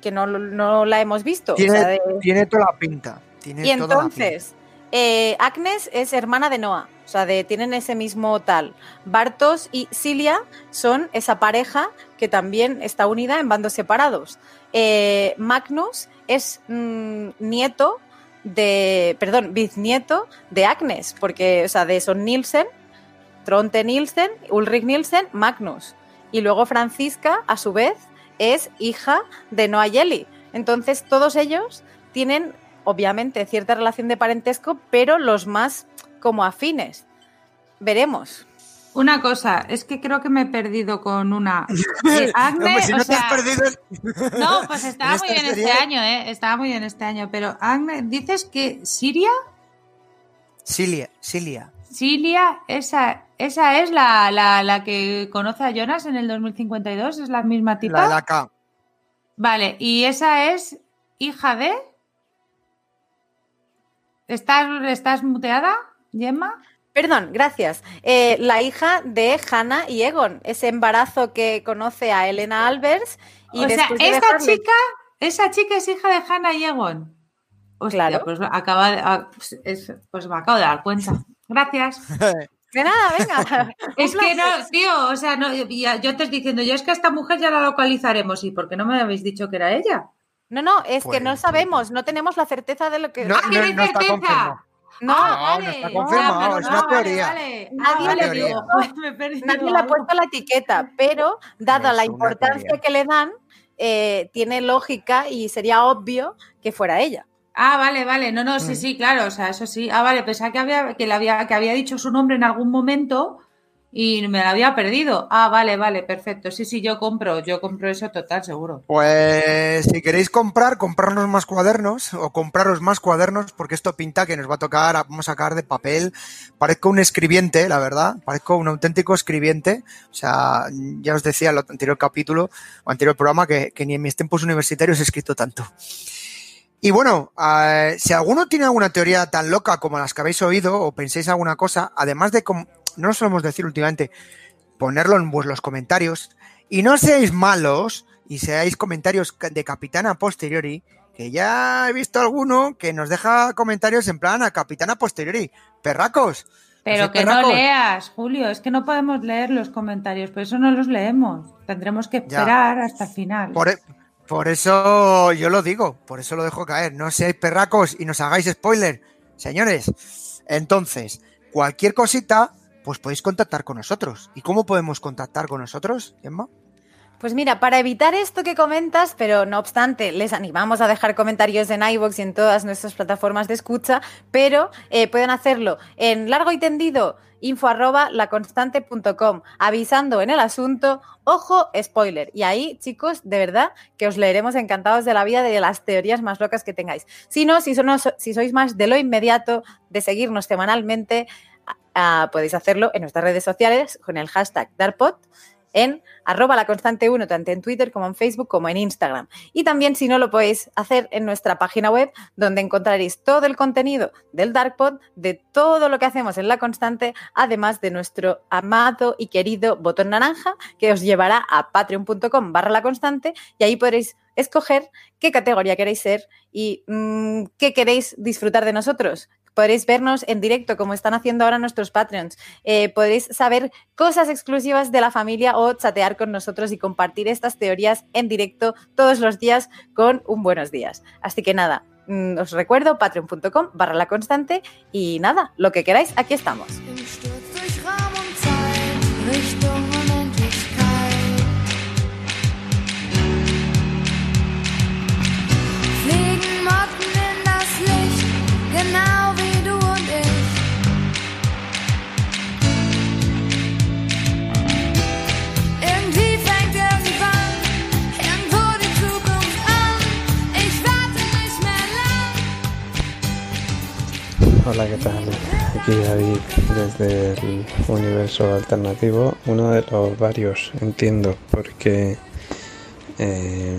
que no, no, la hemos visto. Tiene, o sea, de... tiene toda la pinta. Tiene y entonces, eh, Agnes es hermana de Noah, o sea, tienen ese mismo tal. Bartos y Cilia son esa pareja que también está unida en bandos separados. Eh, Magnus es mmm, nieto de, perdón, bisnieto de Agnes, porque, o sea, de son Nielsen, Tronte Nielsen, Ulrich Nielsen, Magnus. Y luego Francisca, a su vez, es hija de Noah Yeli. Entonces, todos ellos tienen, obviamente, cierta relación de parentesco, pero los más como afines. Veremos. Una cosa, es que creo que me he perdido con una. <laughs> Eh, Agne, no, si no o sea, perdido... no, pues estaba <laughs> muy bien serie... este año, ¿eh? Estaba muy bien este año, pero Agne, dices que Siria. Silia, Silia. Silia, esa, esa es la, la, la, que conoce a Jonas en el 2052, es la misma tipa. La de la K. Vale, y esa es hija de. ¿Estás, estás muteada, Gemma? Perdón, gracias. Eh, la hija de Hannah y Egon, ese embarazo que conoce a Elena Albers. Y o sea, de dejarle... chica, esa chica es hija de Hannah y Egon. Hostia, claro. Pues, acaba de, pues, es, pues me acabo de dar cuenta. Gracias. <laughs> De nada, venga. <laughs> es que no, tío, o sea, no, yo te estoy diciendo, yo es que a esta mujer ya la localizaremos. ¿Y por qué no me habéis dicho que era ella? No, no, es Pues, que no sabemos, no tenemos la certeza de lo que. No, ¡Ah, que no no está certeza! confirmado. No, Ah, no vale. está confirmado, Ah, es una teoría. Vale, vale. <laughs> Nadie le ha digo, Nadie le puesto la etiqueta, pero dada la importancia teoría. que le dan, eh, tiene lógica y sería obvio que fuera ella. Ah, vale, vale. No, no, sí, Mm. sí, claro. O sea, eso sí. Ah, vale, pensaba que había, que, le había, que había dicho su nombre en algún momento y me la había perdido. Ah, vale, vale, perfecto. Sí, sí, yo compro, yo compro eso total, seguro. Pues si queréis comprar, comprarnos más cuadernos o compraros más cuadernos, porque esto pinta que nos va a tocar, vamos a sacar de papel. Parezco un escribiente, la verdad, parezco un auténtico escribiente. O sea, ya os decía en el anterior capítulo o anterior programa que, que ni en mis tiempos universitarios he escrito tanto. Y bueno, eh, si alguno tiene alguna teoría tan loca como las que habéis oído o penséis alguna cosa, además de, no solemos decir últimamente, ponerlo en vuestros comentarios y no seáis malos y seáis comentarios de capitana posteriori, que ya he visto alguno que nos deja comentarios en plan a capitana posteriori. Perracos. Pero que no perracos. leas, Julio, es que no podemos leer los comentarios, por eso no los leemos. Tendremos que Ya. esperar hasta el final. Por, e- por eso yo lo digo, por eso lo dejo caer. No seáis perracos y nos hagáis spoiler, señores. Entonces, cualquier cosita, pues podéis contactar con nosotros. ¿Y cómo podemos contactar con nosotros, Emma? Pues mira, para evitar esto que comentas, pero no obstante, les animamos a dejar comentarios en iVoox y en todas nuestras plataformas de escucha, pero eh, pueden hacerlo en largo y tendido, info arroba laconstante.com, avisando en el asunto, ojo, spoiler. Y ahí, chicos, de verdad que os leeremos encantados de la vida de las teorías más locas que tengáis. Si no, si, si sois más de lo inmediato, de seguirnos semanalmente, ah, podéis hacerlo en nuestras redes sociales con el hashtag DARPOD en arroba la constante 1, tanto en Twitter como en Facebook como en Instagram. Y también, si no, lo podéis hacer en nuestra página web, donde encontraréis todo el contenido del Darkpod, de todo lo que hacemos en la constante, además de nuestro amado y querido botón naranja, que os llevará a patreon.com barra la constante, y ahí podréis escoger qué categoría queréis ser y mm, qué queréis disfrutar de nosotros. Podréis vernos en directo, como están haciendo ahora nuestros Patreons. Eh, podréis saber cosas exclusivas de la familia o chatear con nosotros y compartir estas teorías en directo todos los días con un buenos días. Así que nada, mm, os recuerdo patreon.com barra la constante y nada, lo que queráis, aquí estamos. Desde el universo alternativo, uno de los varios, entiendo, porque eh,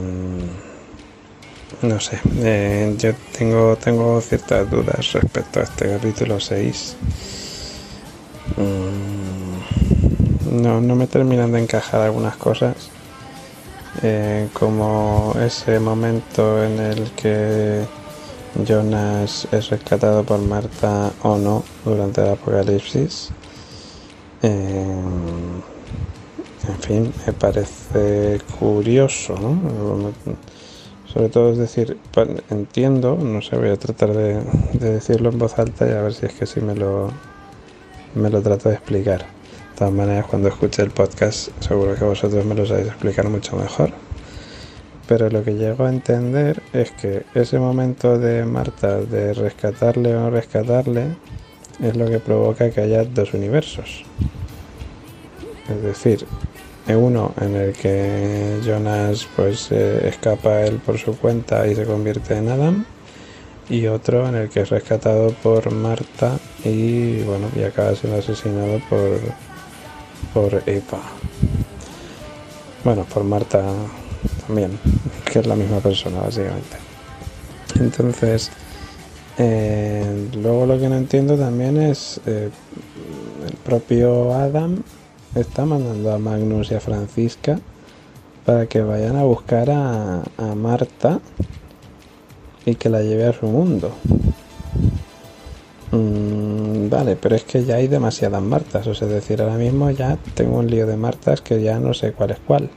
no sé, eh, yo tengo, tengo ciertas dudas respecto a este capítulo 6. Mm, no, no me terminan de encajar algunas cosas. eh, como ese momento en el que Jonas es rescatado por Marta o no durante el apocalipsis. Eh, en fin, me parece curioso, ¿no? Sobre todo es decir, entiendo, no sé, voy a tratar de, de decirlo en voz alta y a ver si es que sí me lo, me lo trato de explicar. De todas maneras, cuando escuche el podcast, seguro que vosotros me lo sabéis explicar mucho mejor. Pero lo que llego a entender es que ese momento de Marta de rescatarle o no rescatarle es lo que provoca que haya dos universos. Es decir, uno en el que Jonas pues eh, escapa él por su cuenta y se convierte en Adam y otro en el que es rescatado por Marta y bueno y acaba siendo asesinado por por Epa. Bueno, por Marta también, que es la misma persona básicamente. Entonces, eh, luego lo que no entiendo también es eh, el propio Adam está mandando a Magnus y a Francisca para que vayan a buscar a, Marta y que la lleve a su mundo. Mm, vale, pero es que ya hay demasiadas Martas, o sea, decir, ahora mismo ya tengo un lío de Martas que ya no sé cuál es cuál.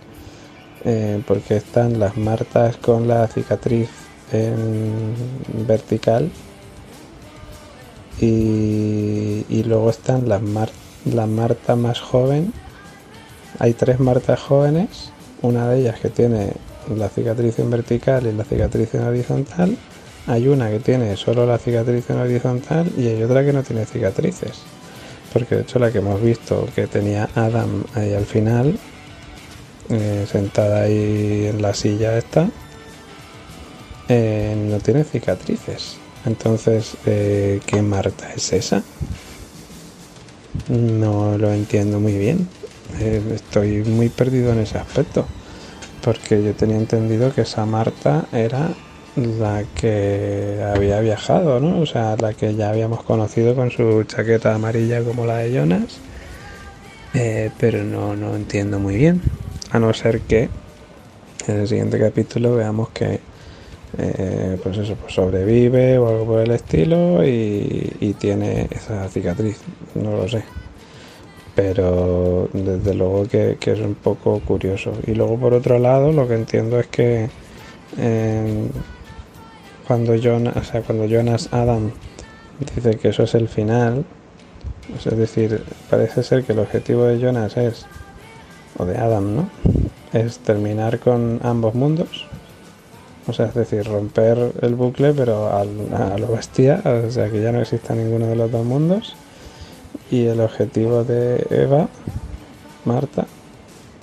Eh, porque están las Martas con la cicatriz en vertical y, luego están las, Mar- la Marta más joven. Hay tres Martas jóvenes, una de ellas que tiene la cicatriz en vertical y la cicatriz en horizontal. Hay una que tiene solo la cicatriz en horizontal y hay otra que no tiene cicatrices. porque de hecho la que hemos visto que tenía Adam ahí al final, eh, sentada ahí en la silla esta, eh, no tiene cicatrices. Entonces, eh, ¿qué Marta es esa? No lo entiendo muy bien. Estoy muy perdido en ese aspecto. Porque yo tenía entendido que esa Marta era la que había viajado, ¿no? O sea, la que ya habíamos conocido con su chaqueta amarilla como la de Jonas. Pero no, no entiendo muy bien. A no ser que en el siguiente capítulo veamos que eh, pues eso, pues sobrevive o algo por el estilo y, tiene esa cicatriz. No lo sé. Pero desde luego que, es un poco curioso. Y luego por otro lado lo que entiendo es que eh, cuando Jonas, o sea, cuando Jonas Adam dice que eso es el final, es decir, parece ser que el objetivo de Jonas es, o de Adam, ¿no? Es terminar con ambos mundos. O sea, es decir, romper el bucle, pero al, a lo bestia, o sea, que ya no exista ninguno de los dos mundos. Y el objetivo de Eva, Marta,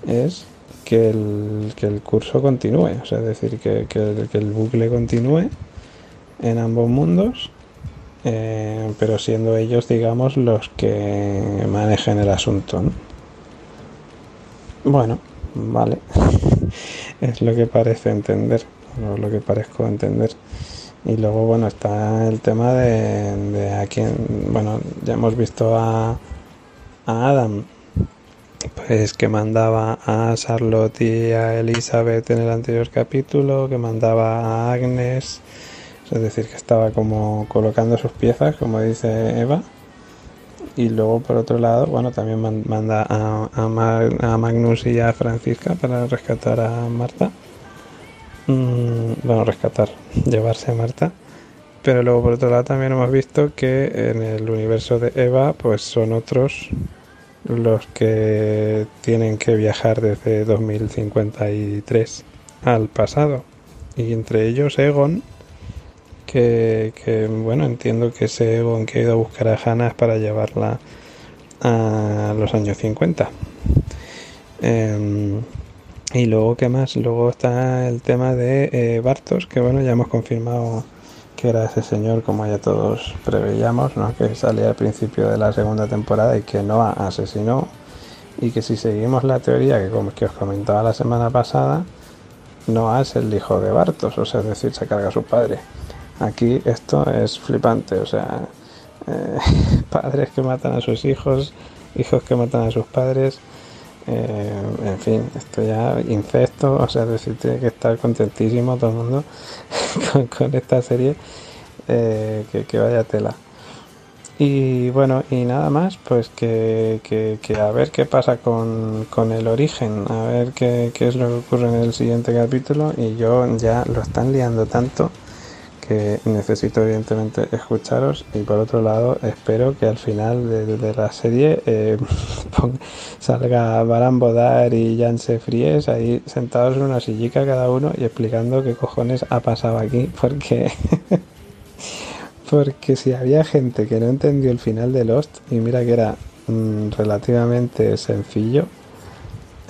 es que el, que el curso continúe, o sea, es decir, que, que el- bucle continúe en ambos mundos, eh, pero siendo ellos, digamos, los que manejen el asunto. ¿no? Bueno, vale. <laughs> es lo que parece entender, lo que parezco entender. Y luego, bueno, está el tema de, de a quién, bueno, ya hemos visto a, a Adam, pues que mandaba a Charlotte y a Elizabeth en el anterior capítulo, que mandaba a Agnes, es decir, que estaba como colocando sus piezas, como dice Eva. Y luego, por otro lado, bueno, también man- manda a, a Magnus y a Francisca para rescatar a Marta. Mm, bueno, rescatar, <laughs> llevarse a Marta. Pero luego, por otro lado, también hemos visto que en el universo de Eva, pues son otros los que tienen que viajar desde 2053 al pasado. Y entre ellos Egon, que, bueno, entiendo que ese Egon que ha ido a buscar a Hannah para llevarla a los años 50. Em, y luego, ¿qué más? Luego está el tema de eh, Bartos, que bueno, ya hemos confirmado que era ese señor, como ya todos preveíamos, ¿no? que salía al principio de la segunda temporada y que Noah asesinó. Y que si seguimos la teoría que, como que os comentaba la semana pasada, Noah es el hijo de Bartos, o sea, es decir, se carga a su padre. Aquí esto es flipante, o sea, eh, <laughs> padres que matan a sus hijos, hijos que matan a sus padres, eh, en fin, esto ya incesto, o sea, decir, tiene que estar contentísimo todo el mundo <laughs> con, con esta serie, eh, que, que vaya tela. Y bueno, y nada más, pues que, que, que a ver qué pasa con, con el origen, a ver qué, qué es lo que ocurre en el siguiente capítulo. Y yo ya lo están liando tanto necesito evidentemente escucharos. Y por otro lado, espero que al final de, la serie eh, <laughs> salga Baran Bodar y Janse Fries ahí sentados en una sillica cada uno y explicando qué cojones ha pasado aquí, porque. <laughs> Porque si había gente que no entendió el final de Lost, y mira que era mm, relativamente sencillo,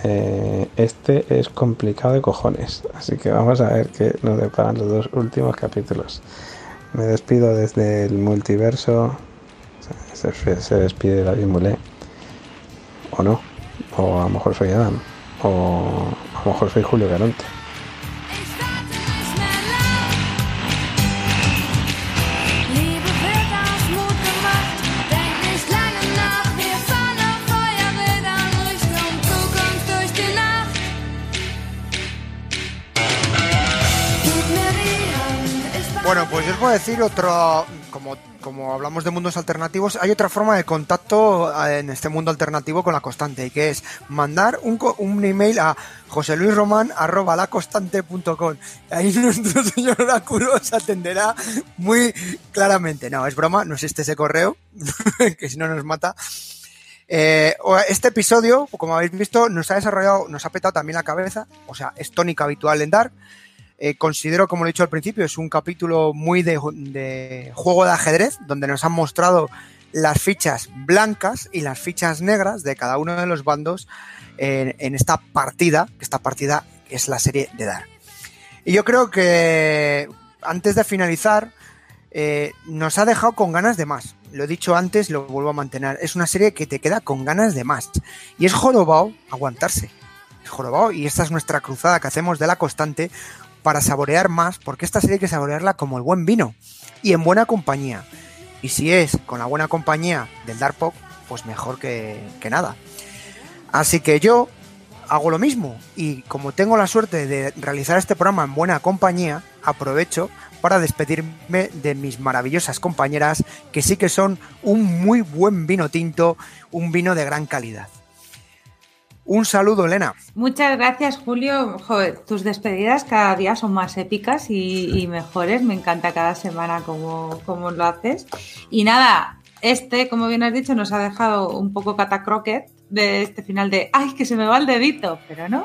eh, este es complicado de cojones. Así que vamos a ver qué nos deparan los dos últimos capítulos. Me despido desde el multiverso. Se, se- despide David Mulé. O no. O a lo mejor soy Adam. O a lo mejor soy Julio Garonte. A decir otro, como, como hablamos de mundos alternativos, hay otra forma de contacto eh, en este mundo alternativo con la constante, y que es mandar un, un email a joseluisroman.com. Ahí <laughs> nuestro señor oráculo os atenderá muy claramente. No, es broma, no existe ese correo, <laughs> que si no nos mata. Eh, este episodio, como habéis visto, nos ha desarrollado, nos ha petado también la cabeza, o sea, es tónica habitual en Dark. Eh, considero, como lo he dicho al principio, es un capítulo muy de, juego de ajedrez, donde nos han mostrado las fichas blancas y las fichas negras de cada uno de los bandos en, esta partida, que esta partida es la serie de Dark. Y yo creo que antes de finalizar, eh, nos ha dejado con ganas de más. Lo he dicho antes, lo vuelvo a mantener. Es una serie que te queda con ganas de más. Y es jorobado aguantarse. Es jorobado y esta es nuestra cruzada que hacemos de la constante para saborear más, porque esta serie hay que saborearla como el buen vino y en buena compañía. Y si es con la buena compañía del Dark Pop, pues mejor que, que nada. Así que yo hago lo mismo y como tengo la suerte de realizar este programa en buena compañía, aprovecho para despedirme de mis maravillosas compañeras que sí que son un muy buen vino tinto, un vino de gran calidad. Un saludo, Elena. Muchas gracias, Julio. Joder, tus despedidas cada día son más épicas y, y mejores. Me encanta cada semana como, como lo haces. Y nada, este, como bien has dicho, nos ha dejado un poco catacroquet de este final de ¡ay, que se me va el dedito! Pero no.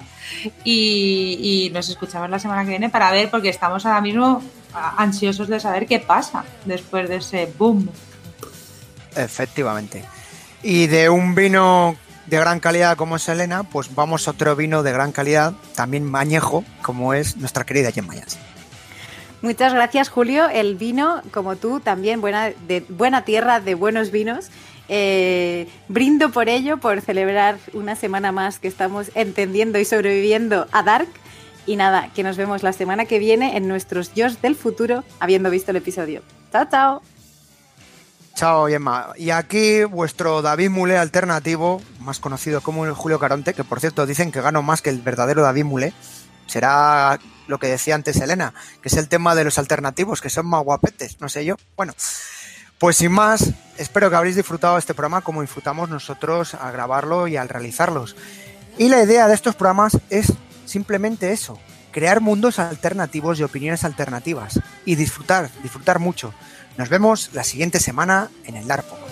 Y, y nos escuchamos la semana que viene para ver, porque estamos ahora mismo ansiosos de saber qué pasa después de ese boom. Efectivamente. Y de un vino de gran calidad como es Elena, pues vamos a otro vino de gran calidad, también mañejo, como es nuestra querida Gemma Jansen. Muchas gracias, Julio. El vino, como tú, también buena, de buena tierra, de buenos vinos. Eh, brindo por ello, por celebrar una semana más que estamos entendiendo y sobreviviendo a Dark. Y nada, que nos vemos la semana que viene en nuestros Yo del futuro, habiendo visto el episodio. Chao, chao. Chao, Gemma. Y aquí vuestro David Mulé alternativo, más conocido como el Julio Caronte, que por cierto dicen que gano más que el verdadero David Mulé. Será lo que decía antes Elena, que es el tema de los alternativos, que son más guapetes, no sé yo. Bueno, pues sin más, espero que habréis disfrutado este programa como disfrutamos nosotros al grabarlo y al realizarlos. Y la idea de estos programas es simplemente eso, crear mundos alternativos y opiniones alternativas y disfrutar, disfrutar mucho. Nos vemos la siguiente semana en el Larpo.